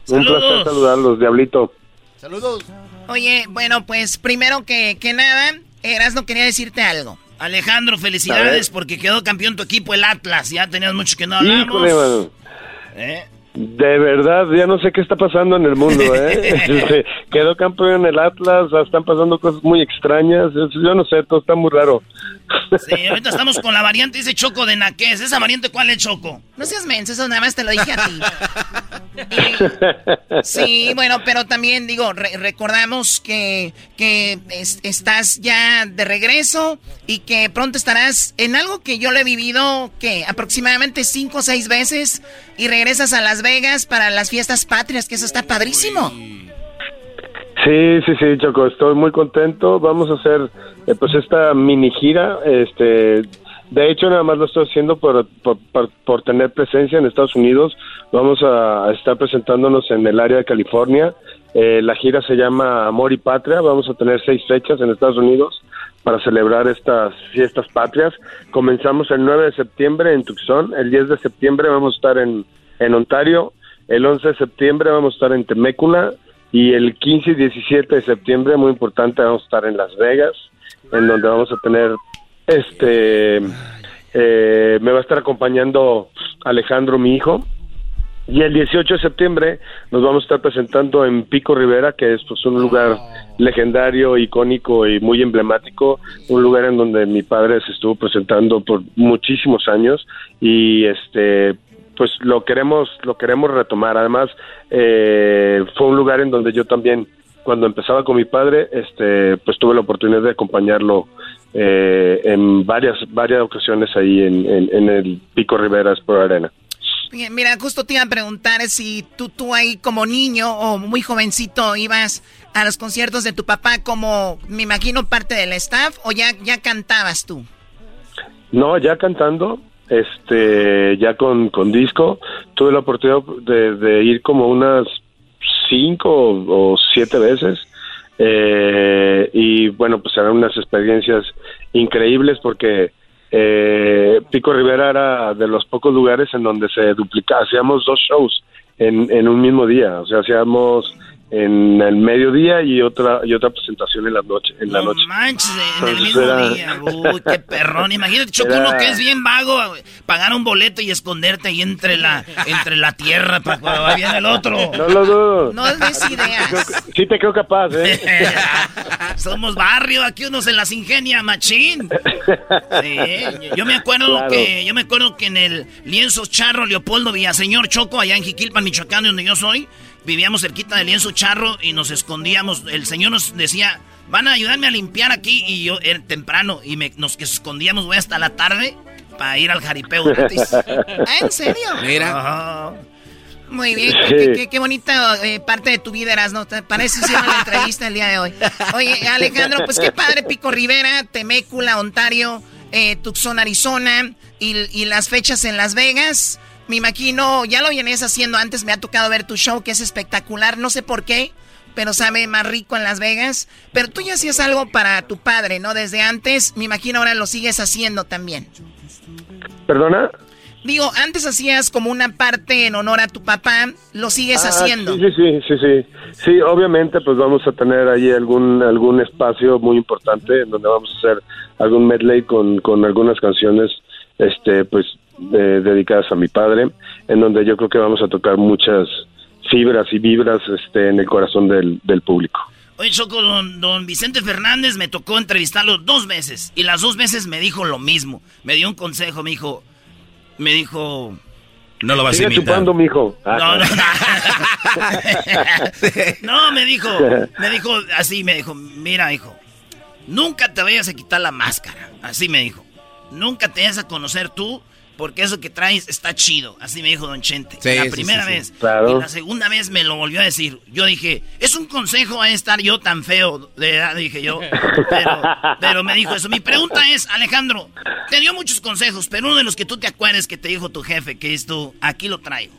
[SPEAKER 19] un
[SPEAKER 2] saludos.
[SPEAKER 19] placer saludarlos, Diablito.
[SPEAKER 2] Saludos. Oye, bueno, pues primero que, que nada, Erasno quería decirte algo. Alejandro, felicidades porque quedó campeón tu equipo, el Atlas. Ya tenías mucho que no hablamos.
[SPEAKER 19] Híjole.
[SPEAKER 2] ¿Eh?
[SPEAKER 19] De verdad, ya no sé qué está pasando en el mundo, ¿eh? Este, quedó campeón en el Atlas, están pasando cosas muy extrañas, yo no sé, todo está muy raro.
[SPEAKER 2] Sí, ahorita estamos con la variante, dice Choco de Naqués. ¿Esa variante cuál es Choco?
[SPEAKER 10] No seas menso, eso nada más te lo dije a ti. sí, bueno, pero también digo, recordamos que, que estás ya de regreso y que pronto estarás en algo que yo lo he vivido, que aproximadamente cinco o seis veces y regresas a Las Vegas para las fiestas patrias, que eso está padrísimo.
[SPEAKER 19] Sí, sí, sí, Choco, estoy muy contento. Vamos a hacer eh, pues esta mini gira, este, de hecho nada más lo estoy haciendo por, por, tener presencia en Estados Unidos. Vamos a estar presentándonos en el área de California. Eh, la gira se llama Amor y Patria. Vamos a tener seis fechas en Estados Unidos para celebrar estas fiestas patrias. Comenzamos el 9 de septiembre en Tucson, el 10 de septiembre vamos a estar en, en Ontario, el 11 de septiembre vamos a estar en Temécula y el 15 y 17 de septiembre, muy importante, vamos a estar en Las Vegas, en donde vamos a tener, este, eh, me va a estar acompañando Alejandro, mi hijo, y el 18 de septiembre nos vamos a estar presentando en Pico Rivera, que es pues, un lugar legendario, icónico y muy emblemático, un lugar en donde mi padre se estuvo presentando por muchísimos años y este pues lo queremos lo queremos retomar además eh, fue un lugar en donde yo también cuando empezaba con mi padre este pues tuve la oportunidad de acompañarlo eh, en varias varias ocasiones ahí en, el Pico Rivera por Arena
[SPEAKER 10] Mira, justo te iba a preguntar si tú, tú ahí como niño o muy jovencito ibas a los conciertos de tu papá como, me imagino, parte del staff o ya, ya cantabas tú?
[SPEAKER 19] No, ya cantando, este ya con, con disco tuve la oportunidad de, ir como unas cinco o, siete veces eh, y bueno pues eran unas experiencias increíbles porque eh, Pico Rivera era de los pocos lugares en donde se duplicaba hacíamos dos shows en, en un mismo día o sea hacíamos en el mediodía y otra y otra presentación en la noche en la noche.
[SPEAKER 2] manches en el mismo día. Uy qué perrón. Imagínate choco uno que es bien vago pagar un boleto y esconderte ahí entre la entre la tierra para cuando va bien el otro.
[SPEAKER 19] No lo dudo.
[SPEAKER 10] No des ideas.
[SPEAKER 19] Sí te creo capaz eh
[SPEAKER 2] somos barrio aquí uno se las ingenia machín. Sí, yo me acuerdo que yo me acuerdo que en el lienzo charro Leopoldo Villaseñor Choco allá en Jiquilpan Michoacán donde yo soy vivíamos cerquita del lienzo charro y nos escondíamos. El señor nos decía, van a ayudarme a limpiar aquí. Y yo, era temprano, y me, nos escondíamos, voy hasta la tarde para ir al jaripeo
[SPEAKER 10] ¿Ah, ¿En serio?
[SPEAKER 2] Mira.
[SPEAKER 10] Muy bien, qué, bonita eh, parte de tu vida eras, ¿no? Parece ser una entrevista el día de hoy. Oye, Alejandro, pues qué padre, Pico Rivera, Temécula, Ontario, eh, Tucson, Arizona, y, y las fechas en Las Vegas. Me imagino, ya lo vienes haciendo antes, me ha tocado ver tu show que es espectacular, no sé por qué, pero sabe más rico en Las Vegas. Pero tú ya hacías algo para tu padre, ¿no? Desde antes, me imagino ahora lo sigues haciendo también.
[SPEAKER 19] ¿Perdona?
[SPEAKER 10] Digo, antes hacías como una parte en honor a tu papá, lo sigues ah, haciendo.
[SPEAKER 19] Sí, sí, sí, sí, sí. obviamente, pues vamos a tener ahí algún algún espacio muy importante en donde vamos a hacer algún medley con, con algunas canciones, este, pues dedicadas a mi padre, en donde yo creo que vamos a tocar muchas fibras y vibras este, en el corazón del, del público.
[SPEAKER 2] Oye, Choco, don, don, Vicente Fernández me tocó entrevistarlo dos veces y las dos veces me dijo lo mismo. Me dio un consejo, me dijo, me dijo...
[SPEAKER 5] No lo vas
[SPEAKER 19] a
[SPEAKER 5] imitar.
[SPEAKER 19] chupando, mijo.
[SPEAKER 2] No, no, no. me dijo, me dijo así, me dijo, mira, hijo, nunca te vayas a quitar la máscara. Así me dijo. Nunca te vayas a conocer tú porque eso que traes está chido. Así me dijo Don Chente. la primera vez. Y la segunda vez me lo volvió a decir. Yo dije, es un consejo a estar yo tan feo de edad, dije yo. Pero, me dijo eso. Mi pregunta es, Alejandro, te dio muchos consejos, pero uno de los que tú te acuerdes que te dijo tu jefe, que es tú, aquí lo traigo.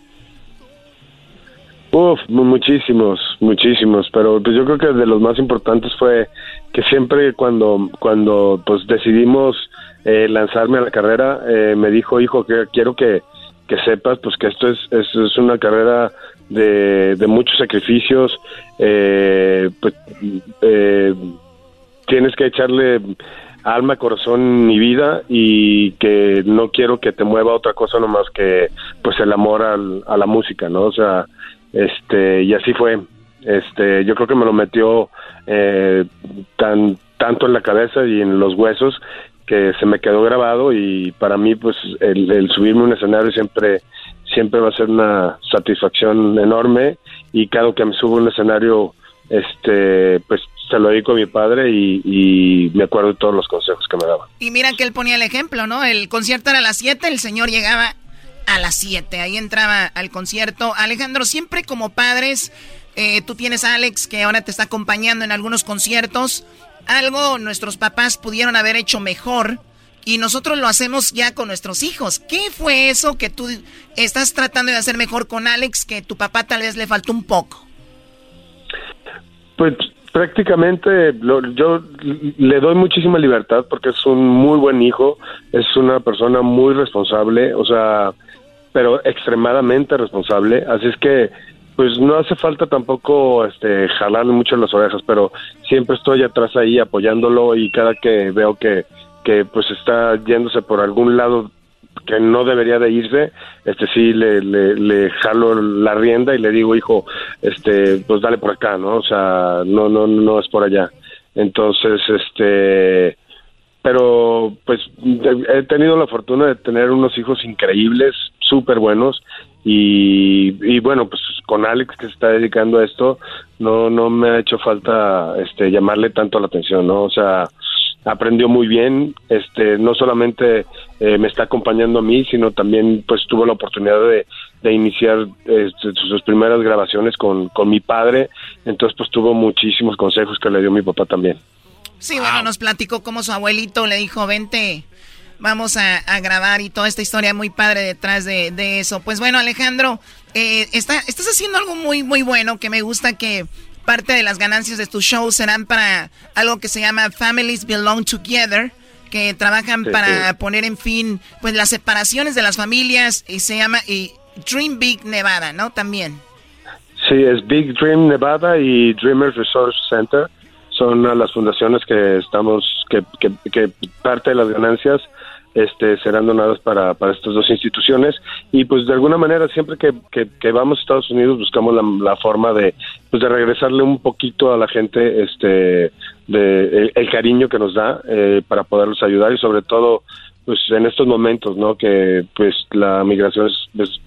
[SPEAKER 19] Uf, muchísimos, muchísimos, pero pues yo creo que de los más importantes fue que siempre cuando, cuando pues decidimos eh, lanzarme a la carrera, eh, me dijo, hijo, que quiero que, que sepas pues que esto es, es, una carrera de, de muchos sacrificios, eh, pues, tienes que echarle alma, corazón y vida y que no quiero que te mueva otra cosa nomás que pues el amor al, a la música, ¿no? O sea, este, y así fue. Este, yo creo que me lo metió eh, tan tanto en la cabeza y en los huesos que se me quedó grabado y para mí pues el, subirme a un escenario siempre siempre va a ser una satisfacción enorme y cada que me subo a un escenario este pues se lo dedico a mi padre y, me acuerdo de todos los consejos que me daba.
[SPEAKER 10] Y mira que él ponía el ejemplo, ¿no? El concierto era a las 7, el señor llegaba a las 7, ahí entraba al concierto. Alejandro, siempre como padres, eh, tú tienes a Alex que ahora te está acompañando en algunos conciertos. Algo nuestros papás pudieron haber hecho mejor y nosotros lo hacemos ya con nuestros hijos. ¿Qué fue eso que tú estás tratando de hacer mejor con Alex que tu papá tal vez le faltó un poco?
[SPEAKER 19] Pues prácticamente yo le doy muchísima libertad porque es un muy buen hijo, es una persona muy responsable, o sea, pero extremadamente responsable, así es que pues no hace falta tampoco este jalarle mucho las orejas, pero siempre estoy atrás ahí apoyándolo y cada que veo que que pues está yéndose por algún lado que no debería de irse, este sí le, le, le, jalo la rienda y le digo, hijo, este, pues dale por acá, ¿no? O sea, no, no, no es por allá. Entonces, este, pero pues he tenido la fortuna de tener unos hijos increíbles, súper buenos, y, y bueno, pues con Alex que se está dedicando a esto, no, no me ha hecho falta, este, llamarle tanto la atención, ¿no? O sea, aprendió muy bien, este, no solamente eh, me está acompañando a mí, sino también pues tuvo la oportunidad de, iniciar este, sus primeras grabaciones con, con mi padre, entonces pues tuvo muchísimos consejos que le dio mi papá también.
[SPEAKER 10] Sí, bueno, nos platicó cómo su abuelito le dijo, vente, vamos a, grabar y toda esta historia muy padre detrás de, eso. Pues bueno, Alejandro, eh, está, estás haciendo algo muy, muy bueno que me gusta que parte de las ganancias de tus shows serán para algo que se llama Families Belong Together, que trabajan para poner en fin pues las separaciones de las familias y se llama y Dream Big Nevada, ¿no? También.
[SPEAKER 19] Sí, es Big Dream Nevada y Dreamers Resource Center. Son las fundaciones que estamos, que, que, que parte de las ganancias este, serán donadas para, para estas dos instituciones. Y pues de alguna manera siempre que, que, vamos a Estados Unidos buscamos la, forma de pues de regresarle un poquito a la gente este de el, cariño que nos da eh, para poderlos ayudar y sobre todo pues en estos momentos no que pues la migración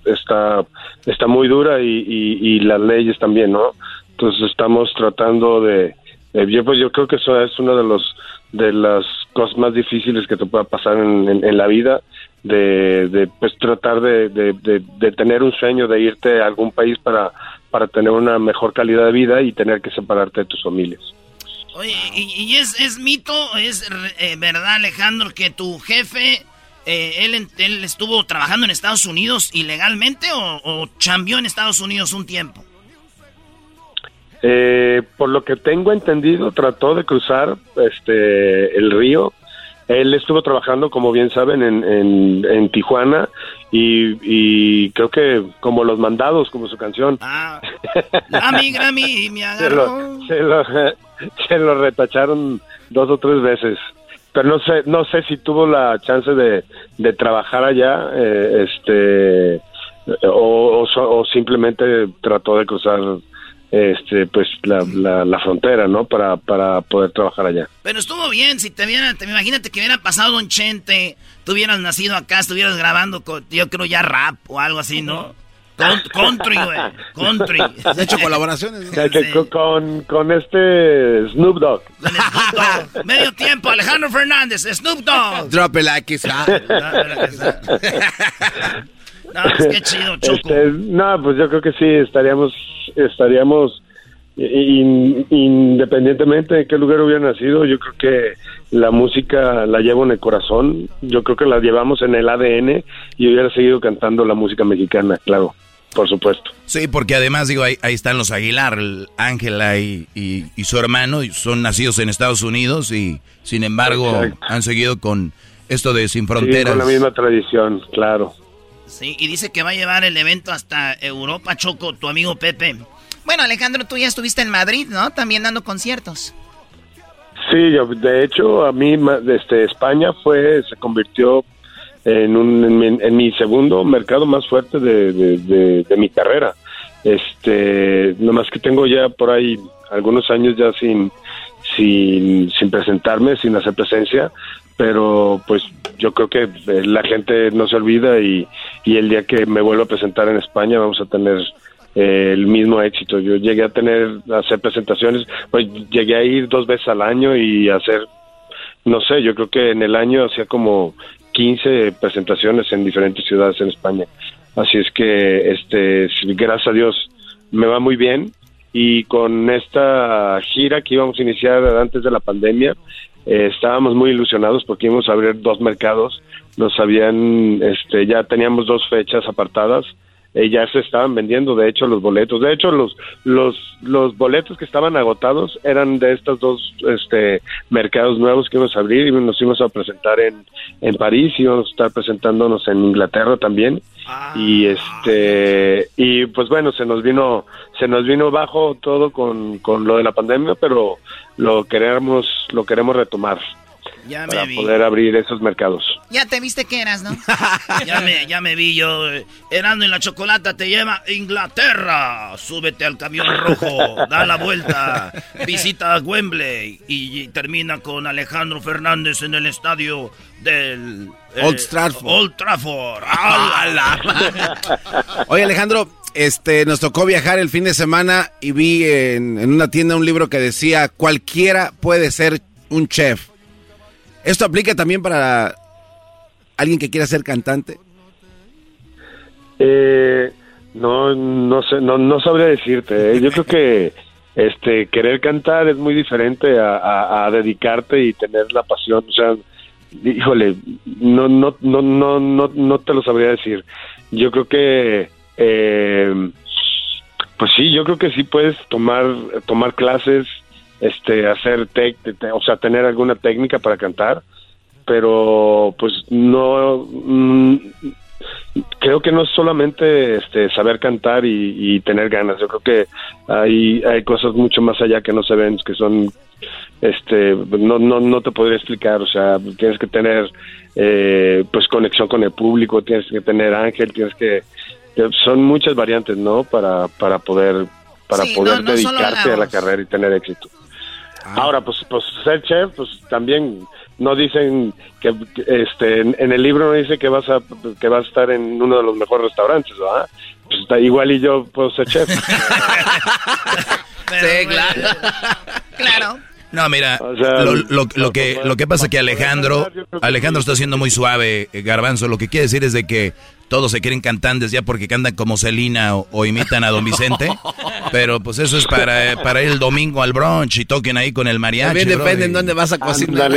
[SPEAKER 19] está está muy dura y, y, las leyes también no entonces estamos tratando de yo pues yo creo que eso es uno de los de las cosas más difíciles que te pueda pasar en, la vida, de, pues tratar de, de, tener un sueño de irte a algún país para, para tener una mejor calidad de vida y tener que separarte de tus familias.
[SPEAKER 2] Oye, ¿y, es, es, mito, es eh, verdad Alejandro, que tu jefe, eh, él, él estuvo trabajando en Estados Unidos ilegalmente o, o chambió en Estados Unidos un tiempo?
[SPEAKER 19] Eh, por lo que tengo entendido, trató de cruzar este el río. Él estuvo trabajando, como bien saben, en, en, Tijuana y, creo que como los mandados, como su canción.
[SPEAKER 2] Ah, Grammy, Grammy, me agarró.
[SPEAKER 19] Se lo, se, lo, retacharon dos o tres veces pero no sé no sé si tuvo la chance de, de trabajar allá eh, este o, o, simplemente trató de cruzar este pues la, la, frontera, ¿no? Para, para poder trabajar allá.
[SPEAKER 2] Pero estuvo bien, si te viera, te, imagínate que hubiera pasado Don Chente, tú hubieras nacido acá, estuvieras grabando, con, yo creo ya rap o algo así, ¿no? country, güey, country.
[SPEAKER 4] De hecho, colaboraciones.
[SPEAKER 19] Con, con, este Snoop Dogg.
[SPEAKER 2] Medio tiempo, Alejandro Fernández, Snoop Dogg.
[SPEAKER 4] Drop it like it's
[SPEAKER 2] No, pues qué chido, Choco.
[SPEAKER 19] Este, no, pues yo creo que sí, estaríamos, estaríamos independientemente de qué lugar hubiera nacido, yo creo que la música la llevo en el corazón, yo creo que la llevamos en el ADN y hubiera seguido cantando la música mexicana, claro, por supuesto.
[SPEAKER 5] Sí, porque además, digo, ahí, están los Aguilar, Ángela y, y, su hermano, son nacidos en Estados Unidos y sin embargo han seguido con esto de Sin Fronteras.
[SPEAKER 19] con la misma tradición, claro.
[SPEAKER 2] Sí, y dice que va a llevar el evento hasta Europa, Choco, tu amigo Pepe.
[SPEAKER 10] Bueno, Alejandro, tú ya estuviste en Madrid, ¿no? También dando conciertos.
[SPEAKER 19] Sí, de hecho, a mí este, España fue, se convirtió en, un, en, mi, segundo mercado más fuerte de, de, mi carrera. Este, nomás que tengo ya por ahí algunos años ya sin, sin, sin presentarme, sin hacer presencia, pero pues yo creo que eh, la gente no se olvida y, y el día que me vuelva a presentar en España vamos a tener eh, el mismo éxito. Yo llegué a tener, a hacer presentaciones, pues llegué a ir dos veces al año y hacer, no sé, yo creo que en el año hacía como 15 presentaciones en diferentes ciudades en España. Así es que, este, gracias a Dios, me va muy bien y con esta gira que íbamos a iniciar antes de la pandemia, eh, estábamos muy ilusionados porque íbamos a abrir dos mercados, nos habían, este, ya teníamos dos fechas apartadas eh, ya se estaban vendiendo de hecho los boletos. De hecho los los los boletos que estaban agotados eran de estos dos este mercados nuevos que íbamos a abrir y nos íbamos a presentar en en París y íbamos a estar presentándonos en Inglaterra también. Y este y pues bueno se nos vino se nos vino bajo todo con, con lo de la pandemia pero lo queremos lo queremos retomar
[SPEAKER 2] ya
[SPEAKER 19] para poder abrir esos mercados.
[SPEAKER 10] Ya te viste que eras, ¿no?
[SPEAKER 2] ya, me, ya me vi yo. Erando en la chocolata te lleva a Inglaterra. Súbete al camión rojo, da la vuelta, visita a Wembley y, termina con Alejandro Fernández en el estadio del...
[SPEAKER 27] Eh, Old Trafford.
[SPEAKER 2] Old Trafford.
[SPEAKER 27] Oye, Alejandro, este, nos tocó viajar el fin de semana y vi en, en una tienda un libro que decía, cualquiera puede ser un chef. ¿Esto aplica también para alguien que quiera ser cantante?
[SPEAKER 19] Eh, no, no sé, no, no sabría decirte. ¿eh? Yo creo que este querer cantar es muy diferente a, dedicarte y tener la pasión. O sea, híjole, no, no, no, no, no, no te lo sabría decir. Yo creo que, eh, pues sí, yo creo que sí puedes tomar, tomar clases, este, hacer, tec, o sea, tener alguna técnica para cantar, pero pues no, mm, creo que no es solamente este, saber cantar y, tener ganas, yo creo que hay, hay cosas mucho más allá que no se ven, que son, este, no, no, no te podría explicar, o sea, tienes que tener, eh, pues conexión con el público, tienes que tener ángel, tienes que, son muchas variantes, ¿no? Para, para poder, para poder dedicarte a la carrera y tener éxito. Ah. Ahora, pues, pues ser chef, pues también no dicen que, este en, el libro no dice que vas a que vas a estar en uno de los mejores restaurantes, ¿verdad? Pues está igual y yo puedo ser chef. sí,
[SPEAKER 10] claro. claro.
[SPEAKER 5] No, mira, lo, lo, que, lo que pasa es que Alejandro, Alejandro está siendo muy suave, eh, Garbanzo. Lo que quiere decir es de que todos se quieren cantantes ya porque cantan como Celina o, imitan a Don Vicente. Pero pues eso es para, eh, para ir el domingo al brunch y toquen ahí con el mariachi.
[SPEAKER 27] También depende en dónde vas a cocinar.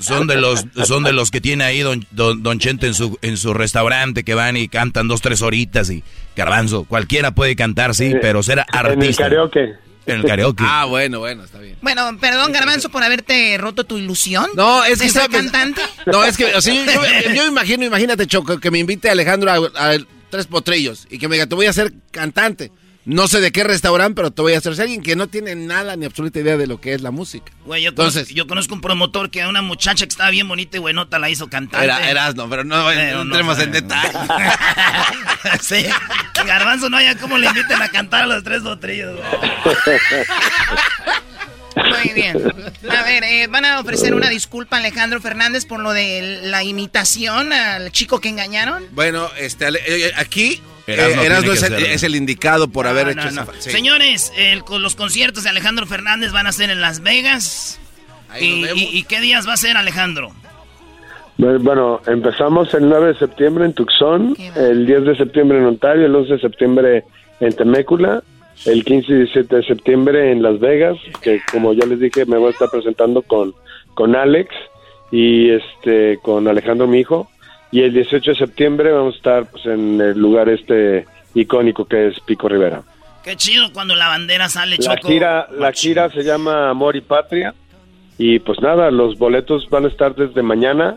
[SPEAKER 5] son de los son de los que tiene ahí don, don, Chente en su, en su restaurante que van y cantan dos, tres horitas y Garbanzo. Cualquiera puede cantar, sí, pero ser artista.
[SPEAKER 19] En el karaoke.
[SPEAKER 5] En el karaoke.
[SPEAKER 27] Ah, bueno, bueno, está bien.
[SPEAKER 10] Bueno, perdón, Garbanzo, por haberte roto tu ilusión.
[SPEAKER 27] No, es que.
[SPEAKER 10] cantante?
[SPEAKER 27] No, es que, o sea, yo, yo, imagino, imagínate, Choco, que me invite Alejandro a, a, Tres Potrillos y que me diga, te voy a ser cantante. No sé de qué restaurante, pero te voy a hacer. alguien que no tiene nada ni absoluta idea de lo que es la música.
[SPEAKER 2] Güey, yo, Entonces, conozco, yo conozco un promotor que a una muchacha que estaba bien bonita y buenota la hizo cantar.
[SPEAKER 27] Era, no, pero no, entremos en detalle.
[SPEAKER 2] sí. Garbanzo no haya cómo le inviten a cantar a los tres botrillos.
[SPEAKER 10] Muy bien. A ver, eh, ¿van a ofrecer una disculpa a Alejandro Fernández por lo de la imitación al chico que engañaron?
[SPEAKER 27] Bueno, este, eh, aquí Erasmo, eh, es, el, indicado por haber hecho esa
[SPEAKER 2] Señores, los conciertos de Alejandro Fernández van a ser en Las Vegas. Y, qué días va a ser, Alejandro?
[SPEAKER 19] Bueno, empezamos el 9 de septiembre en Tucson, el 10 de septiembre en Ontario, el 11 de septiembre en Temécula, el 15 y 17 de septiembre en Las Vegas, que como ya les dije me voy a estar presentando con, con Alex y este con Alejandro mi hijo y el 18 de septiembre vamos a estar pues, en el lugar este icónico que es Pico Rivera.
[SPEAKER 2] Qué chido cuando la bandera sale,
[SPEAKER 19] la Gira, la gira se llama Amor y Patria. Y pues nada, los boletos van a estar desde mañana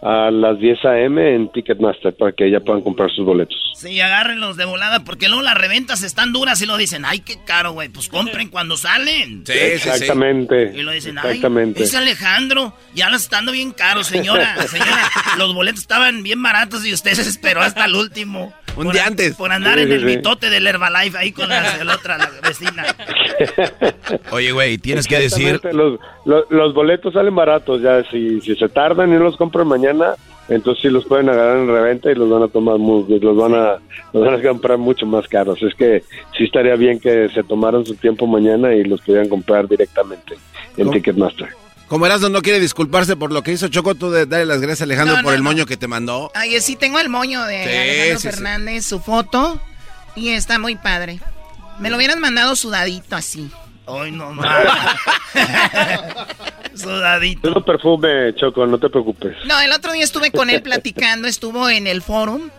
[SPEAKER 19] a las 10 a.m. en Ticketmaster para que ya puedan comprar sus boletos.
[SPEAKER 2] Sí, agárrenlos de volada porque luego las reventas están duras y lo dicen, ay, qué caro, güey, pues compren cuando salen.
[SPEAKER 19] Sí, exactamente.
[SPEAKER 2] Y lo dicen,
[SPEAKER 19] exactamente.
[SPEAKER 2] ay, es Alejandro, ya las están dando bien caros, señora, señora. los boletos estaban bien baratos y usted se esperó hasta el último.
[SPEAKER 27] Un día antes.
[SPEAKER 2] Por andar en el mitote del Herbalife ahí con la, la otra, la vecina.
[SPEAKER 5] Oye, güey, tienes que decir...
[SPEAKER 19] Los, los, los, boletos salen baratos, ya si, si se tardan y no los compran mañana, entonces sí los pueden agarrar en reventa y los van a tomar muy, los van a los van a comprar mucho más caros. Es que sí estaría bien que se tomaran su tiempo mañana y los pudieran comprar directamente en Ticketmaster.
[SPEAKER 27] Como Erasmo no quiere disculparse por lo que hizo Choco, tú de darle las gracias a Alejandro
[SPEAKER 10] No,
[SPEAKER 27] por el
[SPEAKER 10] no.
[SPEAKER 27] moño que te mandó.
[SPEAKER 10] Ay, sí, tengo el moño de
[SPEAKER 27] Sí,
[SPEAKER 10] Alejandro
[SPEAKER 27] sí, sí.
[SPEAKER 10] Fernández, su foto. Y está muy padre. Me lo hubieran mandado sudadito así.
[SPEAKER 2] Ay, no Sudadito.
[SPEAKER 19] Un perfume, Choco, no te preocupes.
[SPEAKER 10] No, el otro día estuve con él platicando, estuvo en el forum.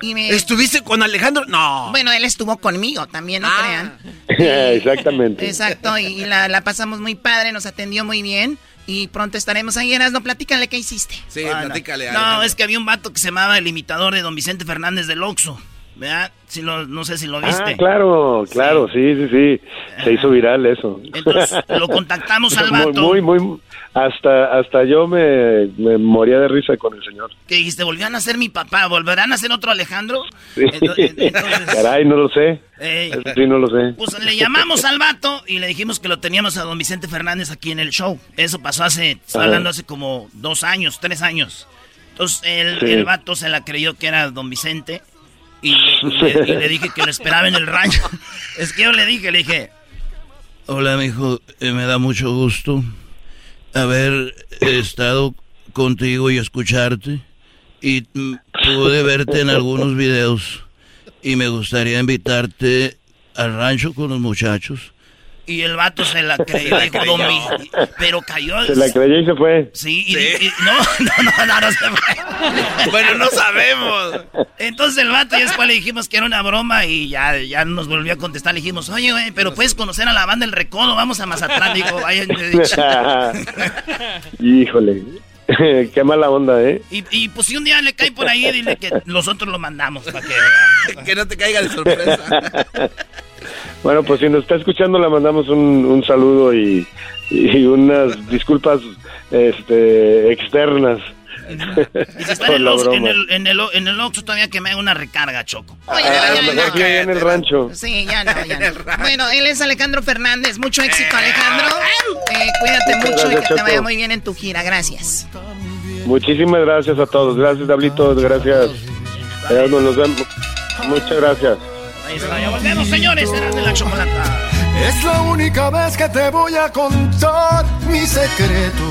[SPEAKER 10] Y me...
[SPEAKER 27] ¿Estuviste con Alejandro? No.
[SPEAKER 10] Bueno, él estuvo conmigo también, no crean.
[SPEAKER 19] Exactamente.
[SPEAKER 10] Exacto, y, la, la pasamos muy padre, nos atendió muy bien. Y pronto estaremos ahí. Eras, no, platícale qué hiciste.
[SPEAKER 27] Sí,
[SPEAKER 2] Ah, no.
[SPEAKER 27] platícale.
[SPEAKER 2] No, es que había un vato que se llamaba el imitador de don Vicente Fernández del Oxxo. ¿Verdad? Si lo, no sé si lo viste.
[SPEAKER 19] Ah, claro, claro, sí, sí, sí. Se hizo viral eso.
[SPEAKER 2] Entonces lo contactamos al vato.
[SPEAKER 19] Muy, muy, hasta, hasta yo me, me moría de risa con el señor.
[SPEAKER 2] Que dijiste, volvían a ser mi papá, ¿volverán a ser otro Alejandro?
[SPEAKER 19] Sí.
[SPEAKER 2] Entonces-
[SPEAKER 19] Caray, no lo sé.
[SPEAKER 2] Ey.
[SPEAKER 19] Sí, no lo sé.
[SPEAKER 2] Pues le llamamos al vato y le dijimos que lo teníamos a don Vicente Fernández aquí en el show. Eso pasó hace, estoy hablando hace como dos años, tres años. Entonces el,
[SPEAKER 19] Sí.
[SPEAKER 2] el vato se la creyó que era don Vicente y, le, dije que lo esperaba en el rancho. Es que yo le dije, le dije, hola mijo, eh, me da mucho gusto haber estado contigo y escucharte. Y pude verte en algunos videos y me gustaría invitarte al rancho con los muchachos. Y el vato se la creyó,
[SPEAKER 19] Se la
[SPEAKER 2] dijo,
[SPEAKER 19] creyó.
[SPEAKER 2] "Don Vi-". pero cayó.
[SPEAKER 19] Se la creyó y se fue.
[SPEAKER 2] Sí, y, y- no, no, no, no, no se fue.
[SPEAKER 27] Bueno, no sabemos.
[SPEAKER 2] Entonces el vato y después le dijimos que era una broma y ya, ya nos volvió a contestar. Le dijimos, oye, güey, pero puedes conocer a la banda El Recodo, vamos a Mazatlán. Digo, vayan.
[SPEAKER 19] Híjole. Qué mala onda, ¿eh?
[SPEAKER 2] Y, y pues si un día le cae por ahí, dile que nosotros lo mandamos para que
[SPEAKER 27] Que no te caiga de sorpresa.
[SPEAKER 19] Bueno, pues si nos está escuchando, le mandamos un, un saludo y, y unas disculpas este, externas.
[SPEAKER 2] Y si está en
[SPEAKER 19] Por
[SPEAKER 2] el, Oxxo, en,
[SPEAKER 19] broma.
[SPEAKER 2] el, en, el, en el Oxxo todavía que me haga una recarga, Choco.
[SPEAKER 19] Ah, mejor que allá en el rancho.
[SPEAKER 10] Sí, ya no, ya no. Bueno, él es Alejandro Fernández. Mucho éxito, Alejandro. Eh, cuídate
[SPEAKER 19] Muchas
[SPEAKER 10] mucho y que
[SPEAKER 19] gracias,
[SPEAKER 10] te vaya
[SPEAKER 19] Choco.
[SPEAKER 10] muy bien en tu gira. Gracias.
[SPEAKER 19] Muchísimas gracias a todos. Gracias, Dablito. Gracias. Nos vemos. Muchas gracias.
[SPEAKER 2] Ahí está, ya volvemos, señores. De la chocolata.
[SPEAKER 26] Es la única vez que te voy a contar mi secreto.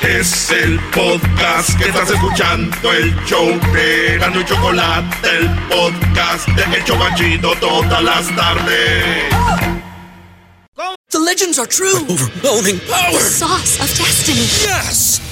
[SPEAKER 12] Es el podcast que estás escuchando, el show de Gano y Chocolate, el podcast de El Chobachito todas las tardes.
[SPEAKER 9] The legends are true. overwhelming power!
[SPEAKER 28] sauce of destiny.
[SPEAKER 9] Yes!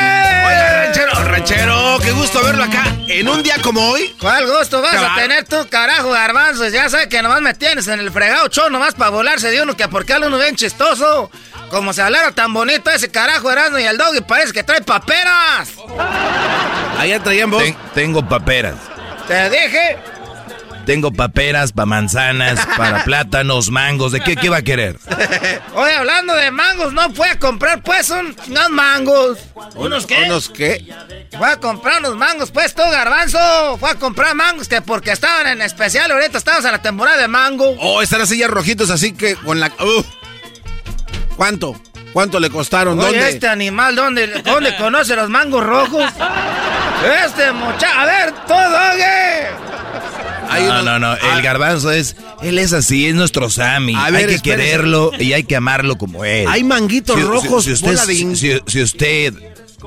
[SPEAKER 27] Ranchero, qué gusto verlo acá. En un día como hoy.
[SPEAKER 2] ¿Cuál gusto vas a tener tú, carajo, garbanzos? Ya sabes que nomás me tienes en el fregado show, nomás para volarse de uno, que porque habla uno bien chistoso. Como se hablara tan bonito ese carajo Erasmo y el doggy, parece que trae paperas.
[SPEAKER 27] Allá traían vos.
[SPEAKER 5] Ten- tengo paperas.
[SPEAKER 2] Te dije.
[SPEAKER 5] Tengo paperas para manzanas, para plátanos, mangos. ¿De qué, qué va a querer?
[SPEAKER 2] Oye, hablando de mangos, ¿no fue a comprar pues un- unos mangos? ¿Unos qué?
[SPEAKER 27] ¿Unos qué?
[SPEAKER 28] Voy a comprar unos mangos, pues tú, garbanzo. Fue a comprar mangos que porque estaban en especial. Ahorita estamos en la temporada de mango.
[SPEAKER 4] Oh, están así ya rojitos, así que con la. Uh. ¿Cuánto? ¿Cuánto le costaron?
[SPEAKER 28] Oye,
[SPEAKER 4] ¿Dónde?
[SPEAKER 28] este animal, ¿dónde, ¿dónde conoce los mangos rojos? Este muchacho. A ver, todo,
[SPEAKER 5] No, no, no, el garbanzo es, él es así, es nuestro Sammy.
[SPEAKER 4] A
[SPEAKER 5] hay que
[SPEAKER 4] espérese.
[SPEAKER 5] quererlo y hay que amarlo como él.
[SPEAKER 4] Hay manguitos rojos,
[SPEAKER 5] Si, usted,
[SPEAKER 4] de
[SPEAKER 5] si usted,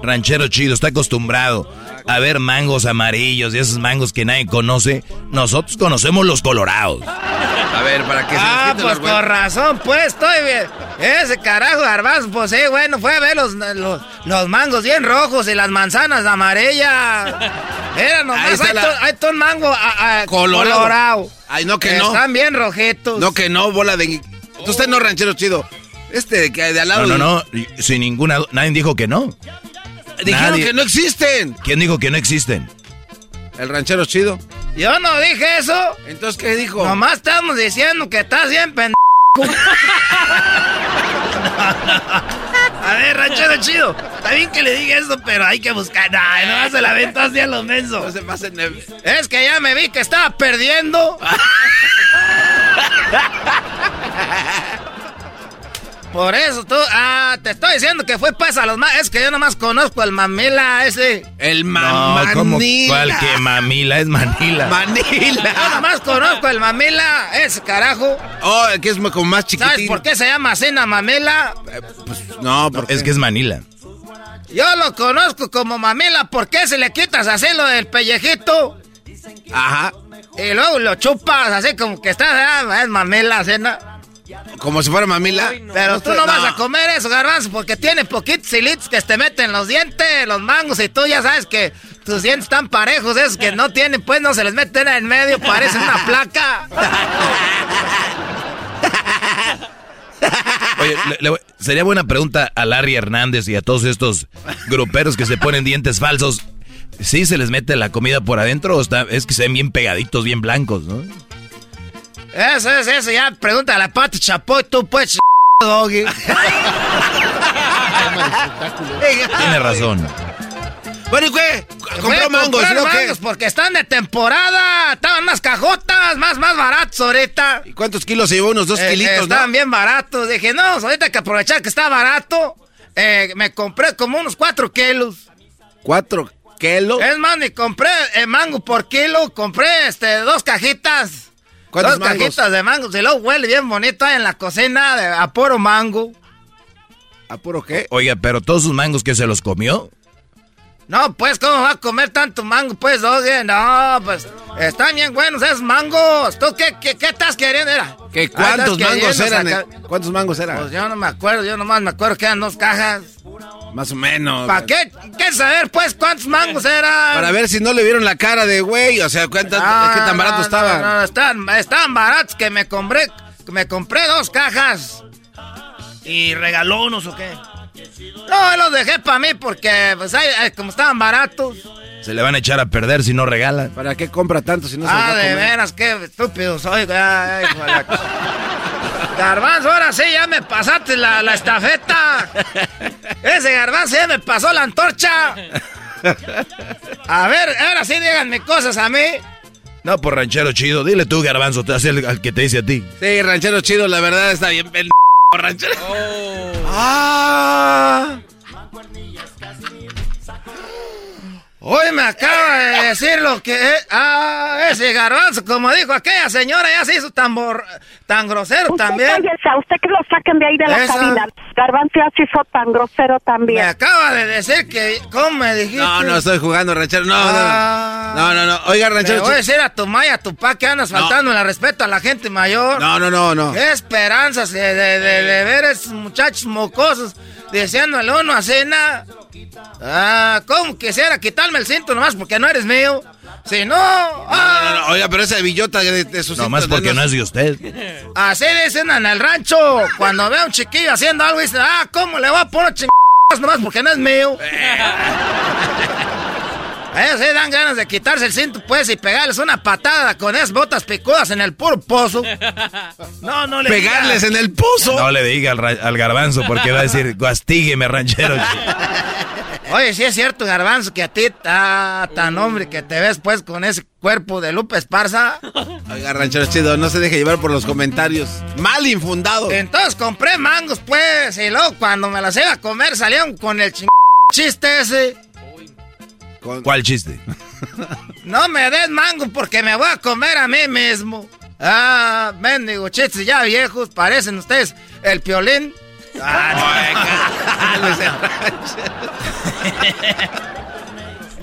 [SPEAKER 5] ranchero chido, está acostumbrado a ver mangos amarillos y esos mangos que nadie conoce, nosotros conocemos los colorados.
[SPEAKER 4] A ver, para que se
[SPEAKER 28] Ah, pues con razón, pues estoy bien. Ese carajo garbanzo, pues sí, bueno, fue a ver los, los, los mangos bien rojos y las manzanas amarillas. Era nomás, hay,
[SPEAKER 4] la-
[SPEAKER 28] to- hay todo un mango a- a-
[SPEAKER 4] Colorado.
[SPEAKER 28] colorado.
[SPEAKER 4] Ay, no que no.
[SPEAKER 28] Están bien rojitos.
[SPEAKER 4] No que no, bola de. Usted no, ranchero chido. Este que de al lado.
[SPEAKER 5] No, no, no, sin ninguna, nadie dijo que no.
[SPEAKER 4] Dijeron
[SPEAKER 5] Nadie-
[SPEAKER 4] que no existen.
[SPEAKER 5] ¿Quién dijo que no existen?
[SPEAKER 4] El ranchero chido.
[SPEAKER 28] Yo no dije eso.
[SPEAKER 4] Entonces, ¿qué dijo?
[SPEAKER 28] Nomás estamos diciendo que estás bien pendejo. A ver, ranchero chido. Está bien que le diga eso, pero hay que buscar. Ay, no se la aventó así a los mensos.
[SPEAKER 4] No se pasen de-
[SPEAKER 28] Es que ya me vi que estaba perdiendo. Por eso tú. Ah, te estoy diciendo que fue pues a los más. Es que yo nomás conozco al mamila ese.
[SPEAKER 4] El
[SPEAKER 5] No, ¿cómo? ¿Cuál que mamila? Es Manila.
[SPEAKER 4] Manila.
[SPEAKER 28] Yo nomás conozco al mamila, ese carajo.
[SPEAKER 4] Oh, que es como más chiquitín.
[SPEAKER 28] ¿Sabes por qué se llama cena mamila?
[SPEAKER 4] No, porque
[SPEAKER 5] Es que es Manila.
[SPEAKER 28] Yo lo conozco como mamila. ¿Por qué si le quitas así lo del pellejito?
[SPEAKER 4] Ajá.
[SPEAKER 28] Y luego lo chupas así como que está, ah, es mamila, cena.
[SPEAKER 4] Como si fuera mamila.
[SPEAKER 28] Pero tú no, vas a comer eso, garbanzo, porque tiene poquitos hilitos que te meten los dientes, los mangos, y tú ya sabes que tus dientes están parejos, esos que no tienen, pues no se les meten en medio, parecen una placa.
[SPEAKER 5] Oye, le- sería buena pregunta a Larry Hernández y a todos estos gruperos que se ponen dientes falsos. ¿Sí se les mete la comida por adentro o está, es que se ven bien pegaditos, bien blancos, no?
[SPEAKER 28] Eso es, eso, ya pregunta a la pata chapoy, tú pues, doggy.
[SPEAKER 5] Tiene razón.
[SPEAKER 4] Bueno, ¿y qué? Compró mangos, ¿no?
[SPEAKER 28] Mangos porque están de temporada. Estaban más cajotas, más, más baratos ahorita.
[SPEAKER 4] ¿Y cuántos kilos se llevó? Unos dos
[SPEAKER 28] Eh,
[SPEAKER 4] kilitos,
[SPEAKER 28] eh,
[SPEAKER 4] ¿no?
[SPEAKER 28] Estaban bien baratos. Dije, no, ahorita hay que aprovechar que está barato. Eh, me compré como unos cuatro kilos.
[SPEAKER 4] ¿Cuatro kilos?
[SPEAKER 28] Es más, ni compré eh, mango por kilo. Compré este, dos cajitas.
[SPEAKER 4] ¿Cuántos
[SPEAKER 28] dos
[SPEAKER 4] mangos?
[SPEAKER 28] cajitas de mango. Y luego huele bien bonito ahí en la cocina de, a puro mango.
[SPEAKER 4] ¿A puro qué?
[SPEAKER 5] Oiga, pero todos sus mangos que se los comió.
[SPEAKER 28] No, pues, ¿cómo va a comer tanto mango, pues, oye? No, pues, están bien buenos esos mangos. ¿Tú qué, qué, qué estás queriendo? Era?
[SPEAKER 4] ¿Qué, ¿Cuántos mangos eran?
[SPEAKER 28] sacar-
[SPEAKER 4] eh? ¿Cuántos mangos eran?
[SPEAKER 28] Pues yo no me acuerdo, yo nomás me acuerdo que eran dos cajas.
[SPEAKER 4] Más o menos.
[SPEAKER 28] ¿Para qué? ¿Qué saber, pues, cuántos mangos eran?
[SPEAKER 4] Para ver si no le vieron la cara de güey, o sea, ¿cuántas,
[SPEAKER 28] Ah,
[SPEAKER 4] qué tan barato
[SPEAKER 28] no,
[SPEAKER 4] estaban.
[SPEAKER 28] No, no, baratos que me compré, me compré dos cajas.
[SPEAKER 2] ¿Y regaló unos o qué?
[SPEAKER 28] No, los dejé para mí porque, pues, como estaban baratos.
[SPEAKER 5] Se le van a echar a perder si no regalan.
[SPEAKER 4] ¿Para qué compra tanto si no se los va
[SPEAKER 28] ah,
[SPEAKER 4] a
[SPEAKER 28] de
[SPEAKER 4] comer?
[SPEAKER 28] veras, qué estúpido soy. Ay, Garbanzo, ahora sí, ya me pasaste la, la estafeta. Ese garbanzo ya me pasó la antorcha. A ver, ahora sí díganme cosas a mí.
[SPEAKER 5] No, por ranchero chido. Dile tú, garbanzo, te hace el, al que te dice a ti.
[SPEAKER 4] Sí, ranchero chido, la verdad está bien ranchero.
[SPEAKER 28] Ah. Hoy me acaba de decir lo que... es- ah, ese garbanzo, como dijo aquella señora, ya se hizo tan, bor- tan grosero también.
[SPEAKER 29] Cállese, a usted que lo saquen de ahí de la
[SPEAKER 28] Esa-
[SPEAKER 29] cabina. Garbanzo ya se hizo tan grosero
[SPEAKER 28] Me
[SPEAKER 29] también.
[SPEAKER 28] acaba de decir que... ¿Cómo me dijiste?
[SPEAKER 4] No, no estoy jugando, ranchero. No,
[SPEAKER 28] Ah.
[SPEAKER 4] no. No, no, no. Oiga, ranchero
[SPEAKER 28] voy a decir a tu ma y a tu pa que andas
[SPEAKER 4] No.
[SPEAKER 28] faltando el respeto a la gente mayor.
[SPEAKER 4] No, no, no, no.
[SPEAKER 28] Qué esperanzas de, de, de- de ver esos muchachos mocosos diciéndole uno a cena. Ah, ¿cómo quisiera quitarme el cinto nomás porque no eres mío? Si no, ah,
[SPEAKER 4] no, no. Oiga, pero esa billota de, de sus
[SPEAKER 5] Nomás
[SPEAKER 4] de
[SPEAKER 5] porque no es de usted.
[SPEAKER 28] así dicen en el rancho. Cuando ve a un chiquillo haciendo algo, dicen, ah, ¿cómo le va a poner chingadas nomás porque no es mío? A ellos sí dan ganas de quitarse el cinto, pues, y pegarles una patada con esas botas picudas en el puro pozo.
[SPEAKER 2] No, no le
[SPEAKER 4] Pegarles en el pozo.
[SPEAKER 5] No le diga al, garbanzo porque va a decir, gastígueme, ranchero.
[SPEAKER 28] Oye, sí es cierto, Garbanzo, que a ti está tan hombre que te ves pues con ese cuerpo de Lupe Esparza.
[SPEAKER 4] Oiga, ranchero chido, no se deje llevar por los comentarios. Mal infundado.
[SPEAKER 28] Entonces compré mangos, pues, y luego cuando me las iba a comer salieron con el ching... chiste ese.
[SPEAKER 5] ¿Cuál chiste?
[SPEAKER 28] No me des mango porque me voy a comer a mí mismo. Ah, mendigo chistes ya viejos, parecen ustedes el piolín.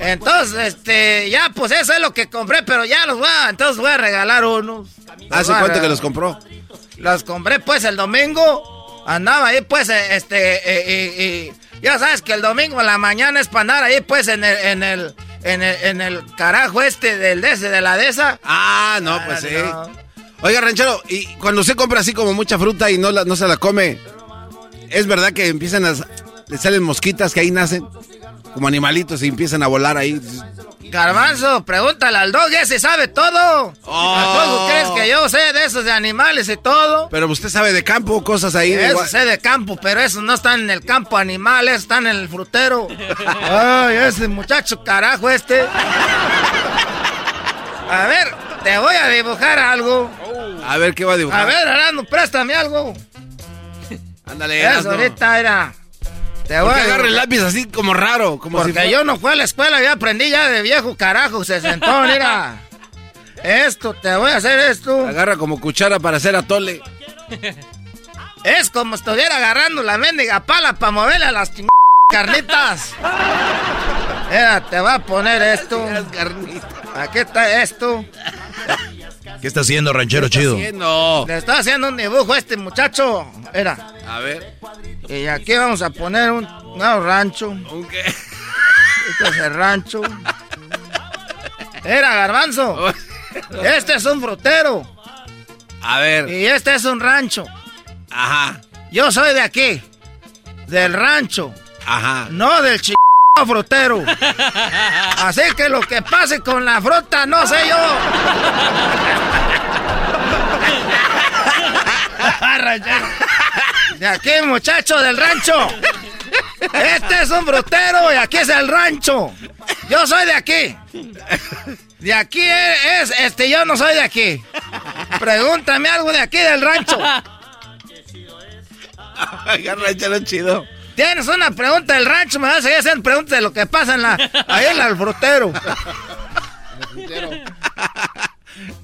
[SPEAKER 28] Entonces, este, ya, pues eso es lo que compré, pero ya los voy a, entonces voy a regalar unos.
[SPEAKER 4] ¿Hace cuánto que los compró?
[SPEAKER 28] Los compré, pues, el domingo. Andaba ahí, pues, este, y, ya sabes que el domingo a la mañana es para andar ahí, pues, en el, en el, en el, carajo este del de de la de esa.
[SPEAKER 4] Ah, no, pues sí. Oiga, ranchero, y cuando usted compra así como mucha fruta y no, la, no se la come, ¿es verdad que empiezan a... le salen mosquitas que ahí nacen? Como animalitos y empiezan a volar ahí.
[SPEAKER 28] Garbanzo, pregúntale al dog, ese sabe todo. Oh. crees que yo sé de esos de animales y todo?
[SPEAKER 4] Pero usted sabe de campo, cosas ahí.
[SPEAKER 28] Eso sé de campo, pero esos no están en el campo animal, están en el frutero. Ay, ese muchacho carajo este. A ver, te voy a dibujar algo.
[SPEAKER 4] A ver, ¿qué va a dibujar?
[SPEAKER 28] A ver, Arano, préstame algo.
[SPEAKER 4] Ándale,
[SPEAKER 28] Eso ahorita era.
[SPEAKER 4] Te voy a agarrar el lápiz así como raro. Como
[SPEAKER 28] Porque yo no fui a la escuela, ya aprendí ya de viejo carajo. Se sentó, mira. Esto, te voy a hacer esto.
[SPEAKER 4] Agarra como cuchara para hacer atole.
[SPEAKER 28] Es como estuviera agarrando la mendiga pala para moverle a las carnitas. Mira, te voy a poner esto. Aquí está esto.
[SPEAKER 5] ¿Qué está haciendo, ranchero chido?
[SPEAKER 28] Le está haciendo un dibujo a este muchacho. Era.
[SPEAKER 4] A ver.
[SPEAKER 28] Y aquí vamos a poner un nuevo rancho.
[SPEAKER 4] ¿Un qué?
[SPEAKER 28] Este es el rancho. Era garbanzo. Este es un frutero.
[SPEAKER 4] A ver.
[SPEAKER 28] Y este es un rancho.
[SPEAKER 4] Ajá.
[SPEAKER 28] Yo soy de aquí. Del rancho.
[SPEAKER 4] Ajá.
[SPEAKER 28] No del frutero. Así que lo que pase con la fruta, no sé yo. De aquí, muchacho del rancho. Este es un frutero y aquí es el rancho. Yo soy de aquí. De aquí es, este, yo no soy de aquí. Pregúntame algo de aquí del rancho.
[SPEAKER 4] ranchero chido.
[SPEAKER 28] Tienes una pregunta del rancho, me vas a haciendo preguntas de lo que pasa en la, ahí en el frutero.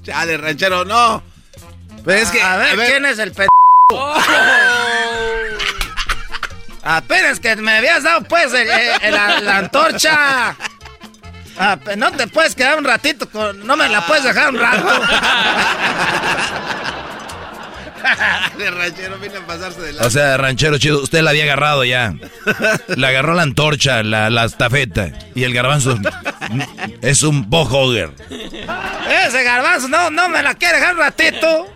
[SPEAKER 4] Chale, ranchero, no. Pero es que,
[SPEAKER 28] a, ver, ¿quién es el p... Apenas que me habías dado, pues, la, antorcha. Ah, no te puedes quedar un ratito con... No me la puedes dejar un rato.
[SPEAKER 4] de ranchero viene a pasarse de
[SPEAKER 5] la... O sea, ranchero chido, usted la había agarrado ya. Le agarró la antorcha, la, la estafeta. Y el garbanzo es un bohogger.
[SPEAKER 28] Ese garbanzo no, no me la quiere dejar un ratito.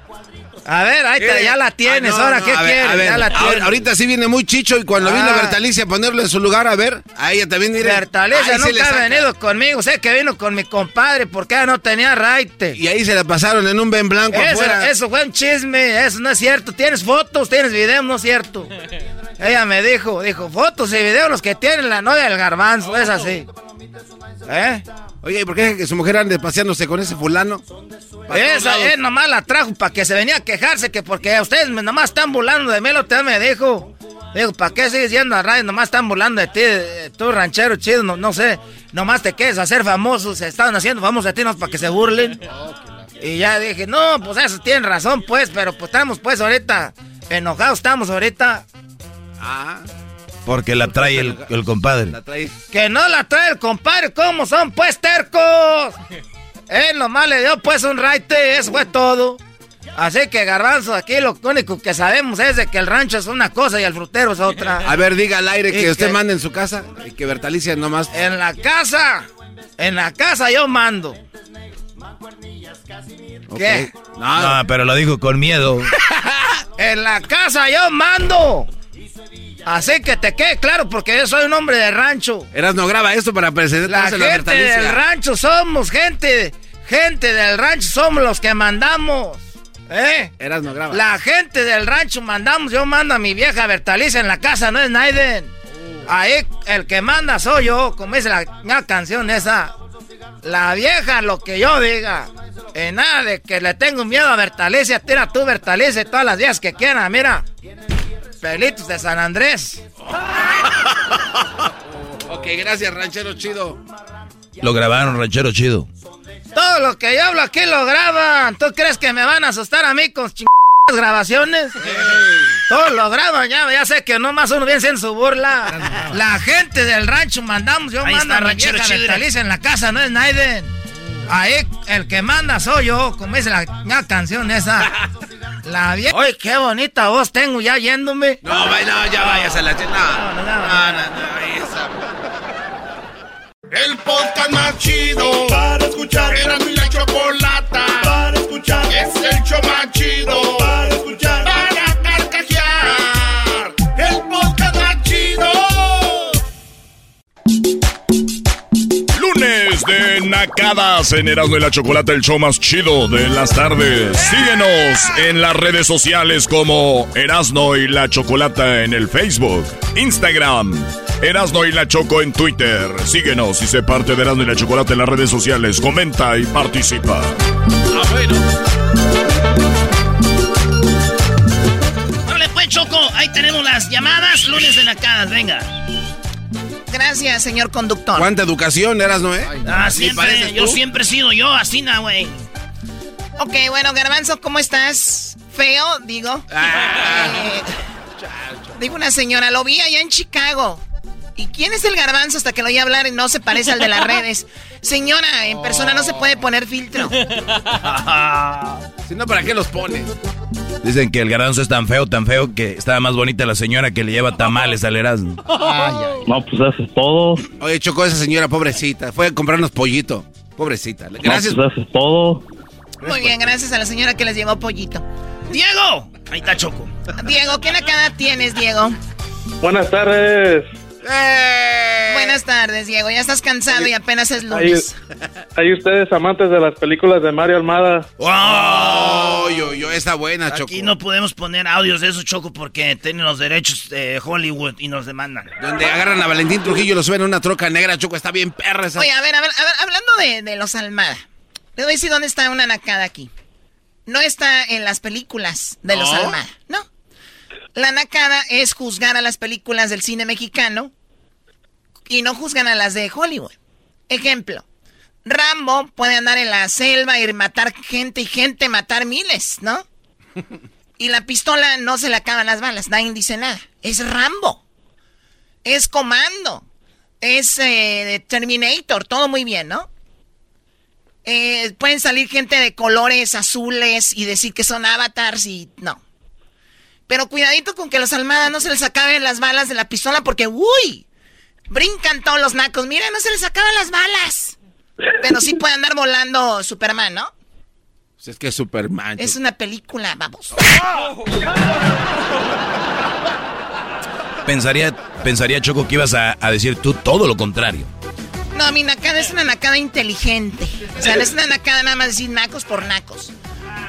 [SPEAKER 28] A ver, ahí te, ya la tienes. Ah, ahora, ¿qué quieres? ya la tienes.
[SPEAKER 4] Ahorita sí viene muy chicho y cuando vino ah. Bertalicia a ponerlo en su lugar, a ver, a ella también diré.
[SPEAKER 28] Bertalicia nunca ha venido conmigo. Sé que vino con mi compadre porque ella no tenía raite.
[SPEAKER 4] Y ahí se la pasaron en un Ben Blanco
[SPEAKER 28] eso, Eso fue un chisme. Eso no es cierto. Tienes fotos, tienes videos, no es cierto. ella me dijo, dijo, fotos y videos los que tienen la novia del garbanzo. Es así. ¿Eh?
[SPEAKER 4] Oye, ¿y por qué su mujer ande paseándose con ese fulano?
[SPEAKER 28] Esa él nomás la trajo para que se venía a quejarse que porque ustedes nomás están burlando de mí, lo te me dijo. Digo, ¿para qué sigues yendo a radio? Nomás están burlando de ti, tú ranchero chido, no, no sé. Nomás te quedes a ser famosos, se estaban haciendo famosos de ti, no para que se burlen. Y ya dije, no, pues eso tienen razón, pues, pero pues estamos pues ahorita enojados, estamos ahorita.
[SPEAKER 4] Ah.
[SPEAKER 5] Porque la trae el, el compadre.
[SPEAKER 28] Que no la trae el compadre, ¿cómo son pues tercos? Él nomás le dio pues un raite, eso fue todo. Así que Garbanzo, aquí lo único que sabemos es de que el rancho es una cosa y el frutero es otra.
[SPEAKER 4] A ver, diga al aire que usted manda en su casa y que Bertalicia nomás.
[SPEAKER 28] En la casa, en la casa yo mando. ¿Qué?
[SPEAKER 5] No, pero lo dijo con miedo.
[SPEAKER 28] en la casa yo mando. Así que te quede claro, porque yo soy un hombre de rancho.
[SPEAKER 4] Eras no graba esto para presentar
[SPEAKER 28] la gente del rancho somos gente, gente del rancho somos los que mandamos. ¿Eh?
[SPEAKER 4] Eras no graba.
[SPEAKER 28] La gente del rancho mandamos, yo mando a mi vieja Bertalicia en la casa, no es Naiden. Ahí el que manda soy yo, como dice la, la canción esa. La vieja, lo que yo diga. En nada de que le tengo miedo a Bertalicia. Tira tú, Bertalicia, todas las días que quieran. Mira. Pelitos de San Andrés.
[SPEAKER 4] ok, gracias, ranchero chido.
[SPEAKER 5] Lo grabaron, ranchero chido.
[SPEAKER 28] Todo lo que yo hablo aquí lo graban. ¿Tú crees que me van a asustar a mí con chingadas grabaciones? Todo lo graban, ya, ya sé que no más uno bien en su burla. La gente del rancho mandamos, yo
[SPEAKER 2] Ahí
[SPEAKER 28] mando
[SPEAKER 2] está,
[SPEAKER 28] a la
[SPEAKER 2] ranchero
[SPEAKER 28] vieja
[SPEAKER 2] chido,
[SPEAKER 28] en la casa, no es Naiden. Ahí el que manda soy yo, como dice la, la canción esa. La vieja. Oye, qué bonita voz tengo ya yéndome.
[SPEAKER 4] No, vaya, no, ya vayas a la ch- No, no, no, no, esa.
[SPEAKER 12] El podcast más chido para escuchar. Era mi la chocolata para escuchar. Es el show más chido para escuchar.
[SPEAKER 14] De Nacadas en Erasmo y la Chocolata, el show más chido de las tardes. Síguenos en las redes sociales como Erasno y la Chocolata en el Facebook, Instagram, Erasno y la Choco en Twitter. Síguenos y sé parte de Erasno y la Chocolata en las redes sociales. Comenta y participa.
[SPEAKER 4] Ah, bueno.
[SPEAKER 2] Órale, pues, Choco, ahí tenemos las llamadas. Lunes de nacadas, venga.
[SPEAKER 10] Gracias, señor conductor.
[SPEAKER 4] ¿Cuánta educación eras, no, eh?
[SPEAKER 2] Ah,
[SPEAKER 4] ¿Sí
[SPEAKER 2] siempre,
[SPEAKER 4] pareces
[SPEAKER 2] yo siempre he sido yo, así, na, güey.
[SPEAKER 10] Ok, bueno, Garbanzo, ¿cómo estás? Feo, digo. Eh, digo una señora, lo vi allá en Chicago. ¿Y quién es el garbanzo hasta que lo oí hablar y no se parece al de las redes? Señora, en persona no se puede poner filtro.
[SPEAKER 4] Si no, ¿para qué los pones?
[SPEAKER 5] Dicen que el garbanzo es tan feo, tan feo, que estaba más bonita la señora que le lleva tamales al Erasmo.
[SPEAKER 4] No, pues eso es todo. Oye, chocó esa señora, pobrecita. Fue a comprarnos pollito. Pobrecita. Gracias.
[SPEAKER 30] pues eso es todo.
[SPEAKER 10] Muy bien, gracias a la señora que les llevó pollito.
[SPEAKER 2] ¡Diego! Ahí está Choco.
[SPEAKER 10] Diego, ¿qué nacada tienes, Diego?
[SPEAKER 30] Buenas tardes.
[SPEAKER 10] Buenas tardes, Diego. Ya estás cansado y apenas es lunes.
[SPEAKER 30] ahí ustedes amantes de las películas de Mario Almada.
[SPEAKER 4] Oh, yo, yo, está buena, Choco.
[SPEAKER 2] Aquí no podemos poner audios de eso, Choco, porque tienen los derechos de Hollywood y nos demandan.
[SPEAKER 4] Donde agarran a Valentín Trujillo y lo suben a una troca negra, Choco. Está bien perra esa.
[SPEAKER 10] Oye, a ver, a ver, a ver, hablando de, de los Almada. Le voy a decir dónde está una nacada aquí. No está en las películas de los
[SPEAKER 4] ¿No?
[SPEAKER 10] Almada, no. La nacada es juzgar a las películas del cine mexicano y no juzgan a las de Hollywood. Ejemplo, Rambo puede andar en la selva y matar gente y gente matar miles, ¿no? Y la pistola no se le acaban las balas, nadie dice nada. Es Rambo. Es Comando. Es eh, Terminator, todo muy bien, ¿no? Eh, pueden salir gente de colores azules y decir que son avatars y no. Pero cuidadito con que los Almada no se les acaben las balas de la pistola porque, uy, brincan todos los nacos. Mira, no se les acaban las balas. Pero sí puede andar volando Superman, ¿no?
[SPEAKER 4] Pues es que es Superman.
[SPEAKER 10] Es una película, vamos.
[SPEAKER 5] Pensaría, pensaría Choco que ibas a, a decir tú todo lo contrario.
[SPEAKER 10] No, mi nacada es una nacada inteligente. O sea, no es una nacada nada más decir nacos por nacos.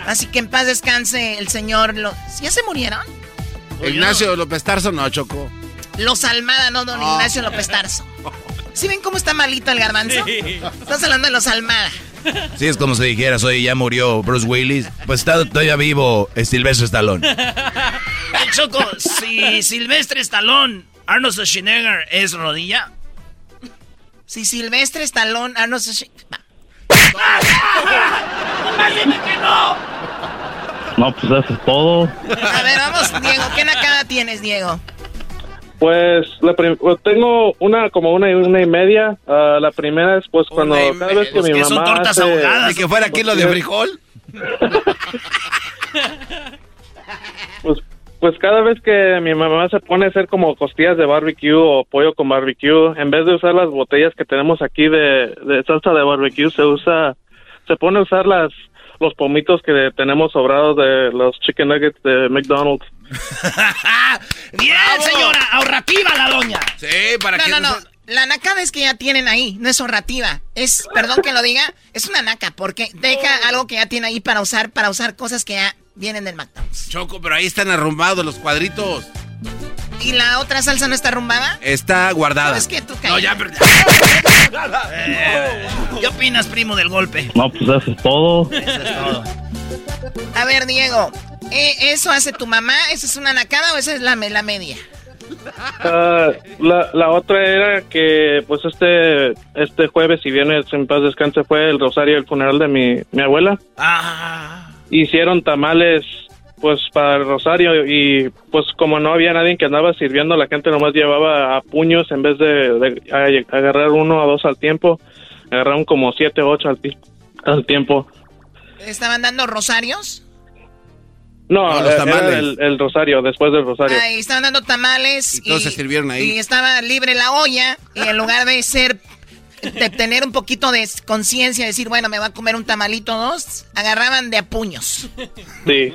[SPEAKER 10] Así que en paz descanse el señor. Lo... ¿Ya se murieron?
[SPEAKER 4] Ignacio López Tarso, no, Choco.
[SPEAKER 10] Los Almada, no, don
[SPEAKER 4] Oh.
[SPEAKER 10] Ignacio López Tarso. ¿Sí ven cómo está malito el garbanzo? Estás hablando de los Almada.
[SPEAKER 5] Sí, es como si dijeras, oye, ya murió Bruce Willis. Pues está todavía vivo Silvestre Stallone.
[SPEAKER 2] Choco, si Silvestre Stallone, Arnold Schwarzenegger es rodilla.
[SPEAKER 10] Si Silvestre Stallone, Arnold Schwarzenegger...
[SPEAKER 2] ¡Dime que no!
[SPEAKER 30] No, pues eso es todo.
[SPEAKER 10] A ver, vamos, Diego. ¿Qué nacada tienes, Diego?
[SPEAKER 30] Pues la pues, tengo una como una y una y media. Ah, la primera es pues cuando cada vez que mi
[SPEAKER 4] que son
[SPEAKER 30] mamá
[SPEAKER 4] tortas
[SPEAKER 30] hace-
[SPEAKER 4] ahogadas. Que fuera kilo de frijol.
[SPEAKER 30] Pues, pues cada vez que mi mamá se pone a hacer como costillas de barbecue o pollo con barbecue, en vez de usar las botellas que tenemos aquí de, de salsa de barbecue, se usa, se pone a usar las los pomitos que tenemos sobrados de los chicken nuggets de McDonald's.
[SPEAKER 2] Bien, señora, ahorrativa la doña.
[SPEAKER 4] Sí, para
[SPEAKER 10] no,
[SPEAKER 4] que
[SPEAKER 10] no, no. La nacada es que ya tienen ahí, no es ahorrativa. Es, perdón que lo diga, es una naca, porque deja algo que ya tiene ahí para usar, para usar cosas que ya vienen del McDonald's.
[SPEAKER 4] Choco, pero ahí están arrumbados los cuadritos.
[SPEAKER 10] ¿Y la otra salsa no está arrumbada?
[SPEAKER 27] Está guardada.
[SPEAKER 10] ¿Sabes qué? Tú
[SPEAKER 2] No, ya, pero... Eh, ¿Qué opinas, primo, del golpe?
[SPEAKER 31] No, pues eso es todo.
[SPEAKER 2] Eso es todo.
[SPEAKER 10] A ver, Diego, ¿eh, ¿eso hace tu mamá? ¿Esa es una nacada o esa es la, la media?
[SPEAKER 30] Ah, la, la otra era que, pues, este este jueves, si viernes en paz descanse, fue el rosario del funeral de mi, mi abuela.
[SPEAKER 2] Ah,
[SPEAKER 30] Hicieron tamales, pues, para el rosario y, pues, como no había nadie que andaba sirviendo, la gente nomás llevaba a puños en vez de, de a- agarrar uno o dos al tiempo. Agarraron como siete o ocho al, ti- al tiempo.
[SPEAKER 10] ¿Estaban dando rosarios?
[SPEAKER 30] No,
[SPEAKER 27] No, los tamales.
[SPEAKER 30] era el, el rosario, después del rosario.
[SPEAKER 10] Ahí estaban dando tamales.
[SPEAKER 27] Y todos se sirvieron ahí.
[SPEAKER 10] Y estaba libre la olla. Y en lugar de ser. De tener un poquito de conciencia, decir, bueno, me va a comer un tamalito o dos, agarraban de a puños.
[SPEAKER 30] Sí.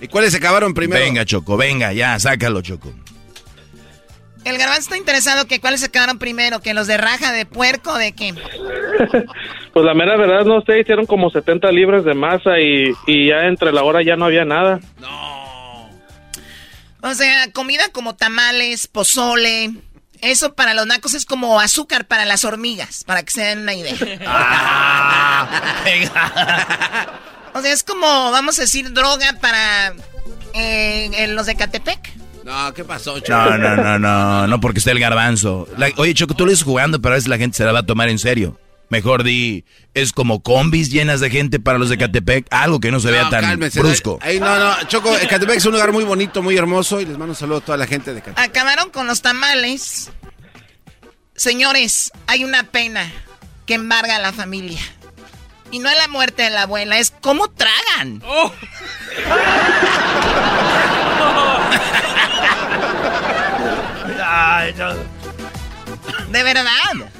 [SPEAKER 27] ¿Y cuáles se acabaron primero?
[SPEAKER 5] Venga, Choco, venga, ya, sácalo, Choco.
[SPEAKER 10] El garbanzo está interesado que cuáles se quedaron primero, que los de raja de puerco, de qué.
[SPEAKER 30] Pues la mera verdad, no sé, hicieron como 70 libras de masa y, y ya entre la hora ya no había nada.
[SPEAKER 10] O sea, comida como tamales, pozole. Eso para los nacos es como azúcar para las hormigas, para que se den una idea. O sea, es como, vamos a decir, droga para eh, en los de Catepec.
[SPEAKER 27] No, ¿qué pasó, Choco?
[SPEAKER 5] No, no, no, no, no porque esté el garbanzo. La- oye, Choco, tú lo dices jugando, pero a veces la gente se la va a tomar en serio. Mejor di, es como combis llenas de gente para los de Catepec, algo que no se vea tan brusco.
[SPEAKER 27] Ahí, no, no, Choco, Ecatepec es un lugar muy bonito, muy hermoso y les mando un saludo a toda la gente de Ecatepec.
[SPEAKER 10] Acabaron con los tamales. Señores, hay una pena que embarga a la familia. Y no es la muerte de la abuela, es cómo tragan.
[SPEAKER 2] Ay, no.
[SPEAKER 10] De verdad.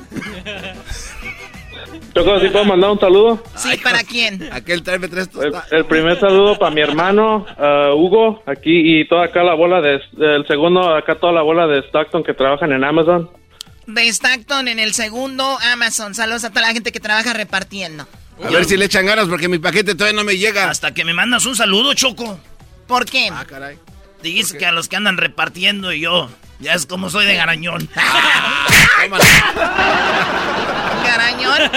[SPEAKER 30] Choco, ¿sí puedo mandar un saludo?
[SPEAKER 10] Sí, ¿para quién?
[SPEAKER 27] Aquel tráeme tres
[SPEAKER 30] El, el primer saludo para mi hermano ah, Hugo, aquí y toda acá la bola de... El segundo, acá toda la bola de Stockton que trabajan en Amazon.
[SPEAKER 10] De Stockton en el segundo, Amazon. Saludos a toda la gente que trabaja repartiendo.
[SPEAKER 27] A ver si le echan ganas porque mi paquete todavía no me llega.
[SPEAKER 2] Hasta que me mandas un saludo, Choco.
[SPEAKER 10] ¿Por qué?
[SPEAKER 27] Ah, caray.
[SPEAKER 2] Dices que a los que andan repartiendo y yo. Ya es como soy de garañón.
[SPEAKER 10] Garañón.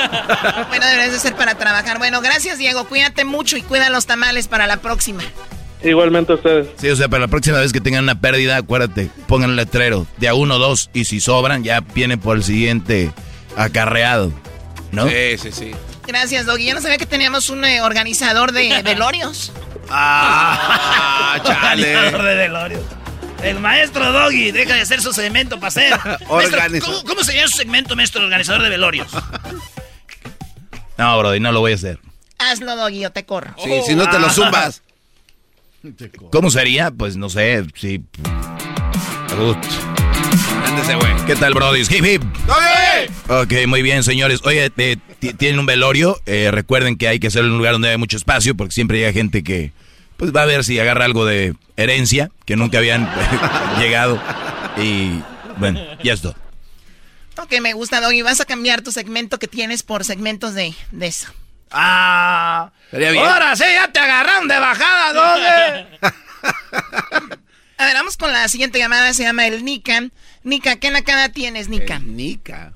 [SPEAKER 10] Bueno, deberías de ser para trabajar. Bueno, gracias, Diego. Cuídate mucho y cuida los tamales para la próxima.
[SPEAKER 30] Igualmente ustedes.
[SPEAKER 5] Sí, o sea, para la próxima vez que tengan una pérdida, acuérdate, pongan letrero de a uno o dos y si sobran ya vienen por el siguiente acarreado, ¿no?
[SPEAKER 27] Sí, sí, sí.
[SPEAKER 10] Gracias, Doggy. Yo no sabía que teníamos un eh, organizador de velorios.
[SPEAKER 27] Ah, chale.
[SPEAKER 2] Organizador de velorios. El maestro Doggy deja de hacer su segmento para hacer. Maestro,
[SPEAKER 27] Organizador.
[SPEAKER 2] ¿cómo, ¿Cómo se llama su segmento, maestro organizador de velorios?
[SPEAKER 5] No, Brody, no lo voy a hacer.
[SPEAKER 10] Hazlo, Doggy, yo te corro.
[SPEAKER 27] Sí, si no te lo zumbas.
[SPEAKER 5] ¿Cómo sería? Pues no sé, sí.
[SPEAKER 27] Güey.
[SPEAKER 5] ¿Qué tal, Brody? Hip hip. Ok, muy bien, señores. Oye, eh, ti- tienen un velorio. eh, recuerden que hay que hacerlo en un lugar donde hay mucho espacio, porque siempre llega gente que pues va a ver si agarra algo de herencia, que nunca habían llegado. Y bueno, ya es todo.
[SPEAKER 10] Ok, me gusta, Doggy. Vas a cambiar tu segmento que tienes por segmentos de, de eso.
[SPEAKER 2] Ah.
[SPEAKER 27] Bien.
[SPEAKER 2] Ahora sí, ya te agarraron de bajada, Doggy.
[SPEAKER 10] A ver, vamos con la siguiente llamada. Se llama el Nika. Nika, ¿qué nacada tienes, Nika?
[SPEAKER 27] Nica.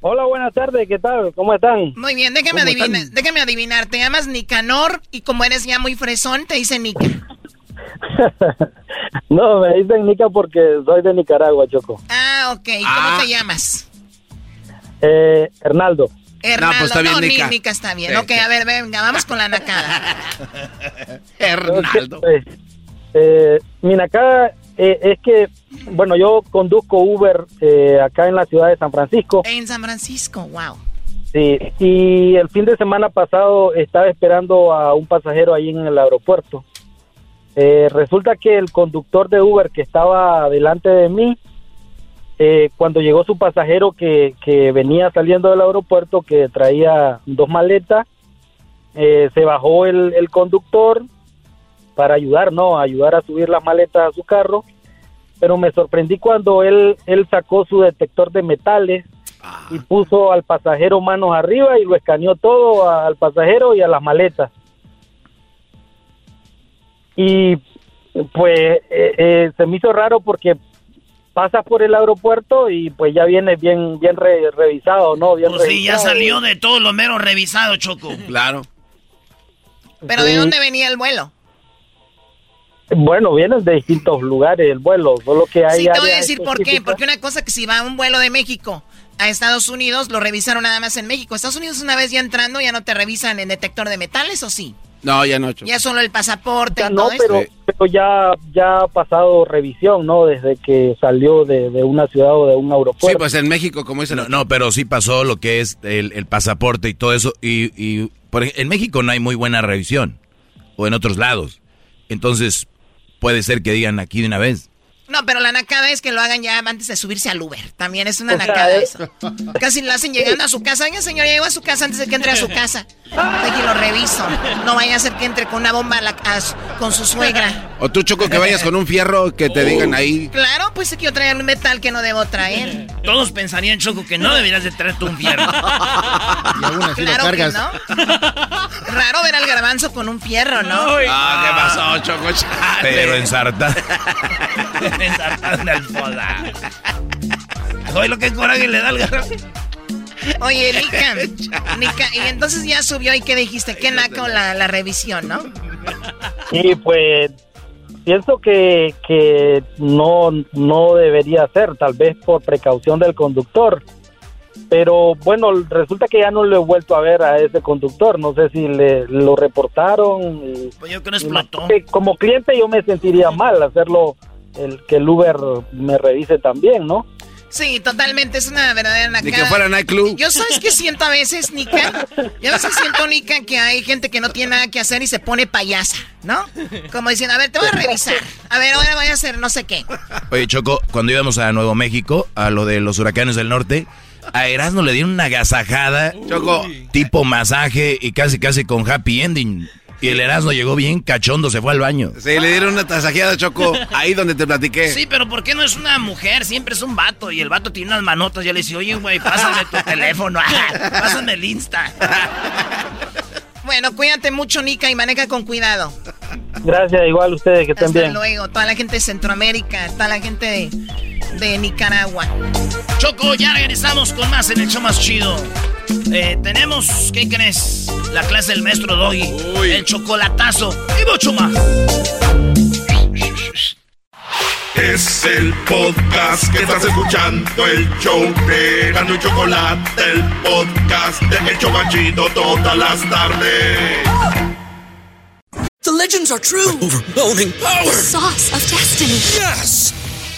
[SPEAKER 32] Hola, buenas tardes, ¿qué tal? ¿Cómo están?
[SPEAKER 10] Muy bien, déjame
[SPEAKER 32] ¿Cómo
[SPEAKER 10] adivinar,
[SPEAKER 32] están?
[SPEAKER 10] déjame adivinar. Te llamas Nicanor y como eres ya muy fresón, te dice Nika.
[SPEAKER 32] No, me dicen Nica porque soy de Nicaragua, Choco.
[SPEAKER 10] Ah, ok. ¿Y ¿Cómo te llamas?
[SPEAKER 32] Eh, Hernaldo.
[SPEAKER 10] Hernaldo.
[SPEAKER 32] pues está bien,
[SPEAKER 10] no, ni-
[SPEAKER 32] Nica.
[SPEAKER 10] Nica está bien.
[SPEAKER 32] Sí,
[SPEAKER 10] ok,
[SPEAKER 32] sí.
[SPEAKER 10] a ver, venga, vamos con la nacada.
[SPEAKER 27] Hernaldo.
[SPEAKER 32] Eh, eh, mi nacada eh, es que, bueno, yo conduzco Uber eh, acá en la ciudad de San Francisco.
[SPEAKER 10] En San Francisco, wow.
[SPEAKER 32] Sí, y el fin de semana pasado estaba esperando a un pasajero ahí en el aeropuerto. Eh, resulta que el conductor de Uber que estaba delante de mí, eh, cuando llegó su pasajero que, que venía saliendo del aeropuerto, que traía dos maletas, eh, se bajó el, el conductor para ayudar, ¿no? Ayudar a subir las maletas a su carro. Pero me sorprendí cuando él, él sacó su detector de metales y puso al pasajero manos arriba y lo escaneó todo al pasajero y a las maletas. Y pues eh, eh, se me hizo raro porque pasas por el aeropuerto y pues ya viene bien bien revisado, ¿no? Bien
[SPEAKER 2] pues sí, ya salió de todo lo mero revisado, Choco.
[SPEAKER 27] Claro.
[SPEAKER 10] ¿Pero de dónde venía el vuelo?
[SPEAKER 32] Bueno, vienen de distintos lugares el vuelo, solo que hay...
[SPEAKER 10] Sí, te voy a decir por qué, porque una cosa que si va un vuelo de México a Estados Unidos, lo revisaron nada más en México. Estados Unidos una vez ya entrando, ya no te revisan en detector de metales, ¿o sí?
[SPEAKER 27] No, ya no.
[SPEAKER 10] Ya solo el pasaporte.
[SPEAKER 32] Ya no, pero, pero ya, ya ha pasado revisión, ¿no? Desde que salió de, una ciudad o de un aeropuerto.
[SPEAKER 27] Sí, pues en México, como dice.
[SPEAKER 5] No, no, pero sí pasó lo que es el, pasaporte y todo eso. Y, y por, en México no hay muy buena revisión. O en otros lados. Entonces, puede ser que digan aquí de una vez.
[SPEAKER 10] No, pero la nacada es que lo hagan ya antes de subirse al Uber. También es una nacada eso. Casi lo hacen llegando a su casa. Venga, señor, ya llegó a su casa antes de que entre a su casa. Aquí lo reviso. No vaya a ser que entre con una bomba con su suegra.
[SPEAKER 27] O tú, Choco, que vayas con un fierro que te digan ahí.
[SPEAKER 10] Claro, pues es que yo traigo un metal que no debo traer.
[SPEAKER 2] Todos pensarían, Choco, que no deberías de traer tú un fierro.
[SPEAKER 10] y aún así claro lo cargas. Que no. Raro ver al garbanzo con un fierro, ¿no?
[SPEAKER 27] ah, ¿qué pasó, Choco?
[SPEAKER 5] Pero
[SPEAKER 2] Oye, lo que coraje le da al.
[SPEAKER 10] Oye, Nika, Nika, y entonces ya subió y ¿qué dijiste? ¿Qué naco la, la revisión, no?
[SPEAKER 32] Sí, pues pienso que, que no, no debería ser, tal vez por precaución del conductor. Pero bueno, resulta que ya no le he vuelto a ver a ese conductor. No sé si le lo reportaron.
[SPEAKER 2] pues yo que no explotó.
[SPEAKER 32] Como cliente yo me sentiría mal hacerlo, el que el Uber me revise también, ¿no?
[SPEAKER 10] Sí, totalmente, es una verdadera
[SPEAKER 27] nacada. Ni que fuera nightclub.
[SPEAKER 10] Yo sabes que siento a veces, Nika, yo a veces siento, Nika, que hay gente que no tiene nada que hacer y se pone payasa, ¿no? Como diciendo, a ver, te voy a revisar. A ver, ahora voy a hacer no sé qué.
[SPEAKER 5] Oye, Choco, cuando íbamos a Nuevo México, a lo de los huracanes del norte, a Erasmo le dieron una agasajada, Choco, tipo masaje y casi casi con happy ending. Y el Erasmo llegó bien cachondo, se fue al baño.
[SPEAKER 27] Sí, le dieron una tasajeada, Choco, ahí donde te platiqué.
[SPEAKER 2] Sí, pero ¿por qué no es una mujer? Siempre es un vato. Y el vato tiene unas manotas. Ya le dice, oye, güey, pásame tu teléfono. pásame el Insta.
[SPEAKER 10] Bueno, cuídate mucho, Nica, y maneja con cuidado.
[SPEAKER 32] Gracias, igual ustedes que estén bien.
[SPEAKER 10] Hasta luego, toda la gente de Centroamérica, toda la gente de, de Nicaragua.
[SPEAKER 2] Choco, ya regresamos con más en el show más chido. Eh, tenemos, ¿qué crees? La clase del maestro Doggy, el chocolatazo y mucho más.
[SPEAKER 12] Es el podcast que estás escuchando, el show de Gano y Chocolate, el podcast de El Chocachito todas las tardes.
[SPEAKER 31] The legends are true. overwhelming power! The
[SPEAKER 33] sauce of destiny.
[SPEAKER 9] Yes!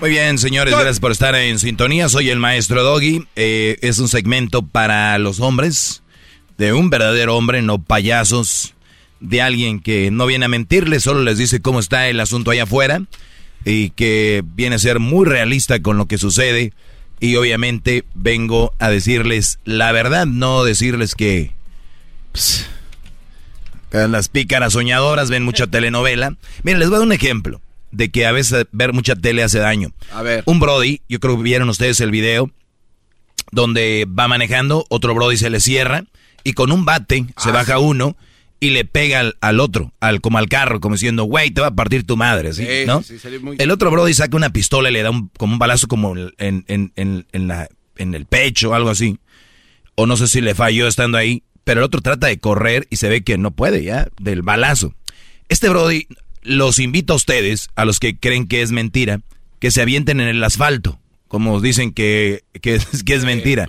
[SPEAKER 5] Muy bien, señores, gracias por estar en sintonía. Soy el maestro Doggy. Eh, es un segmento para los hombres, de un verdadero hombre, no payasos, de alguien que no viene a mentirles, solo les dice cómo está el asunto allá afuera y que viene a ser muy realista con lo que sucede. Y obviamente vengo a decirles la verdad, no decirles que, pues, que las pícaras soñadoras ven mucha telenovela. Miren, les voy a dar un ejemplo de que a veces ver mucha tele hace daño.
[SPEAKER 27] A ver.
[SPEAKER 5] Un Brody, yo creo que vieron ustedes el video, donde va manejando, otro Brody se le cierra y con un bate se ah, baja uno y le pega al, otro, al como al carro, como diciendo, güey, te va a partir tu madre, ¿sí? ¿no? El otro Brody saca una pistola y le da un, como un balazo como en, en, en, la, en el pecho o algo así. O no sé si le falló estando ahí, pero el otro trata de correr y se ve que no puede ya, del balazo. Este Brody los invito a ustedes, a los que creen que es mentira, que se avienten en el asfalto. como dicen que, que, que es mentira.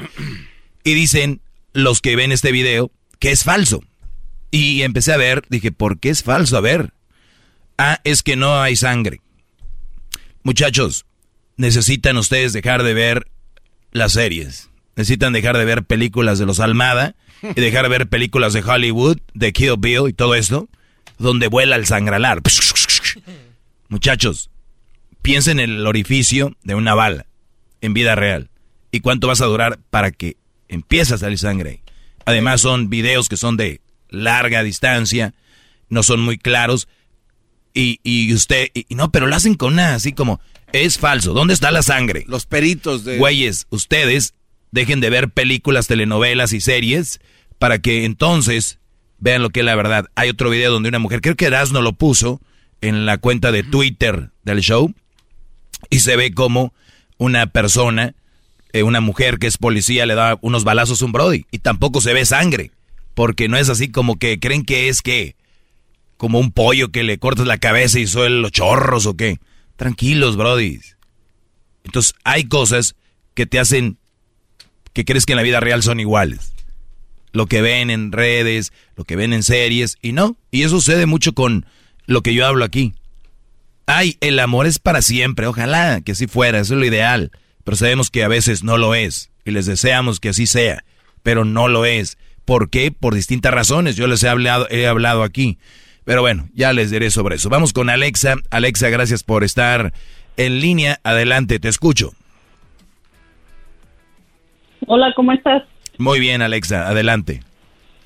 [SPEAKER 5] Y dicen los que ven este video que es falso. Y empecé a ver, dije, ¿por qué es falso? A ver. Ah, es que no hay sangre. Muchachos, necesitan ustedes dejar de ver las series. Necesitan dejar de ver películas de los Almada y dejar de ver películas de Hollywood, de Kill Bill y todo esto, donde vuela el sangralar. Muchachos, piensen en el orificio de una bala en vida real. ¿Y cuánto vas a durar para que empiece a salir sangre? Además son videos que son de larga distancia, no son muy claros. Y, y usted, y, no, pero lo hacen con una así como, es falso, ¿dónde está la sangre?
[SPEAKER 27] Los peritos de...
[SPEAKER 5] Güeyes, ustedes dejen de ver películas, telenovelas y series para que entonces vean lo que es la verdad. Hay otro video donde una mujer, creo que Erasmo lo puso en la cuenta de Twitter del show, y se ve como una persona, eh, una mujer que es policía, le da unos balazos a un Brody, y tampoco se ve sangre, porque no es así como que creen que es que, como un pollo que le cortas la cabeza y suelen los chorros o qué. Tranquilos, Brody. Entonces hay cosas que te hacen que crees que en la vida real son iguales. Lo que ven en redes, lo que ven en series, y no. Y eso sucede mucho con lo que yo hablo aquí. Ay, el amor es para siempre, ojalá que así fuera, eso es lo ideal. Pero sabemos que a veces no lo es, y les deseamos que así sea, pero no lo es. ¿Por qué? Por distintas razones, yo les he hablado, he hablado aquí. Pero bueno, ya les diré sobre eso. Vamos con Alexa. Alexa, gracias por estar en línea. Adelante, te escucho.
[SPEAKER 34] Hola, ¿cómo estás?
[SPEAKER 5] Muy bien, Alexa, adelante.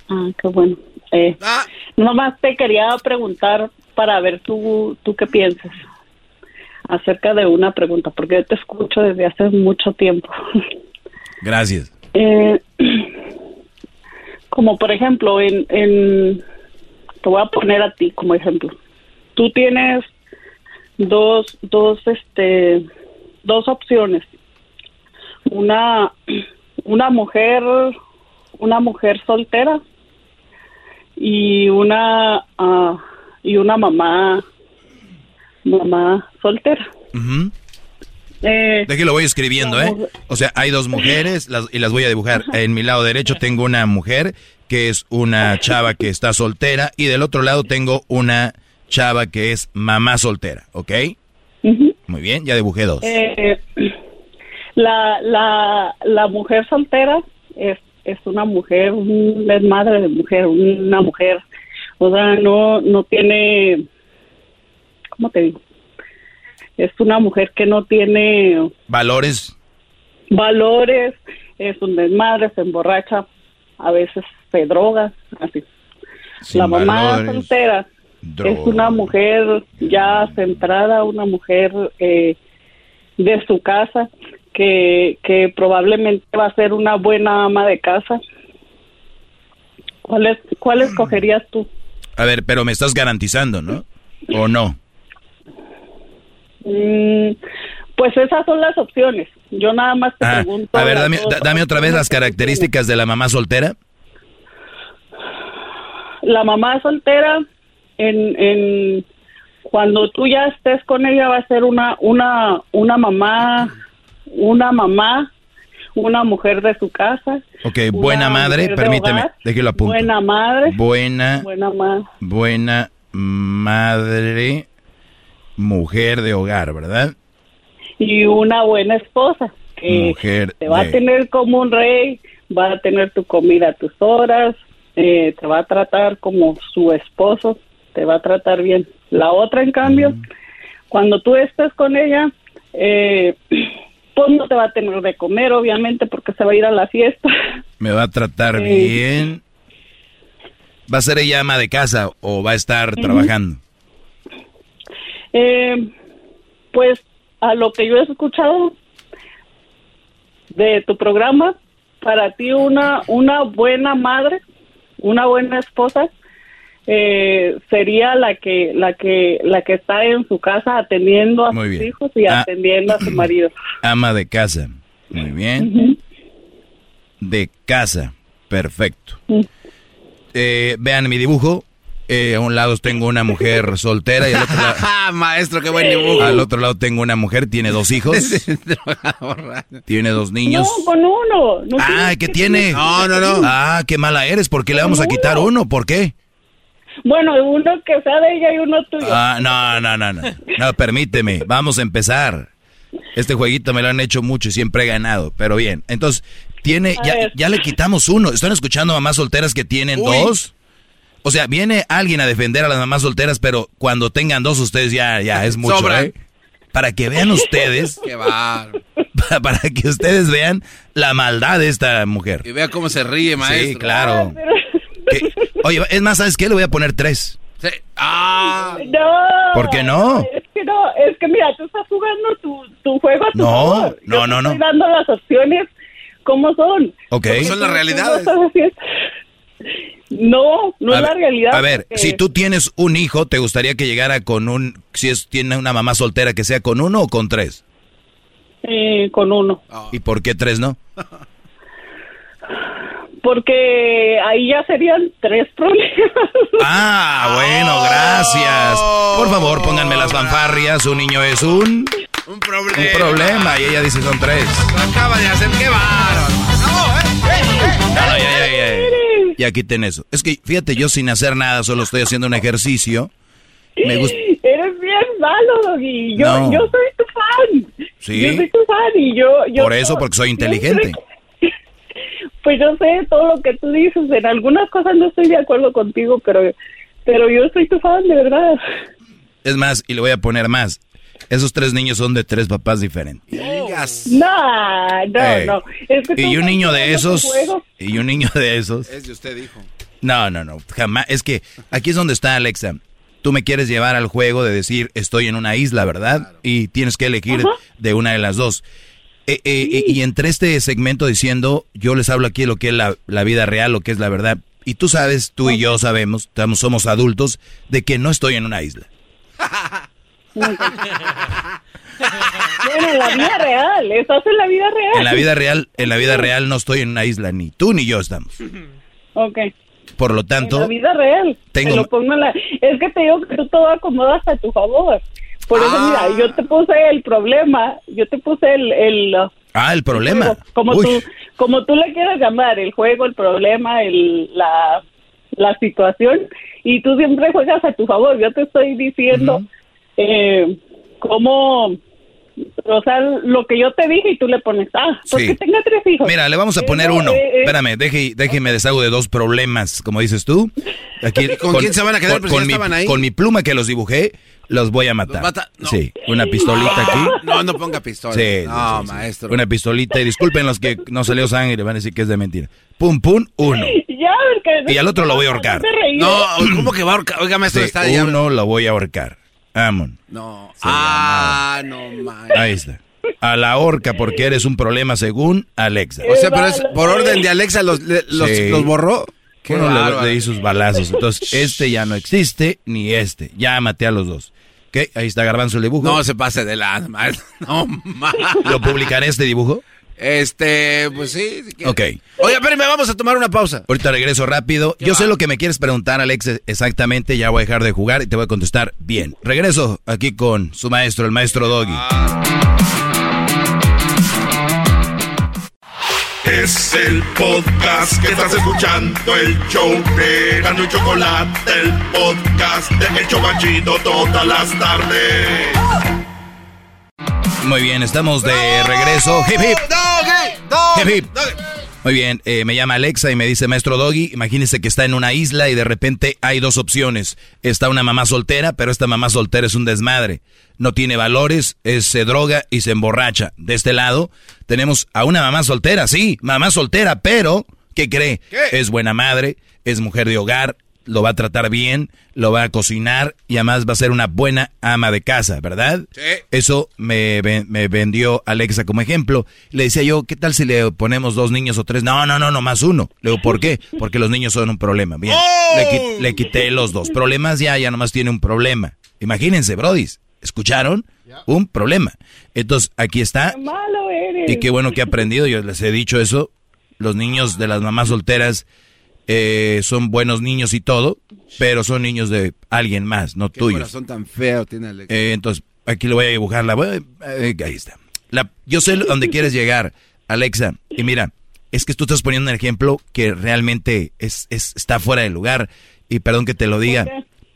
[SPEAKER 34] Ah, qué bueno. Eh, ah. Nomás te quería preguntar para ver tú, tú qué piensas acerca de una pregunta, porque yo te escucho desde hace mucho tiempo.
[SPEAKER 5] Gracias.
[SPEAKER 34] Eh, como por ejemplo, en, en, te voy a poner a ti como ejemplo. Tú tienes dos, dos, este, dos opciones. Una una mujer, una mujer soltera y una uh, y una mamá, mamá soltera.
[SPEAKER 5] Eh, de aquí lo voy escribiendo, ¿eh? O sea, hay dos mujeres y las voy a dibujar. En mi lado derecho tengo una mujer que es una chava que está soltera y del otro lado tengo una chava que es mamá soltera, ¿ok? Muy bien, ya dibujé dos.
[SPEAKER 34] Eh, la, la, la mujer soltera es, es una mujer, es madre de mujer, una mujer, o sea, no, no tiene, ¿cómo te digo? Es una mujer que no tiene...
[SPEAKER 5] Valores.
[SPEAKER 34] Valores, es un desmadre, se emborracha, a veces se droga, así. la mamá soltera es una mujer ya centrada, una mujer eh, de su casa, que, que probablemente va a ser una buena ama de casa. ¿Cuál, es, ¿Cuál escogerías tú?
[SPEAKER 5] A ver, pero me estás garantizando, ¿no? ¿O no?
[SPEAKER 34] Mm, pues esas son las opciones. Yo nada más te ah, pregunto.
[SPEAKER 5] A ver, dame, dame otra vez las características de la mamá soltera.
[SPEAKER 34] La mamá soltera, en, en cuando tú ya estés con ella, va a ser una, una, una mamá una mamá, una mujer de su casa.
[SPEAKER 5] Ok, buena madre, permíteme, déjelo a punto.
[SPEAKER 34] Buena madre.
[SPEAKER 5] Buena,
[SPEAKER 34] buena, ma
[SPEAKER 5] buena madre, mujer de hogar, ¿verdad?
[SPEAKER 34] Y una buena esposa. Que
[SPEAKER 5] mujer
[SPEAKER 34] te va a tener como un rey, va a tener tu comida a tus horas, eh, te va a tratar como su esposo, te va a tratar bien. La otra, en cambio, cuando tú estés con ella, eh, pues no te va a tener de comer, obviamente, porque se va a ir a la fiesta.
[SPEAKER 5] Me va a tratar bien. ¿Va a ser ella ama de casa o va a estar trabajando?
[SPEAKER 34] Eh, pues a lo que yo he escuchado de tu programa, para ti una, una buena madre, una buena esposa, eh, sería la que la que la que está en su casa atendiendo a sus hijos y ah. atendiendo a su marido.
[SPEAKER 5] Ama de casa. Muy bien. De casa. Perfecto. Eh, vean mi dibujo. Eh, a un lado tengo una mujer soltera y al otro lado...
[SPEAKER 27] Maestro, qué buen dibujo.
[SPEAKER 5] Al otro lado tengo una mujer, tiene dos hijos. tiene dos niños.
[SPEAKER 34] No, con uno. No
[SPEAKER 5] ah, ¿qué tiene?
[SPEAKER 27] No, no, no.
[SPEAKER 5] Ah, qué mala eres. ¿Por qué le vamos a quitar uno? ¿Por qué?
[SPEAKER 34] Bueno, uno que sea de ella y uno tuyo.
[SPEAKER 5] Ah, no, no, no, no. No, permíteme. Vamos a empezar. Este jueguito me lo han hecho mucho y siempre he ganado. Pero bien, entonces, tiene, ya, ya, le quitamos uno. ¿Están escuchando mamás solteras que tienen dos? O sea, viene alguien a defender a las mamás solteras, pero cuando tengan dos, ustedes ya, ya es mucho, ¿eh? Para que vean ustedes.
[SPEAKER 27] Qué va.
[SPEAKER 5] Para que ustedes vean la maldad de esta mujer.
[SPEAKER 27] Y vea cómo se ríe, maestro.
[SPEAKER 5] Sí, claro. Oye, es más, ¿sabes qué? Le voy a poner tres.
[SPEAKER 27] Sí. Ah.
[SPEAKER 34] No.
[SPEAKER 5] ¿Por qué no?
[SPEAKER 34] Es que no, es que mira, tú estás jugando tu, tu juego a tu
[SPEAKER 5] No,
[SPEAKER 34] favor.
[SPEAKER 5] no,
[SPEAKER 34] Yo
[SPEAKER 5] no, no.
[SPEAKER 34] Estoy dando las opciones como son.
[SPEAKER 5] Ok.
[SPEAKER 27] Son las realidades.
[SPEAKER 34] no No,
[SPEAKER 5] A
[SPEAKER 34] es la realidad.
[SPEAKER 5] A ver,
[SPEAKER 34] porque-
[SPEAKER 5] si tú tienes un hijo, ¿te gustaría que llegara con un, si es, tiene una mamá soltera, que sea con uno o con tres?
[SPEAKER 34] Eh, con uno.
[SPEAKER 5] ¿Y por qué tres no?
[SPEAKER 34] Porque ahí ya serían tres problemas.
[SPEAKER 5] Ah, bueno, gracias. Por favor, pónganme las fanfarrias. Un niño es un,
[SPEAKER 27] Un problema.
[SPEAKER 5] un problema. Y ella dice son tres.
[SPEAKER 27] Lo acaba de hacer, qué bárbaro. No, eh, eh, eh.
[SPEAKER 5] Ya, ya. Ya quiten eso. Es que, fíjate, yo sin hacer nada, solo estoy haciendo un ejercicio. Me gusta.
[SPEAKER 34] Eres bien malo, Doggy. Yo,
[SPEAKER 5] No.
[SPEAKER 34] yo soy tu fan.
[SPEAKER 5] Sí.
[SPEAKER 34] Yo soy tu fan y yo... yo
[SPEAKER 5] Por eso, porque soy
[SPEAKER 34] yo
[SPEAKER 5] inteligente.
[SPEAKER 34] soy- pues yo sé todo lo que tú dices. En algunas cosas no estoy de acuerdo contigo, pero, pero yo soy tu fan, de verdad.
[SPEAKER 5] Es más, y le voy a poner más. Esos tres niños son de tres papás diferentes.
[SPEAKER 34] No, no,
[SPEAKER 5] Ey.
[SPEAKER 34] no. Es que tú
[SPEAKER 5] Y un niño de esos.
[SPEAKER 34] juego.
[SPEAKER 5] Y un niño de esos.
[SPEAKER 27] Es de usted, dijo.
[SPEAKER 5] No, no, no. Jamás. Es que aquí es donde está Alexa. Tú me quieres llevar al juego de decir estoy en una isla, ¿verdad? Y tienes que elegir de una de las dos. Eh, eh, eh, y entre este segmento diciendo, yo les hablo aquí de lo que es la, la vida real, lo que es la verdad. Y tú sabes, tú y yo sabemos, estamos, somos adultos, de que no estoy en una isla.
[SPEAKER 34] Bueno, en la vida real. Estás en la vida real.
[SPEAKER 5] En la vida real, en la vida real no estoy en una isla, ni tú ni yo estamos.
[SPEAKER 34] Ok.
[SPEAKER 5] Por lo
[SPEAKER 34] En la
[SPEAKER 5] tanto,
[SPEAKER 34] vida real.
[SPEAKER 5] Tengo-
[SPEAKER 34] Te lo pongo en la- Es que te digo que tú todo acomodas a tu favor. Por eso,
[SPEAKER 5] Ah.
[SPEAKER 34] mira, yo te puse el problema, yo te puse el... el
[SPEAKER 5] ah, el problema.
[SPEAKER 34] como
[SPEAKER 5] Uy.
[SPEAKER 34] tú como tú le quieras llamar, el juego, el problema, el, la, la situación, y tú siempre juegas a tu favor. Yo te estoy diciendo eh, cómo... O sea, lo que yo te dije y tú le pones, ah, porque
[SPEAKER 5] Sí.
[SPEAKER 34] tenga tres hijos.
[SPEAKER 5] Mira, le vamos a
[SPEAKER 34] Eh,
[SPEAKER 5] poner
[SPEAKER 34] no,
[SPEAKER 5] uno.
[SPEAKER 34] eh, eh,
[SPEAKER 5] Espérame, deje, déjeme deshago de dos problemas, como dices tú. Aquí,
[SPEAKER 27] ¿Con quién se van a quedar?
[SPEAKER 5] Con,
[SPEAKER 27] si
[SPEAKER 5] con mi,
[SPEAKER 27] ahí.
[SPEAKER 5] con mi pluma que los dibujé, los voy a matar.
[SPEAKER 27] mata- no.
[SPEAKER 5] Sí, una pistolita aquí.
[SPEAKER 27] No, no ponga pistola.
[SPEAKER 5] Sí,
[SPEAKER 27] no,
[SPEAKER 5] sí, sí, sí.
[SPEAKER 27] maestro.
[SPEAKER 5] Una pistolita. Y disculpen los que no salió sangre, van a decir que es de mentira. Pum, pum, uno.
[SPEAKER 34] Ya.
[SPEAKER 5] Y al otro lo voy a ahorcar.
[SPEAKER 27] No, ¿cómo que va a ahorcar? Oiga, maestro,
[SPEAKER 5] Sí,
[SPEAKER 27] está ya.
[SPEAKER 5] uno lo voy a ahorcar. Amon.
[SPEAKER 27] No. Ah, no, maestro.
[SPEAKER 5] Ahí está. A la horca porque eres un problema según Alexa.
[SPEAKER 27] O sea, pero es por orden de Alexa los, le- los,
[SPEAKER 5] Sí.
[SPEAKER 27] los borró. Qué
[SPEAKER 5] le,
[SPEAKER 27] bárbaro.
[SPEAKER 5] le di sus balazos. Entonces, este ya no existe, ni este. Ya maté a los dos. ¿Qué? Ahí está Garbanzo el dibujo.
[SPEAKER 27] No se pase de la. No, ma.
[SPEAKER 5] ¿Lo publicaré este dibujo?
[SPEAKER 27] Este, pues sí. si.
[SPEAKER 5] Ok.
[SPEAKER 27] Oiga, espérenme, vamos a tomar una pausa.
[SPEAKER 5] Ahorita regreso rápido. Yo sé lo que me quieres preguntar, Alex, exactamente. Ya voy a dejar de jugar y te voy a contestar bien. Regreso aquí con su maestro, el maestro Doggy.
[SPEAKER 12] Es el podcast que estás escuchando, el show de Gano y Chocolate, el podcast de El Chobachito todas las tardes.
[SPEAKER 5] Muy bien, estamos de regreso. Hip, hip. Hip, hip. Muy bien, eh, me llama Alexa y me dice, maestro Doggy, imagínese que está en una isla y de repente hay dos opciones. Está una mamá soltera, pero esta mamá soltera es un desmadre. No tiene valores, es, se droga y se emborracha. De este lado tenemos a una mamá soltera, sí, mamá soltera, pero, ¿qué cree? Es buena madre, es mujer de hogar, lo va a tratar bien, lo va a cocinar y además va a ser una buena ama de casa, ¿verdad?
[SPEAKER 27] Sí.
[SPEAKER 5] Eso me, me vendió Alexa como ejemplo. Le decía yo, ¿qué tal si le ponemos dos niños o tres? No, no, no, no, más uno. Le digo, ¿por qué? Porque los niños son un problema. Bien, le, qui- le quité los dos problemas, ya, ya nomás tiene un problema. Imagínense, brodis, ¿escucharon? Un problema. Entonces, aquí está.
[SPEAKER 34] Qué malo eres.
[SPEAKER 5] Y qué bueno que he aprendido, yo les he dicho eso. Los niños de las mamás solteras eh, son buenos niños y todo, pero son niños de alguien más, no
[SPEAKER 27] Qué
[SPEAKER 5] tuyos.
[SPEAKER 27] corazón tan feo tiene Alexa.
[SPEAKER 5] Eh, entonces, aquí lo voy a dibujar. La, voy a- eh, ahí está. La- yo sé dónde quieres llegar, Alexa. Y mira, es que tú estás poniendo un ejemplo que realmente es, es- está fuera de lugar. Y perdón que te lo diga,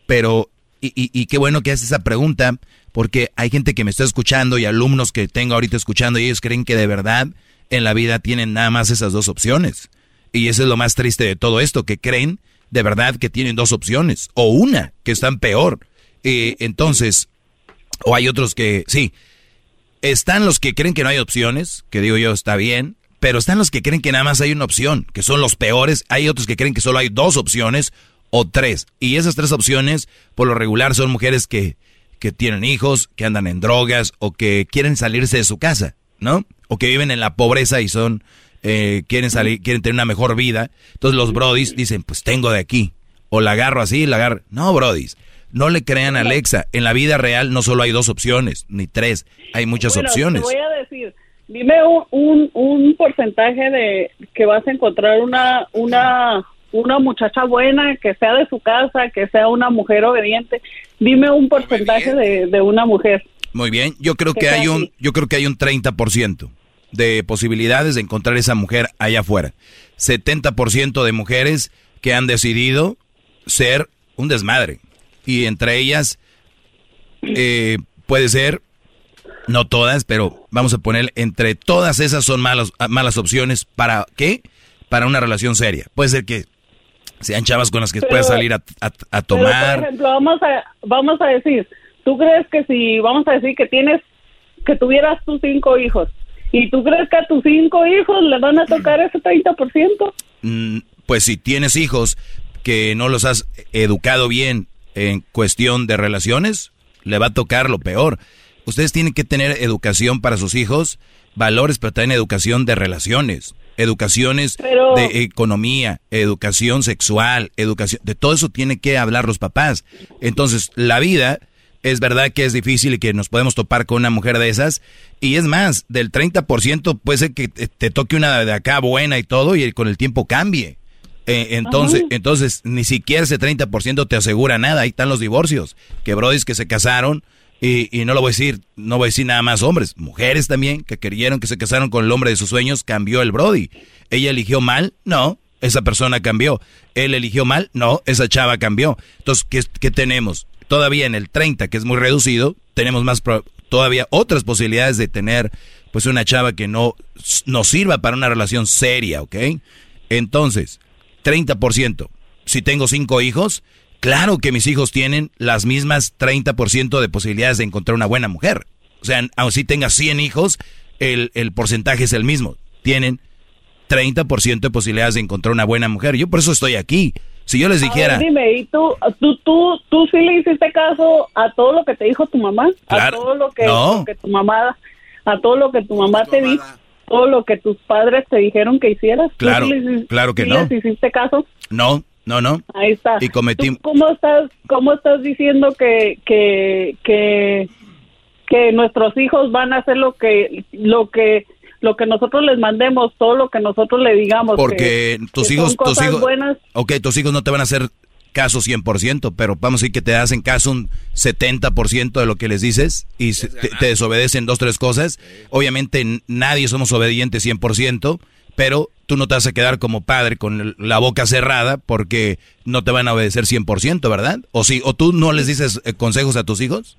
[SPEAKER 5] pero, y, y- y qué bueno que haces esa pregunta, porque hay gente que me está escuchando y alumnos que tengo ahorita escuchando y ellos creen que de verdad en la vida tienen nada más esas dos opciones. Y eso es lo más triste de todo esto, que creen de verdad que tienen dos opciones, o una, que están peor. Eh, entonces, o hay otros que, sí, están los que creen que no hay opciones, que digo yo está bien, pero están los que creen que nada más hay una opción, que son los peores, hay otros que creen que solo hay dos opciones o tres. Y esas tres opciones, por lo regular, son mujeres que, que tienen hijos, que andan en drogas o que quieren salirse de su casa, ¿no? O que viven en la pobreza y son, eh, quieren salir, quieren tener una mejor vida. Entonces los brodis dicen, pues tengo de aquí. O la agarro así, la agarro. No, brodis. No le crean a Alexa. En la vida real no solo hay dos opciones, ni tres. Hay muchas
[SPEAKER 34] Bueno,
[SPEAKER 5] opciones.
[SPEAKER 34] Te voy a decir, dime un, un, un porcentaje de que vas a encontrar una, una, una muchacha buena, que sea de su casa, que sea una mujer obediente. Dime un porcentaje de, de una mujer.
[SPEAKER 5] Muy bien, yo creo
[SPEAKER 34] Que
[SPEAKER 5] hay un yo creo que hay un 30% de posibilidades de encontrar esa mujer allá afuera. 70% de mujeres que han decidido ser un desmadre y entre ellas eh, puede ser no todas, pero vamos a poner entre todas esas son malas malas opciones para qué? Para una relación seria. Puede ser que sean chavas con las que
[SPEAKER 34] Pero-
[SPEAKER 5] puedas salir a, a- a
[SPEAKER 34] Pero,
[SPEAKER 5] tomar.
[SPEAKER 34] por ejemplo, vamos a, vamos a decir, ¿tú crees que si, vamos a decir que tienes, que tuvieras tus cinco hijos, y tú crees que a tus cinco hijos le van a tocar ese 30%?
[SPEAKER 5] Mm, pues si tienes hijos que no los has educado bien en cuestión de relaciones, le va a tocar lo peor. Ustedes tienen que tener educación para sus hijos, valores, pero también educación de relaciones, educaciones
[SPEAKER 34] Pero-
[SPEAKER 5] de economía, educación sexual, educación, de todo eso tienen que hablar los papás. Entonces, la vida es verdad que es difícil y que nos podemos topar con una mujer de esas. Y es más, del 30% puede ser que te, toque una de acá buena y todo y con el tiempo cambie. Eh, entonces,
[SPEAKER 4] Ajá.
[SPEAKER 5] entonces, ni siquiera ese 30% te asegura nada. Ahí están los divorcios. Que brodis que se casaron y, y no lo voy a decir, no voy a decir nada más hombres, mujeres también que creyeron que se casaron con el hombre de sus sueños, cambió el brody. ¿Ella eligió mal? No, esa persona cambió. ¿Él eligió mal? No, esa chava cambió. Entonces, ¿qué, qué tenemos? Todavía en el 30, que es muy reducido, tenemos más todavía otras posibilidades de tener pues una chava que no nos sirva para una relación seria, ¿ok? Entonces, 30%. Si tengo cinco hijos, claro que mis hijos tienen las mismas 30% de posibilidades de encontrar una buena mujer. O sea, aun si tengas 100 hijos, el, el porcentaje es el mismo. Tienen 30% de posibilidades de encontrar una buena mujer. Yo por eso estoy aquí. Si yo les dijera,
[SPEAKER 34] ver, dime, ¿y tú, tú, tú, tú sí le hiciste caso a todo lo que te dijo tu mamá?
[SPEAKER 5] Claro,
[SPEAKER 34] A todo lo que,
[SPEAKER 5] no.
[SPEAKER 34] lo que tu mamá, a todo lo que tu mamá te dijo, todo lo que tus padres te dijeron que hicieras. ¿Tú
[SPEAKER 5] Claro,
[SPEAKER 34] sí les
[SPEAKER 5] claro que
[SPEAKER 34] sí
[SPEAKER 5] no.
[SPEAKER 34] les hiciste caso?
[SPEAKER 5] no, no, no.
[SPEAKER 34] Ahí está.
[SPEAKER 5] Y cometí-
[SPEAKER 34] ¿Tú ¿Cómo estás, cómo estás diciendo que, que, que, que nuestros hijos van a hacer lo que, lo que, lo que nosotros les mandemos, todo lo que nosotros le digamos?
[SPEAKER 5] Porque
[SPEAKER 34] que-
[SPEAKER 5] tus
[SPEAKER 34] que
[SPEAKER 5] hijos,
[SPEAKER 34] son
[SPEAKER 5] tus hijos,
[SPEAKER 34] buenas.
[SPEAKER 5] ok, tus hijos no te van a hacer caso 100%, pero vamos a decir que te hacen caso un 70% de lo que les dices y se- te, te desobedecen dos, tres cosas. Obviamente nadie somos obedientes 100%, pero tú no te vas a quedar como padre con la boca cerrada porque no te van a obedecer 100%, ¿verdad? O sí, o tú no les dices eh, consejos a tus hijos.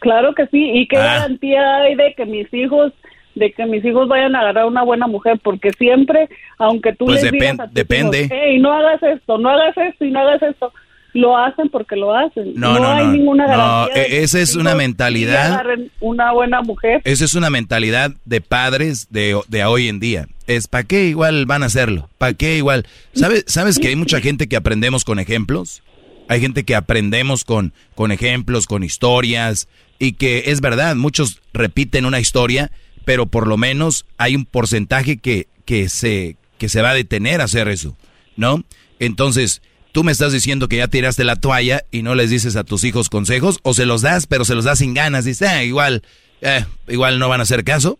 [SPEAKER 34] Claro que sí, y qué
[SPEAKER 5] Ah.
[SPEAKER 34] garantía hay de que mis hijos, de que mis hijos vayan a agarrar una buena mujer, porque siempre, aunque tú
[SPEAKER 5] Pues
[SPEAKER 34] les digas a tus
[SPEAKER 5] depende.
[SPEAKER 34] hijos, hey, no hagas esto, no hagas esto y no hagas esto, lo hacen porque lo hacen.
[SPEAKER 5] No, no,
[SPEAKER 34] hay
[SPEAKER 5] no.
[SPEAKER 34] ninguna
[SPEAKER 5] No,
[SPEAKER 34] garantía. de
[SPEAKER 5] e- esa es una mentalidad-
[SPEAKER 34] una buena mujer.
[SPEAKER 5] Esa es una mentalidad de padres de, de hoy en día. Es ¿para qué igual van a hacerlo? ¿Para qué igual? ¿Sabes, ¿Sabes que hay mucha gente que aprendemos con ejemplos? Hay gente que aprendemos con, con ejemplos, con historias, y que es verdad, muchos repiten una historia, pero por lo menos hay un porcentaje que, que, se, que se va a detener a hacer eso, ¿no? Entonces, tú me estás diciendo que ya tiraste la toalla y no les dices a tus hijos consejos, o se los das, pero se los das sin ganas, dices, "Ah, igual, eh, igual no van a hacer caso.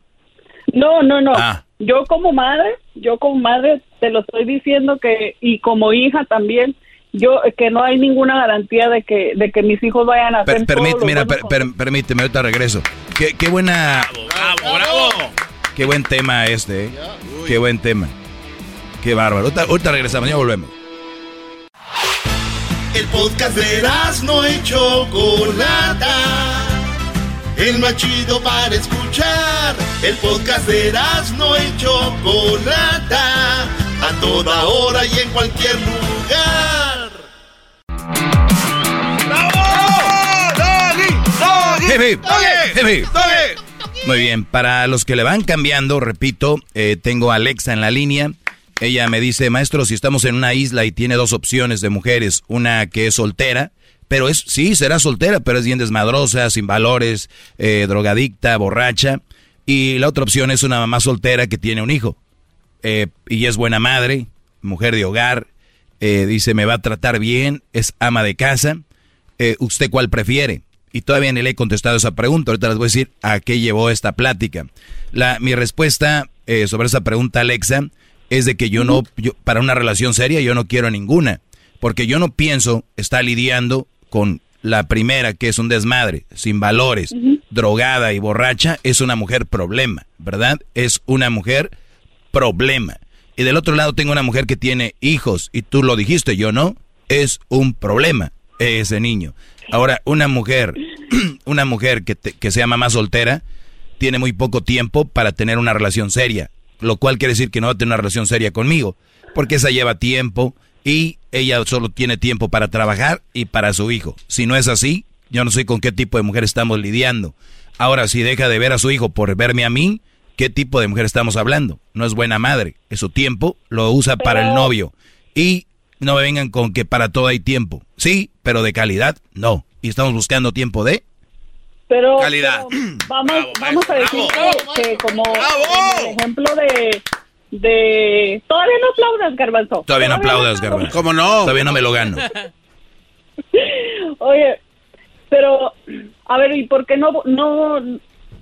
[SPEAKER 34] No, no, no.
[SPEAKER 5] Ah.
[SPEAKER 34] yo como madre, yo como madre te lo estoy diciendo que y como hija también, yo que no hay ninguna garantía de que de que mis hijos vayan a hacer
[SPEAKER 5] mira, permíteme, ahorita regreso. Qué, qué buena
[SPEAKER 2] bravo, bravo,
[SPEAKER 5] Qué buen tema este, ¿eh? Qué buen tema. Qué bárbaro. Ahorita, ahorita regresamos, ya volvemos.
[SPEAKER 12] El podcast de no hecho Chocolata el más chido para escuchar. El podcast de no y Chocolata, a toda hora y en cualquier lugar.
[SPEAKER 5] Muy bien, para los que le van cambiando, repito, eh, tengo a Alexa en la línea. Ella me dice, maestro, si estamos en una isla y tiene dos opciones de mujeres, una que es soltera pero es, sí, será soltera, pero es bien desmadrosa, sin valores, eh, drogadicta, borracha. Y la otra opción es una mamá soltera que tiene un hijo. Eh, y es buena madre, mujer de hogar. Eh, dice, me va a tratar bien, es ama de casa. ¿Usted cuál prefiere? Y todavía ni le he contestado esa pregunta. Ahorita les voy a decir a qué llevó esta plática. La, mi respuesta sobre esa pregunta, Alexa, es de que yo no, yo, para una relación seria, yo no quiero ninguna. Porque yo no pienso estar lidiando con la primera, que es un desmadre, sin valores, drogada y borracha, es una mujer problema, ¿verdad? Es una mujer problema. Y del otro lado tengo una mujer que tiene hijos, y tú lo dijiste, yo no, es un problema ese niño. Ahora, una mujer, una mujer que, que sea mamá soltera, tiene muy poco tiempo para tener una relación seria, lo cual quiere decir que no va a tener una relación seria conmigo, porque esa lleva tiempo, y ella solo tiene tiempo para trabajar y para su hijo. Si no es así, yo no sé con qué tipo de mujer estamos lidiando. Ahora, si deja de ver a su hijo por verme a mí, ¿qué tipo de mujer estamos hablando? No es buena madre. Es su tiempo, lo usa para el novio. Y no me vengan con que para todo hay tiempo. Sí, pero de calidad, no. Y estamos buscando tiempo de
[SPEAKER 34] pero,
[SPEAKER 5] calidad.
[SPEAKER 34] vamos, vamos a decir que, como el ejemplo de de... Todavía no aplaudas, Garbanzo.
[SPEAKER 5] Todavía no aplaudas, Garbanzo.
[SPEAKER 27] ¿Cómo no?
[SPEAKER 5] Todavía no me lo gano.
[SPEAKER 34] Oye, pero, a ver, ¿y por qué no, no,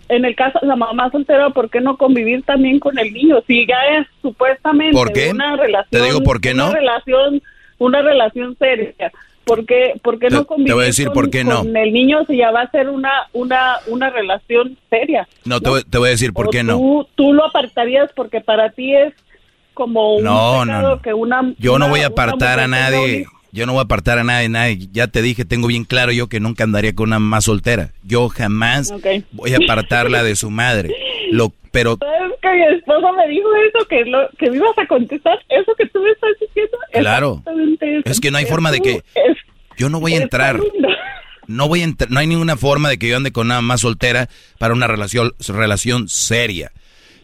[SPEAKER 34] en el caso de la mamá soltera, por qué no convivir también con el niño? Si ya es supuestamente
[SPEAKER 5] ¿Por qué?
[SPEAKER 34] una relación...
[SPEAKER 5] Te digo por qué no.
[SPEAKER 34] Una relación, una relación seria. ¿Por qué, por qué no convivir
[SPEAKER 5] te voy a decir
[SPEAKER 34] con,
[SPEAKER 5] por qué no.
[SPEAKER 34] con el niño si ya va a ser una, una, una relación seria?
[SPEAKER 5] No, te, voy, te voy a decir por
[SPEAKER 34] ¿O
[SPEAKER 5] qué
[SPEAKER 34] tú,
[SPEAKER 5] no.
[SPEAKER 34] Tú lo apartarías porque para ti es como un
[SPEAKER 5] No, no, no.
[SPEAKER 34] que una...
[SPEAKER 5] Yo no voy a apartar a nadie. Yo no voy a apartar a nadie, nadie. Ya te dije, tengo bien claro yo que nunca andaría con una mamá soltera. Yo jamás voy a apartarla de su madre. Lo, pero
[SPEAKER 34] Es que mi esposo me dijo eso, que, lo, que me ibas a contestar eso que tú me estás diciendo.
[SPEAKER 5] Claro. Es que no hay forma de que-
[SPEAKER 34] Es-
[SPEAKER 5] yo no voy a entrar. No voy a entrar, no hay ninguna forma de que yo ande con una mamá soltera para una relación, relación seria.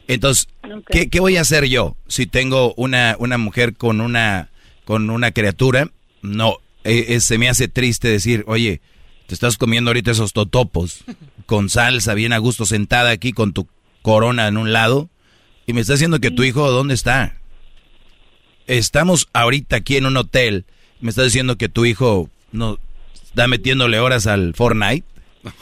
[SPEAKER 5] Entonces, ¿qué, qué voy a hacer yo si tengo una, una mujer con una, con una criatura? No, eh, eh, se me hace triste decir, oye, te estás comiendo ahorita esos totopos con salsa bien a gusto sentada aquí con tu corona en un lado y me está diciendo que tu hijo, ¿dónde está? Estamos ahorita aquí en un hotel, me está diciendo que tu hijo no está metiéndole horas al Fortnite.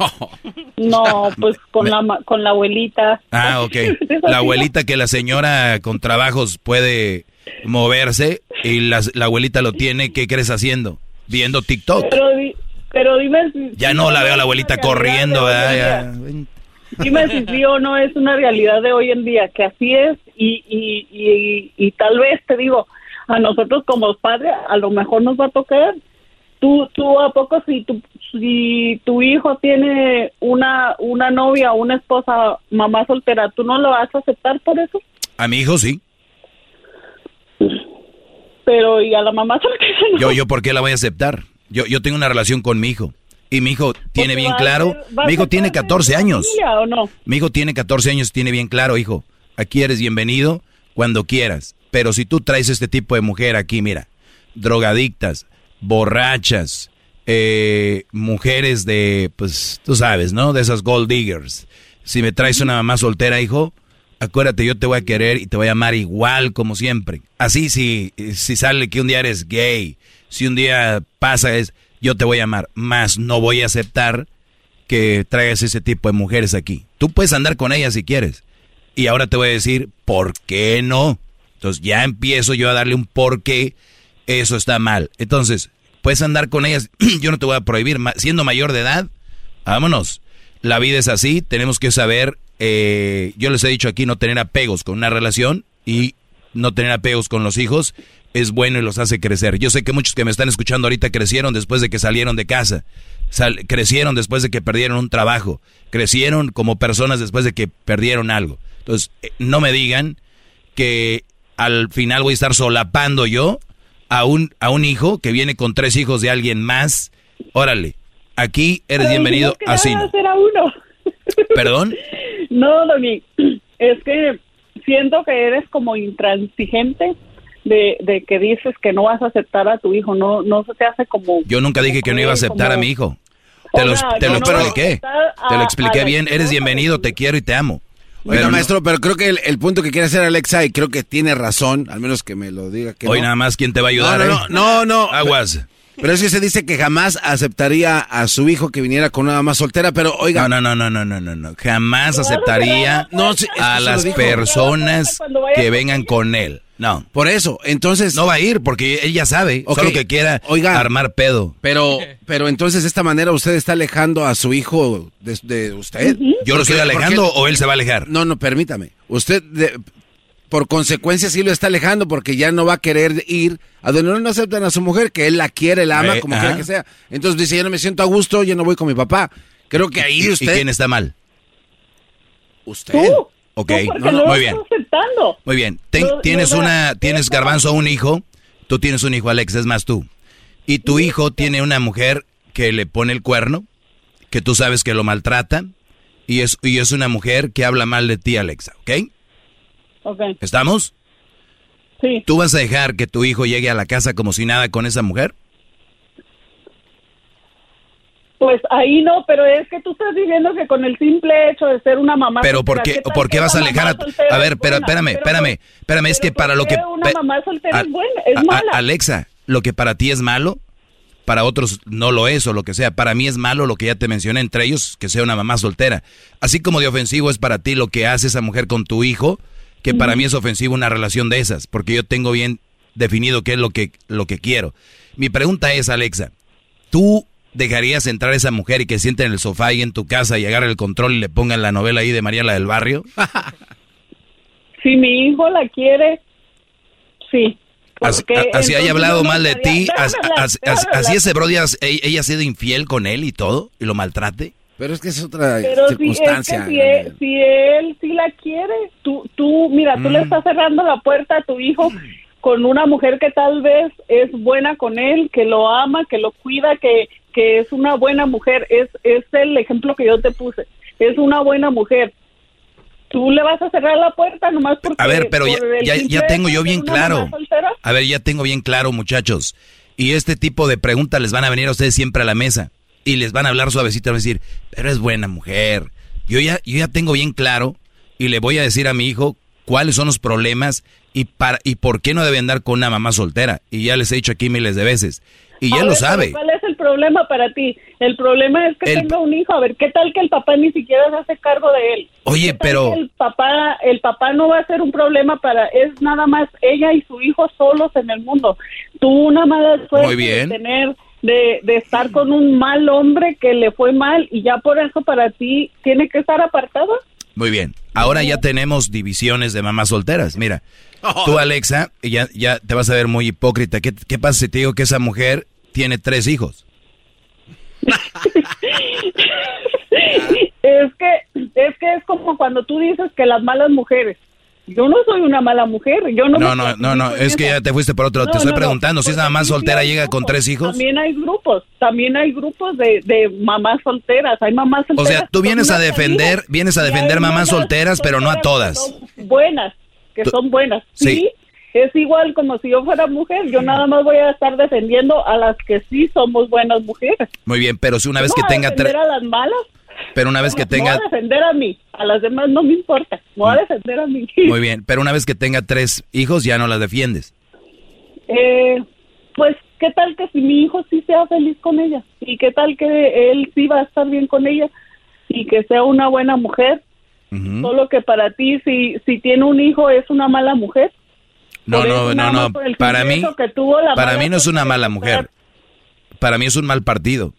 [SPEAKER 34] No, pues con la, con la abuelita.
[SPEAKER 5] Ah, ok. La abuelita que la señora con trabajos puede moverse y la, la abuelita lo tiene, ¿qué crees haciendo? Viendo TikTok.
[SPEAKER 34] Pero, di- pero dime si...
[SPEAKER 5] Ya no la veo a la abuelita corriendo, ¿verdad? Ya.
[SPEAKER 34] Dime si sí o no es una realidad de hoy en día, que así es y, y, y, y tal vez te digo, a nosotros como padres a lo mejor nos va a tocar. Tú, tú a poco si tu, si tu hijo tiene una, una novia o una esposa, mamá soltera, ¿tú no lo vas a aceptar por eso?
[SPEAKER 5] A mi hijo sí.
[SPEAKER 34] Pero y a la mamá no.
[SPEAKER 5] Yo, yo, ¿por qué la voy a aceptar? Yo, yo tengo una relación con mi hijo. Y mi hijo tiene bien claro,
[SPEAKER 34] ser-
[SPEAKER 5] mi hijo tiene
[SPEAKER 34] parte de
[SPEAKER 5] 14
[SPEAKER 34] la
[SPEAKER 5] años.
[SPEAKER 34] familia, ¿o no?
[SPEAKER 5] Mi hijo tiene 14 años, tiene bien claro, hijo, aquí eres bienvenido cuando quieras. Pero si tú traes este tipo de mujer aquí, mira, drogadictas, borrachas, eh, mujeres de, pues, tú sabes, ¿no? De esas gold diggers. Si me traes una mamá soltera, hijo, acuérdate, yo te voy a querer y te voy a amar igual como siempre. Así si, si sale que un día eres gay, si un día pasa es, yo te voy a amar, más no voy a aceptar que traigas ese tipo de mujeres aquí. Tú puedes andar con ellas si quieres, Y ahora te voy a decir, ¿por qué no? Entonces ya empiezo yo a darle un por qué eso está mal. Entonces, puedes andar con ellas, yo no te voy a prohibir, siendo mayor de edad, vámonos. La vida es así, tenemos que saber, eh, yo les he dicho aquí, no tener apegos con una relación y no tener apegos con los hijos es bueno y los hace crecer. Yo sé que muchos que me están escuchando ahorita crecieron después de que salieron de casa, crecieron después de que perdieron un trabajo, crecieron como personas después de que perdieron algo. Entonces, eh, no me digan que al final voy a estar solapando yo a un, a un hijo que viene con tres hijos de alguien más. Órale, aquí eres bienvenido así.
[SPEAKER 34] uno.
[SPEAKER 5] ¿Perdón?
[SPEAKER 34] No, Doni, es que siento que eres como intransigente de, de, que dices que no vas a aceptar a tu hijo, no no se te hace como...
[SPEAKER 5] Yo nunca dije que no iba a aceptar a mi hijo. Te lo, te lo expliqué. te lo expliqué bien. Eres bienvenido, te quiero y te amo.
[SPEAKER 27] Oiga, maestro, pero creo que el, punto que quiere hacer Alexa, y creo que tiene razón, al menos que me lo diga. Que
[SPEAKER 5] Hoy nada más, ¿quién te va a ayudar?
[SPEAKER 27] No, no,
[SPEAKER 5] eh?
[SPEAKER 27] no, no,
[SPEAKER 5] Aguas.
[SPEAKER 27] Pero es que se dice que jamás aceptaría a su hijo que viniera con una mamá soltera, pero oiga.
[SPEAKER 5] No, no, no, no, no, no, no. Jamás aceptaría a las personas que vengan con él. No.
[SPEAKER 27] Por eso, entonces.
[SPEAKER 5] No va a ir porque ella sabe. Solo que quiera armar pedo.
[SPEAKER 27] Pero, pero entonces de esta manera usted está alejando a su hijo de, usted.
[SPEAKER 5] ¿Yo lo estoy alejando o él se va a alejar?
[SPEAKER 27] No, no, permítame. Usted, por consecuencia, sí lo está alejando porque ya no va a querer ir a donde no aceptan a su mujer, que él la quiere, la ama, eh, como quiera que sea. Entonces dice, ya no me siento a gusto, ya no voy con mi papá. Creo que ahí usted.
[SPEAKER 5] ¿Y quién está mal?
[SPEAKER 27] Usted.
[SPEAKER 5] Ok, muy bien. Muy bien. tienes una, tienes garbanzo un hijo, tú tienes un hijo, Alex, es más tú. Y tu hijo tiene una mujer que le pone el cuerno, que tú sabes que lo maltrata, y es, y es una mujer que habla mal de ti, Alexa, ¿ok?
[SPEAKER 34] Ok.
[SPEAKER 5] ¿Estamos?
[SPEAKER 34] Sí.
[SPEAKER 5] ¿Tú vas a dejar que tu hijo llegue a la casa como si nada con esa mujer?
[SPEAKER 34] Pues ahí no, pero es que tú estás diciendo que con el simple hecho de ser una mamá.
[SPEAKER 5] Pero ¿por qué, ¿por qué vas a alejar a tu... A ver, pero, espérame, espérame, espérame, es que para lo que...
[SPEAKER 34] Una mamá soltera es buena, es mala.
[SPEAKER 5] Alexa, lo que para ti es malo, para otros no lo es o lo que sea. Para mí es malo lo que ya te mencioné, entre ellos que sea una mamá soltera. Así como de ofensivo es para ti lo que hace esa mujer con tu hijo, que para mí es ofensivo una relación de esas, porque yo tengo bien definido qué es lo que, lo que quiero. Mi pregunta es, Alexa, ¿tú ¿Dejarías entrar a esa mujer y que siente en el sofá ahí en tu casa y agarre el control y le pongan la novela ahí de María la del barrio?
[SPEAKER 34] si mi hijo la quiere, sí.
[SPEAKER 5] Así, haya hablado mal de ti, así, ese brody, ella ha sido infiel con él y todo, y lo maltrate.
[SPEAKER 27] Pero es que es otra circunstancia.
[SPEAKER 34] Si, él, si, él, sí la quiere, tú, tú mira, tú le mm. estás cerrando la puerta a tu hijo con una mujer que tal vez es buena con él, que lo ama, que lo cuida, que, que es una buena mujer, es, es el ejemplo que yo te puse, es una buena mujer. Tú le vas a cerrar la puerta nomás porque...
[SPEAKER 5] A ver, pero ya, ya, tengo yo bien claro. A ver, ya tengo bien claro, muchachos. Y este tipo de preguntas les van a venir a ustedes siempre a la mesa. Y les van a hablar suavecito, a decir, pero es buena mujer. Yo ya, yo ya tengo bien claro y le voy a decir a mi hijo cuáles son los problemas y, para, y por qué no debe andar con una mamá soltera. Y ya les he dicho aquí miles de veces. Y ya lo sabe.
[SPEAKER 34] ¿Cuál es el problema para ti? El problema es que tenga un hijo. A ver, ¿qué tal que el papá ni siquiera se hace cargo de él?
[SPEAKER 5] Oye, pero...
[SPEAKER 34] El papá, el papá no va a ser un problema para... Es nada más ella y su hijo solos en el mundo. Tú una mala suerte de tener... De, de estar con un mal hombre que le fue mal y ya por eso para ti tiene que estar apartado.
[SPEAKER 5] Muy bien. Ahora ya tenemos divisiones de mamás solteras. Mira, tú Alexa, ya, ya te vas a ver muy hipócrita. ¿Qué, ¿Qué pasa si te digo que esa mujer tiene tres hijos.
[SPEAKER 34] es que es que es como cuando tú dices que las malas mujeres yo no soy una mala mujer, yo no.
[SPEAKER 5] No, no, no, no, es que ya te fuiste por otro. te estoy preguntando si es nada más soltera llega con tres hijos.
[SPEAKER 34] También hay grupos, también hay grupos de, de mamás solteras, hay mamás solteras.
[SPEAKER 5] O sea, tú vienes a defender, vienes a defender mamás solteras, pero no a todas.
[SPEAKER 34] Buenas, que son buenas. sí es igual como si yo fuera mujer, yo nada más voy a estar defendiendo a las que sí somos buenas mujeres.
[SPEAKER 5] Muy bien, pero si una vez que tenga
[SPEAKER 34] tres... a las malas?
[SPEAKER 5] Pero una vez que tenga...
[SPEAKER 34] No voy a defender a mí, a las demás no me importa, voy a mm. defender a mí.
[SPEAKER 5] Muy bien, pero una vez que tenga tres hijos ya no las defiendes.
[SPEAKER 34] Eh, pues, ¿qué tal que si mi hijo sí sea feliz con ella? ¿Y qué tal que él sí va a estar bien con ella? Y que sea una buena mujer Solo que para ti, si, si tiene un hijo, es una mala mujer.
[SPEAKER 5] No, no, no, no. Para mí, para mí no es una mala mujer. Para mí es un mal partido.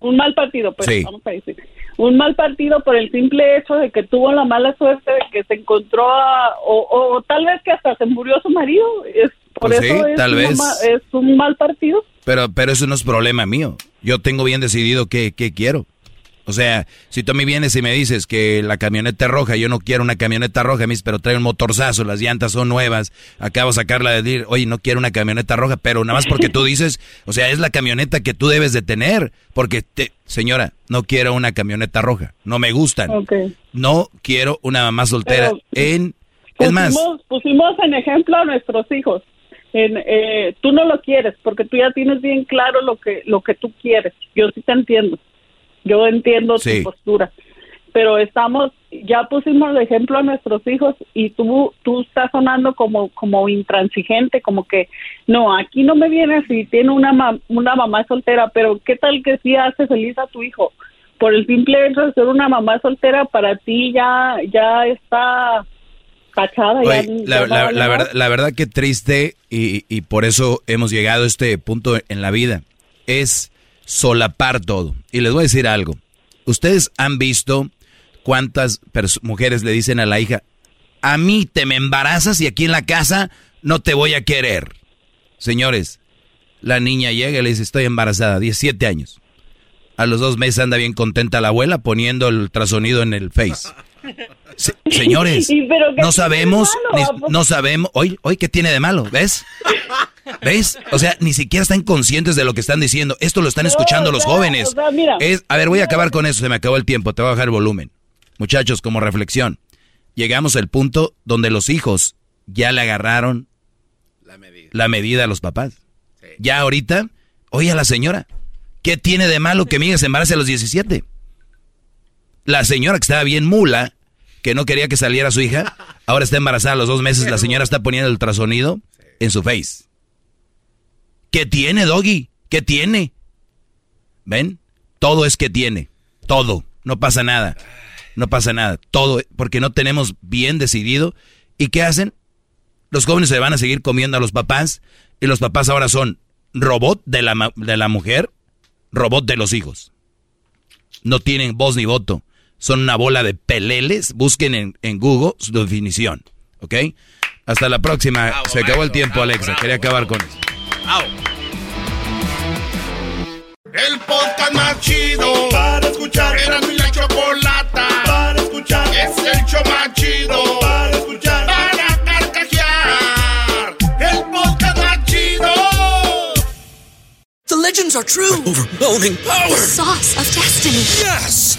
[SPEAKER 34] Un mal partido, pues vamos a decir. Un mal partido por el simple hecho de que tuvo la mala suerte de que se encontró a, o, tal vez que hasta se murió su marido. Es, por pues eso es,
[SPEAKER 5] tal vez.
[SPEAKER 34] es un mal partido.
[SPEAKER 5] Pero, pero eso no es problema mío. Yo tengo bien decidido qué, qué quiero. O sea, si tú a mí vienes y me dices que la camioneta es roja, yo no quiero una camioneta roja, mis, pero trae un motorzazo, las llantas son nuevas, acabo de sacarla de decir, oye, no quiero una camioneta roja, pero nada más porque tú dices, o sea, es la camioneta que tú debes de tener, porque, te, señora, no quiero una camioneta roja, no me gustan, no quiero una mamá soltera en... es más...
[SPEAKER 34] Pusimos en ejemplo a nuestros hijos. En, eh, tú no lo quieres porque tú ya tienes bien claro lo que lo que tú quieres. Yo sí te entiendo. Yo entiendo tu postura, pero estamos, ya pusimos el ejemplo a nuestros hijos y tú, tú estás sonando como, como intransigente, como que no, aquí no me vienes si tiene una, una mamá soltera, pero ¿qué tal que sí hace feliz a tu hijo? Por el simple hecho de ser una mamá soltera, para ti ya, ya está cachada.
[SPEAKER 5] la, la, verdad, la verdad que triste y, y por eso hemos llegado a este punto en la vida. Es solapar todo. Y les voy a decir algo. Ustedes han visto cuántas mujeres le dicen a la hija, a mí te me embarazas y aquí en la casa no te voy a querer. Señores, la niña llega y le dice, estoy embarazada, 17 años. A los dos meses anda bien contenta la abuela poniendo el ultrasonido en el face. Señores, no sabemos, no sabemos, hoy, hoy qué tiene de malo, ¿ves? ¿Ves? O sea, ni siquiera están conscientes de lo que están diciendo. Esto lo están escuchando los jóvenes. es, a ver, voy a acabar con eso, se me acabó el tiempo, te voy a bajar el volumen. Muchachos, como reflexión, llegamos al punto donde los hijos ya le agarraron la medida, a los papás. Ya ahorita, oye a la señora, ¿qué tiene de malo que mi hija se embarace a los 17? La señora que estaba bien mula, que no quería que saliera su hija, ahora está embarazada a los dos meses, la señora está poniendo el ultrasonido en su face. ¿Qué tiene, Doggy? ¿Qué tiene? ¿Ven? Todo es que tiene. Todo. No pasa nada. No pasa nada. Todo, porque no tenemos bien decidido. ¿Y qué hacen? Los jóvenes se van a seguir comiendo a los papás y los papás ahora son robot de la, de la mujer, robot de los hijos. No tienen voz ni voto. Son una bola de peleles. Busquen en, en Google su definición. ¿Ok? Hasta la próxima. Se acabó el tiempo, Alexa. Quería acabar con eso.
[SPEAKER 12] El podcast más chido para escuchar. Era mi la chocolata para escuchar. Es el show más chido para escuchar. Para carcajear. El podcast más chido.
[SPEAKER 31] The legends are true. overwhelming power. The sauce of destiny.
[SPEAKER 9] Yes.